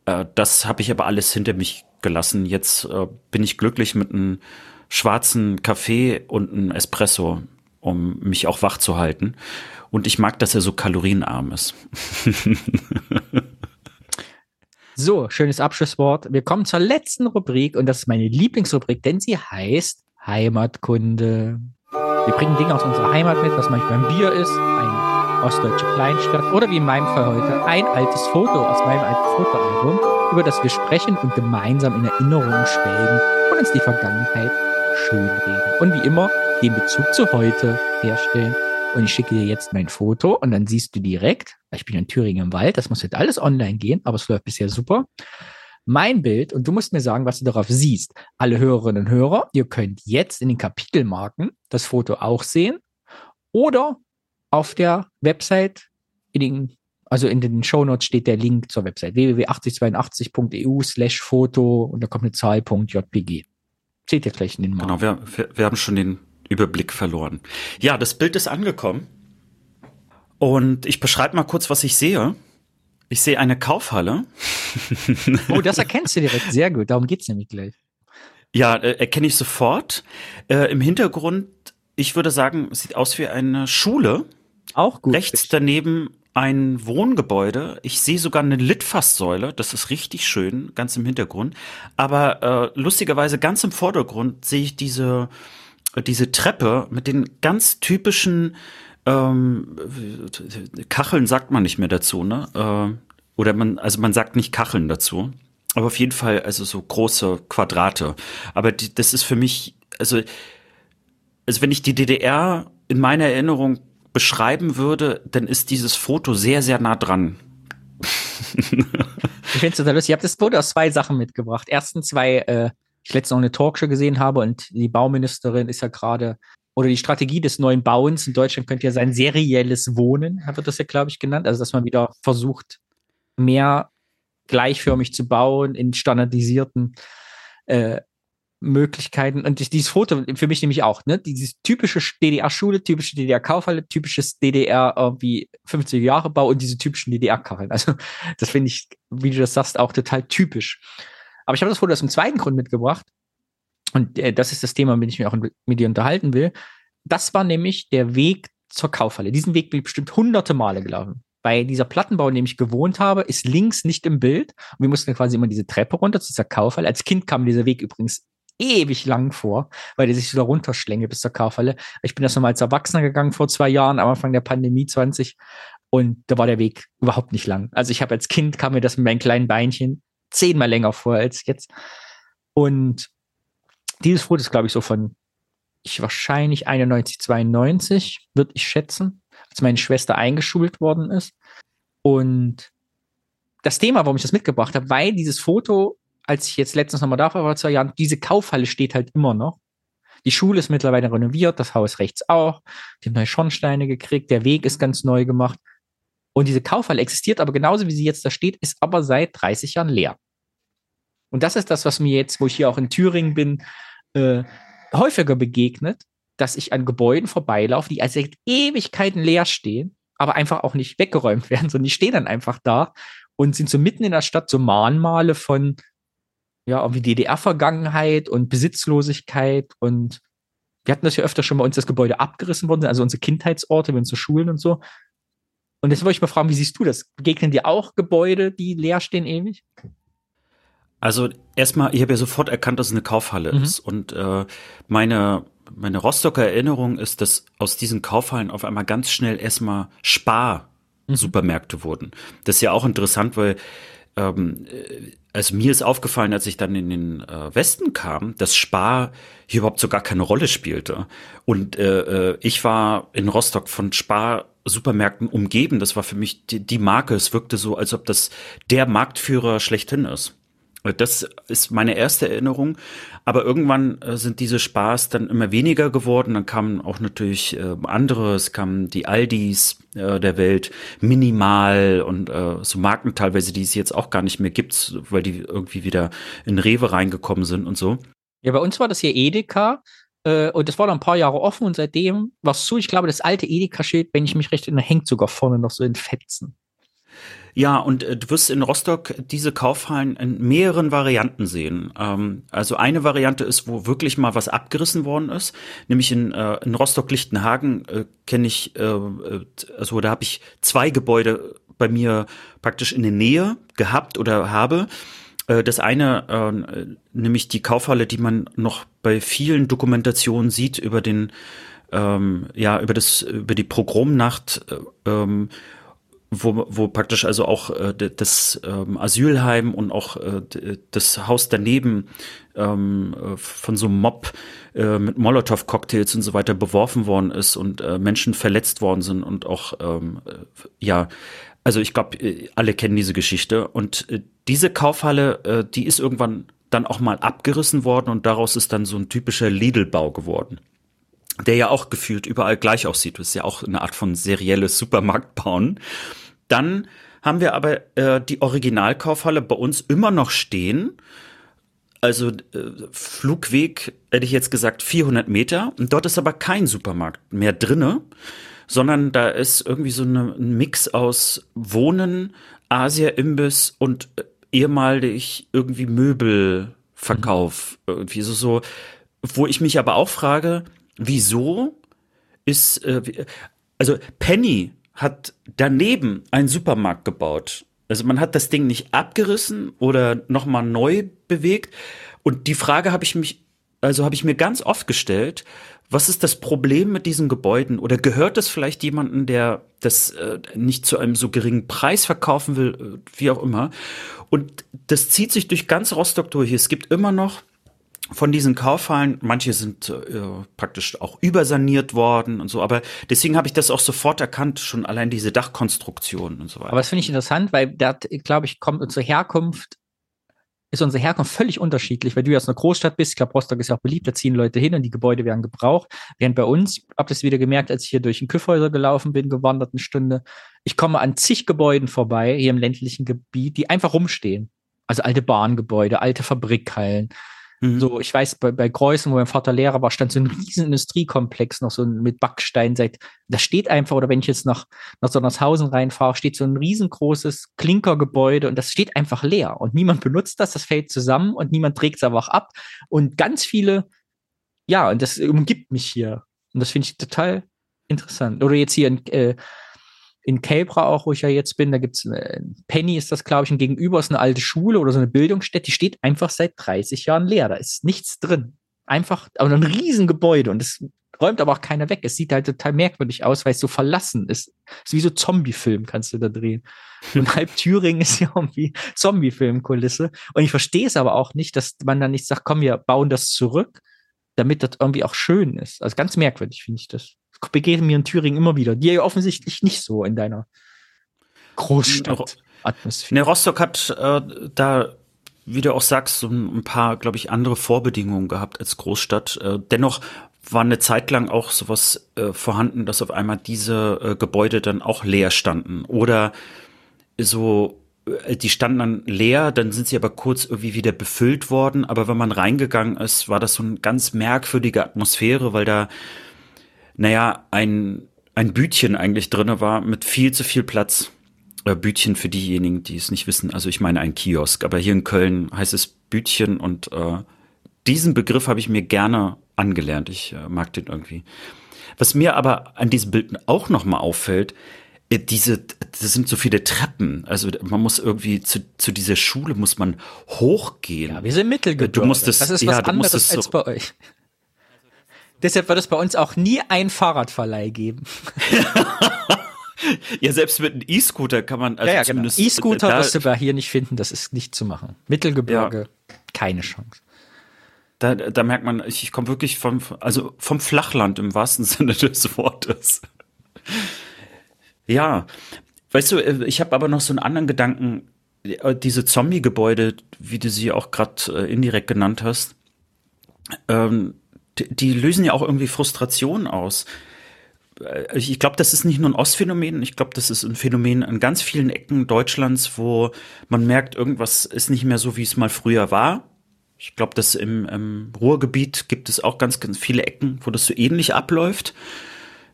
Äh, das habe ich aber alles hinter mich gelassen. Jetzt äh, bin ich glücklich mit einem schwarzen Kaffee und ein Espresso, um mich auch wach zu halten. Und ich mag, dass er so kalorienarm ist. [laughs] so, schönes Abschlusswort. Wir kommen zur letzten Rubrik und das ist meine Lieblingsrubrik, denn sie heißt Heimatkunde. Wir bringen Dinge aus unserer Heimat mit, was manchmal ein Bier ist, eine ostdeutsche Kleinstadt oder wie in meinem Fall heute ein altes Foto aus meinem alten Fotoalbum, über das wir sprechen und gemeinsam in Erinnerungen schwelgen und uns die Vergangenheit schönreden. Und wie immer, den Bezug zu heute herstellen. Und ich schicke dir jetzt mein Foto und dann siehst du direkt, ich bin in Thüringen im Wald, das muss jetzt alles online gehen, aber es läuft bisher super. Mein Bild und du musst mir sagen, was du darauf siehst. Alle Hörerinnen und Hörer, ihr könnt jetzt in den Kapitelmarken das Foto auch sehen oder auf der Website in den also in den Shownotes steht der Link zur Website www.8082.eu slash Foto und da kommt eine Zahl.jpg. Seht ihr gleich in den Markt. Genau, wir, wir haben schon den Überblick verloren. Ja, das Bild ist angekommen. Und ich beschreibe mal kurz, was ich sehe. Ich sehe eine Kaufhalle. Oh, das erkennst du direkt. Sehr gut. Darum geht's nämlich gleich. Ja, äh, erkenne ich sofort. Äh, Im Hintergrund, ich würde sagen, sieht aus wie eine Schule. Auch gut. Rechts daneben ein Wohngebäude. Ich sehe sogar eine Litfaßsäule. Das ist richtig schön, ganz im Hintergrund. Aber äh, lustigerweise ganz im Vordergrund sehe ich diese, diese Treppe mit den ganz typischen ähm, Kacheln sagt man nicht mehr dazu, ne? Äh, oder man, also man sagt nicht Kacheln dazu. Aber auf jeden Fall, also so große Quadrate. Aber die, das ist für mich, also, also wenn ich die DDR in meiner Erinnerung beschreiben würde, dann ist dieses Foto sehr, sehr nah dran. ich finde es total lustig. Ich habe das Foto aus zwei Sachen mitgebracht. Erstens, zwei, äh, ich letztens noch eine Talkshow gesehen habe und die Bauministerin ist ja gerade, oder die Strategie des neuen Bauens in Deutschland könnte ja sein serielles Wohnen, wird das ja, glaube ich, genannt. Also, dass man wieder versucht, mehr gleichförmig zu bauen in standardisierten äh, Möglichkeiten. Und dieses Foto für mich nämlich auch, ne? Dieses typische DDR-Schule, typische DDR-Kaufhalle, typisches DDR irgendwie 50 Jahre Bau und diese typischen DDR-Kacheln. Also, [laughs] das finde ich, wie du das sagst, auch total typisch. Aber ich habe das Foto aus dem zweiten Grund mitgebracht. Und äh, das ist das Thema, mit dem ich mich auch mit dir unterhalten will. Das war nämlich der Weg zur Kaufhalle. Diesen Weg bin ich bestimmt hunderte Male gelaufen. Bei dieser Plattenbau, in dem ich gewohnt habe, ist links nicht im Bild. Und wir mussten quasi immer diese Treppe runter zu dieser Kaufhalle. Als Kind kam dieser Weg übrigens ewig lang vor, weil der sich so da runterschlänge bis zur Kaufhalle. Ich bin das nochmal als Erwachsener gegangen vor zwei Jahren, am Anfang der Pandemie 20. Und da war der Weg überhaupt nicht lang. Also ich habe als Kind kam mir das mit meinen kleinen Beinchen zehnmal länger vor als jetzt. Und dieses Foto ist, glaube ich, so von ich wahrscheinlich 91, 92, würde ich schätzen, als meine Schwester eingeschult worden ist. Und das Thema, warum ich das mitgebracht habe, weil dieses Foto als ich jetzt letztens nochmal da war, vor zwei Jahren, diese Kaufhalle steht halt immer noch. Die Schule ist mittlerweile renoviert, das Haus rechts auch. Die haben neue Schornsteine gekriegt, der Weg ist ganz neu gemacht. Und diese Kaufhalle existiert aber genauso, wie sie jetzt da steht, ist aber seit 30 Jahren leer. Und das ist das, was mir jetzt, wo ich hier auch in Thüringen bin, äh, häufiger begegnet, dass ich an Gebäuden vorbeilaufe, die als seit Ewigkeiten leer stehen, aber einfach auch nicht weggeräumt [laughs] werden, sondern die stehen dann einfach da und sind so mitten in der Stadt so Mahnmale von ja, irgendwie DDR-Vergangenheit und Besitzlosigkeit und wir hatten das ja öfter schon bei uns, das Gebäude abgerissen worden, also unsere Kindheitsorte, unsere Schulen und so. Und jetzt wollte ich mal fragen, wie siehst du das? Begegnen dir auch Gebäude, die leer stehen ewig? Also erstmal, ich habe ja sofort erkannt, dass es eine Kaufhalle Mhm. ist. Und äh, meine, meine Rostocker Erinnerung ist, dass aus diesen Kaufhallen auf einmal ganz schnell erstmal Spar-Supermärkte wurden. Das ist ja auch interessant, weil ähm, äh, also mir ist aufgefallen, als ich dann in den äh, Westen kam, dass Spar hier überhaupt so gar keine Rolle spielte. Und äh, äh, ich war in Rostock von Spar Supermärkten umgeben. Das war für mich die, die Marke. Es wirkte so, als ob das der Marktführer schlechthin ist. Das ist meine erste Erinnerung. Aber irgendwann äh, sind diese Spars dann immer weniger geworden. Dann kamen auch natürlich äh, andere. Es kamen die Aldis äh, der Welt, Minimal und äh, so Marken teilweise, die es jetzt auch gar nicht mehr gibt, weil die irgendwie wieder in Rewe reingekommen sind und so. Ja, bei uns war das hier Edeka äh, und das war dann ein paar Jahre offen und seitdem war es so, ich glaube, das alte Edeka-Schild, wenn ich mich recht erinnere, hängt sogar vorne noch so in Fetzen. Ja, und äh, du wirst in Rostock diese Kaufhallen in mehreren Varianten sehen. Ähm, also eine Variante ist, wo wirklich mal was abgerissen worden ist, nämlich in, äh, in Rostock-Lichtenhagen äh, kenne ich, äh, äh, also da habe ich zwei Gebäude bei mir praktisch in der Nähe gehabt oder habe. Äh, Das eine, äh, nämlich die Kaufhalle, die man noch bei vielen Dokumentationen sieht über den, ähm, ja, über das, über die Pogromnacht, äh, ähm, wo, wo praktisch also auch äh, das ähm, Asylheim und auch äh, das Haus daneben ähm, äh, von so einem Mob äh, mit Molotow-Cocktails und so weiter beworfen worden ist und äh, Menschen verletzt worden sind und auch ähm, äh, ja, also ich glaube, alle kennen diese Geschichte und äh, diese Kaufhalle, äh, die ist irgendwann dann auch mal abgerissen worden und daraus ist dann so ein typischer Lidl-Bau geworden der ja auch gefühlt überall gleich aussieht. Das ist ja auch eine Art von serielles Supermarktbauen. Dann haben wir aber äh, die Originalkaufhalle bei uns immer noch stehen. Also äh, Flugweg hätte ich jetzt gesagt 400 Meter. Und dort ist aber kein Supermarkt mehr drinne, sondern da ist irgendwie so eine, ein Mix aus Wohnen, Asia-Imbiss und äh, ehemalig irgendwie Möbelverkauf. Irgendwie so, so, wo ich mich aber auch frage, wieso ist, äh, also Penny hat daneben einen Supermarkt gebaut. Also man hat das Ding nicht abgerissen oder nochmal neu bewegt. Und die Frage habe ich mich, also habe ich mir ganz oft gestellt, was ist das Problem mit diesen Gebäuden? Oder gehört es vielleicht jemanden, der das äh, nicht zu einem so geringen Preis verkaufen will, äh, wie auch immer? Und das zieht sich durch ganz Rostock durch. Es gibt immer noch von diesen Kaufhallen, manche sind äh, praktisch auch übersaniert worden und so, aber deswegen habe ich das auch sofort erkannt, schon allein diese Dachkonstruktion und so weiter. Aber das finde ich interessant, weil da, glaube ich, kommt unsere Herkunft, ist unsere Herkunft völlig unterschiedlich, weil du ja aus einer Großstadt bist. Ich glaube, Rostock ist ja auch beliebt, da ziehen Leute hin und die Gebäude werden gebraucht. Während bei uns, habe das wieder gemerkt, als ich hier durch den Küffhäuser gelaufen bin, gewandert eine Stunde, ich komme an zig Gebäuden vorbei, hier im ländlichen Gebiet, die einfach rumstehen. Also alte Bahngebäude, alte Fabrikhallen. So, ich weiß, bei, bei Kreuzen, wo mein Vater Lehrer war, stand so ein riesen Industriekomplex noch so mit Backstein seit, da steht einfach, oder wenn ich jetzt nach, nach Sonnershausen reinfahre, steht so ein riesengroßes Klinkergebäude und das steht einfach leer und niemand benutzt das, das fällt zusammen und niemand trägt es einfach ab. Und ganz viele, ja, und das umgibt mich hier. Und das finde ich total interessant. Oder jetzt hier in, äh, in Kelbra auch, wo ich ja jetzt bin, da gibt's eine, Penny ist das, glaube ich, und gegenüber ist eine alte Schule oder so eine Bildungsstätte, die steht einfach seit 30 Jahren leer. Da ist nichts drin. Einfach, aber ein Riesengebäude und das räumt aber auch keiner weg. Es sieht halt total merkwürdig aus, weil es so verlassen ist. Es ist wie so Zombie-Film, kannst du da drehen. [laughs] Und halb Thüringen ist ja irgendwie Zombie-Film-Kulisse. Und ich verstehe es aber auch nicht, dass man dann nicht sagt, komm, wir bauen das zurück, damit das irgendwie auch schön ist. Also ganz merkwürdig finde ich das. Das begegnet mir in Thüringen immer wieder. Die ja offensichtlich nicht so in deiner Großstadt. Ne, Rostock hat äh, da wie du auch sagst, so ein paar, glaube ich, andere Vorbedingungen gehabt als Großstadt. Äh, dennoch war eine Zeit lang auch sowas äh, vorhanden, dass auf einmal diese äh, Gebäude dann auch leer standen. Oder so, äh, die standen dann leer, dann sind sie aber kurz irgendwie wieder befüllt worden. Aber wenn man reingegangen ist, war das so eine ganz merkwürdige Atmosphäre, weil da, naja, ein, ein Bütchen eigentlich drinne war mit viel zu viel Platz. Äh, Bütchen für diejenigen, die es nicht wissen. Also ich meine ein Kiosk, aber hier in Köln heißt es Bütchen und äh, diesen Begriff habe ich mir gerne angelernt. Ich äh, mag den irgendwie. Was mir aber an diesem Bild auch nochmal auffällt, äh, diese, das sind so viele Treppen. Also man muss irgendwie zu, zu dieser Schule muss man hochgehen. Ja, wir sind Mittelgebirge. Du musstest, das ist was ja, du anderes musstest als so, bei euch. Deshalb wird es bei uns auch nie einen Fahrradverleih geben. [laughs] ja, selbst mit einem E-Scooter kann man, also ja, ja, genau. zumindest E-Scooter da- wirst du bei hier nicht finden, das ist nicht zu machen. Mittelgebirge, keine Chance. Da, da merkt man, ich, ich komme wirklich vom, also vom Flachland im wahrsten [laughs] Sinne des Wortes. Ja, weißt du, äh, ich habe aber noch so einen anderen Gedanken. Äh, Diese Zombie-Gebäude, wie du sie auch gerade äh, indirekt genannt hast, ähm, die, lösen ja auch irgendwie Frustration aus. Äh, Ich glaube, das ist nicht nur ein Ostphänomen. Ich glaube, das ist ein Phänomen an ganz vielen Ecken Deutschlands, wo man merkt, irgendwas ist nicht mehr so, wie es mal früher war. Ich glaube, dass im, im Ruhrgebiet gibt es auch ganz, ganz viele Ecken, wo das so ähnlich abläuft,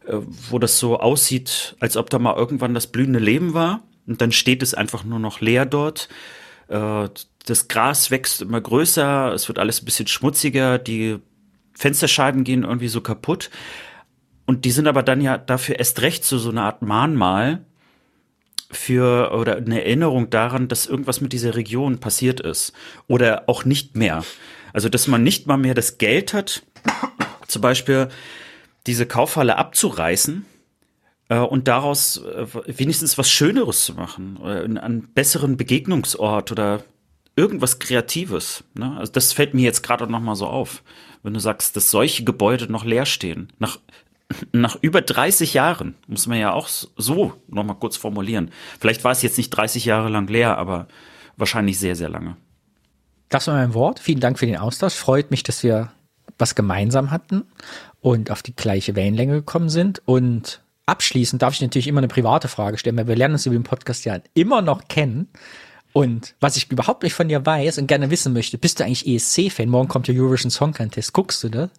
äh, wo das so aussieht, als ob da mal irgendwann das blühende Leben war. Und dann steht es einfach nur noch leer dort. Äh, das Gras wächst immer größer, es wird alles ein bisschen schmutziger, die Fensterscheiben gehen irgendwie so kaputt. Und die sind aber dann ja dafür erst recht so, so eine Art Mahnmal für oder eine Erinnerung daran, dass irgendwas mit dieser Region passiert ist. Oder auch nicht mehr. Also, dass man nicht mal mehr das Geld hat, zum Beispiel diese Kaufhalle abzureißen äh, und daraus äh, wenigstens was Schöneres zu machen. Einen, einen besseren Begegnungsort oder irgendwas Kreatives. Ne? Also das fällt mir jetzt gerade noch mal so auf, wenn du sagst, dass solche Gebäude noch leer stehen. Nach nach über 30 Jahren, muss man ja auch so noch mal kurz formulieren. Vielleicht war es jetzt nicht 30 Jahre lang leer, aber wahrscheinlich sehr, sehr lange. Das war mein Wort. Vielen Dank für den Austausch. Freut mich, dass wir was gemeinsam hatten und auf die gleiche Wellenlänge gekommen sind. Und abschließend darf ich natürlich immer eine private Frage stellen, weil wir lernen uns über den Podcast ja immer noch kennen. Und was ich überhaupt nicht von dir weiß und gerne wissen möchte, bist du eigentlich ESC-Fan? Morgen kommt der Eurovision Song Contest. Guckst du das?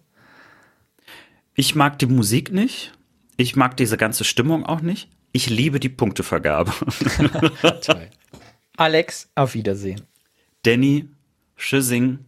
Ich mag die Musik nicht. Ich mag diese ganze Stimmung auch nicht. Ich liebe die Punktevergabe. [laughs] Alex, auf Wiedersehen. Danny, Tschüssing.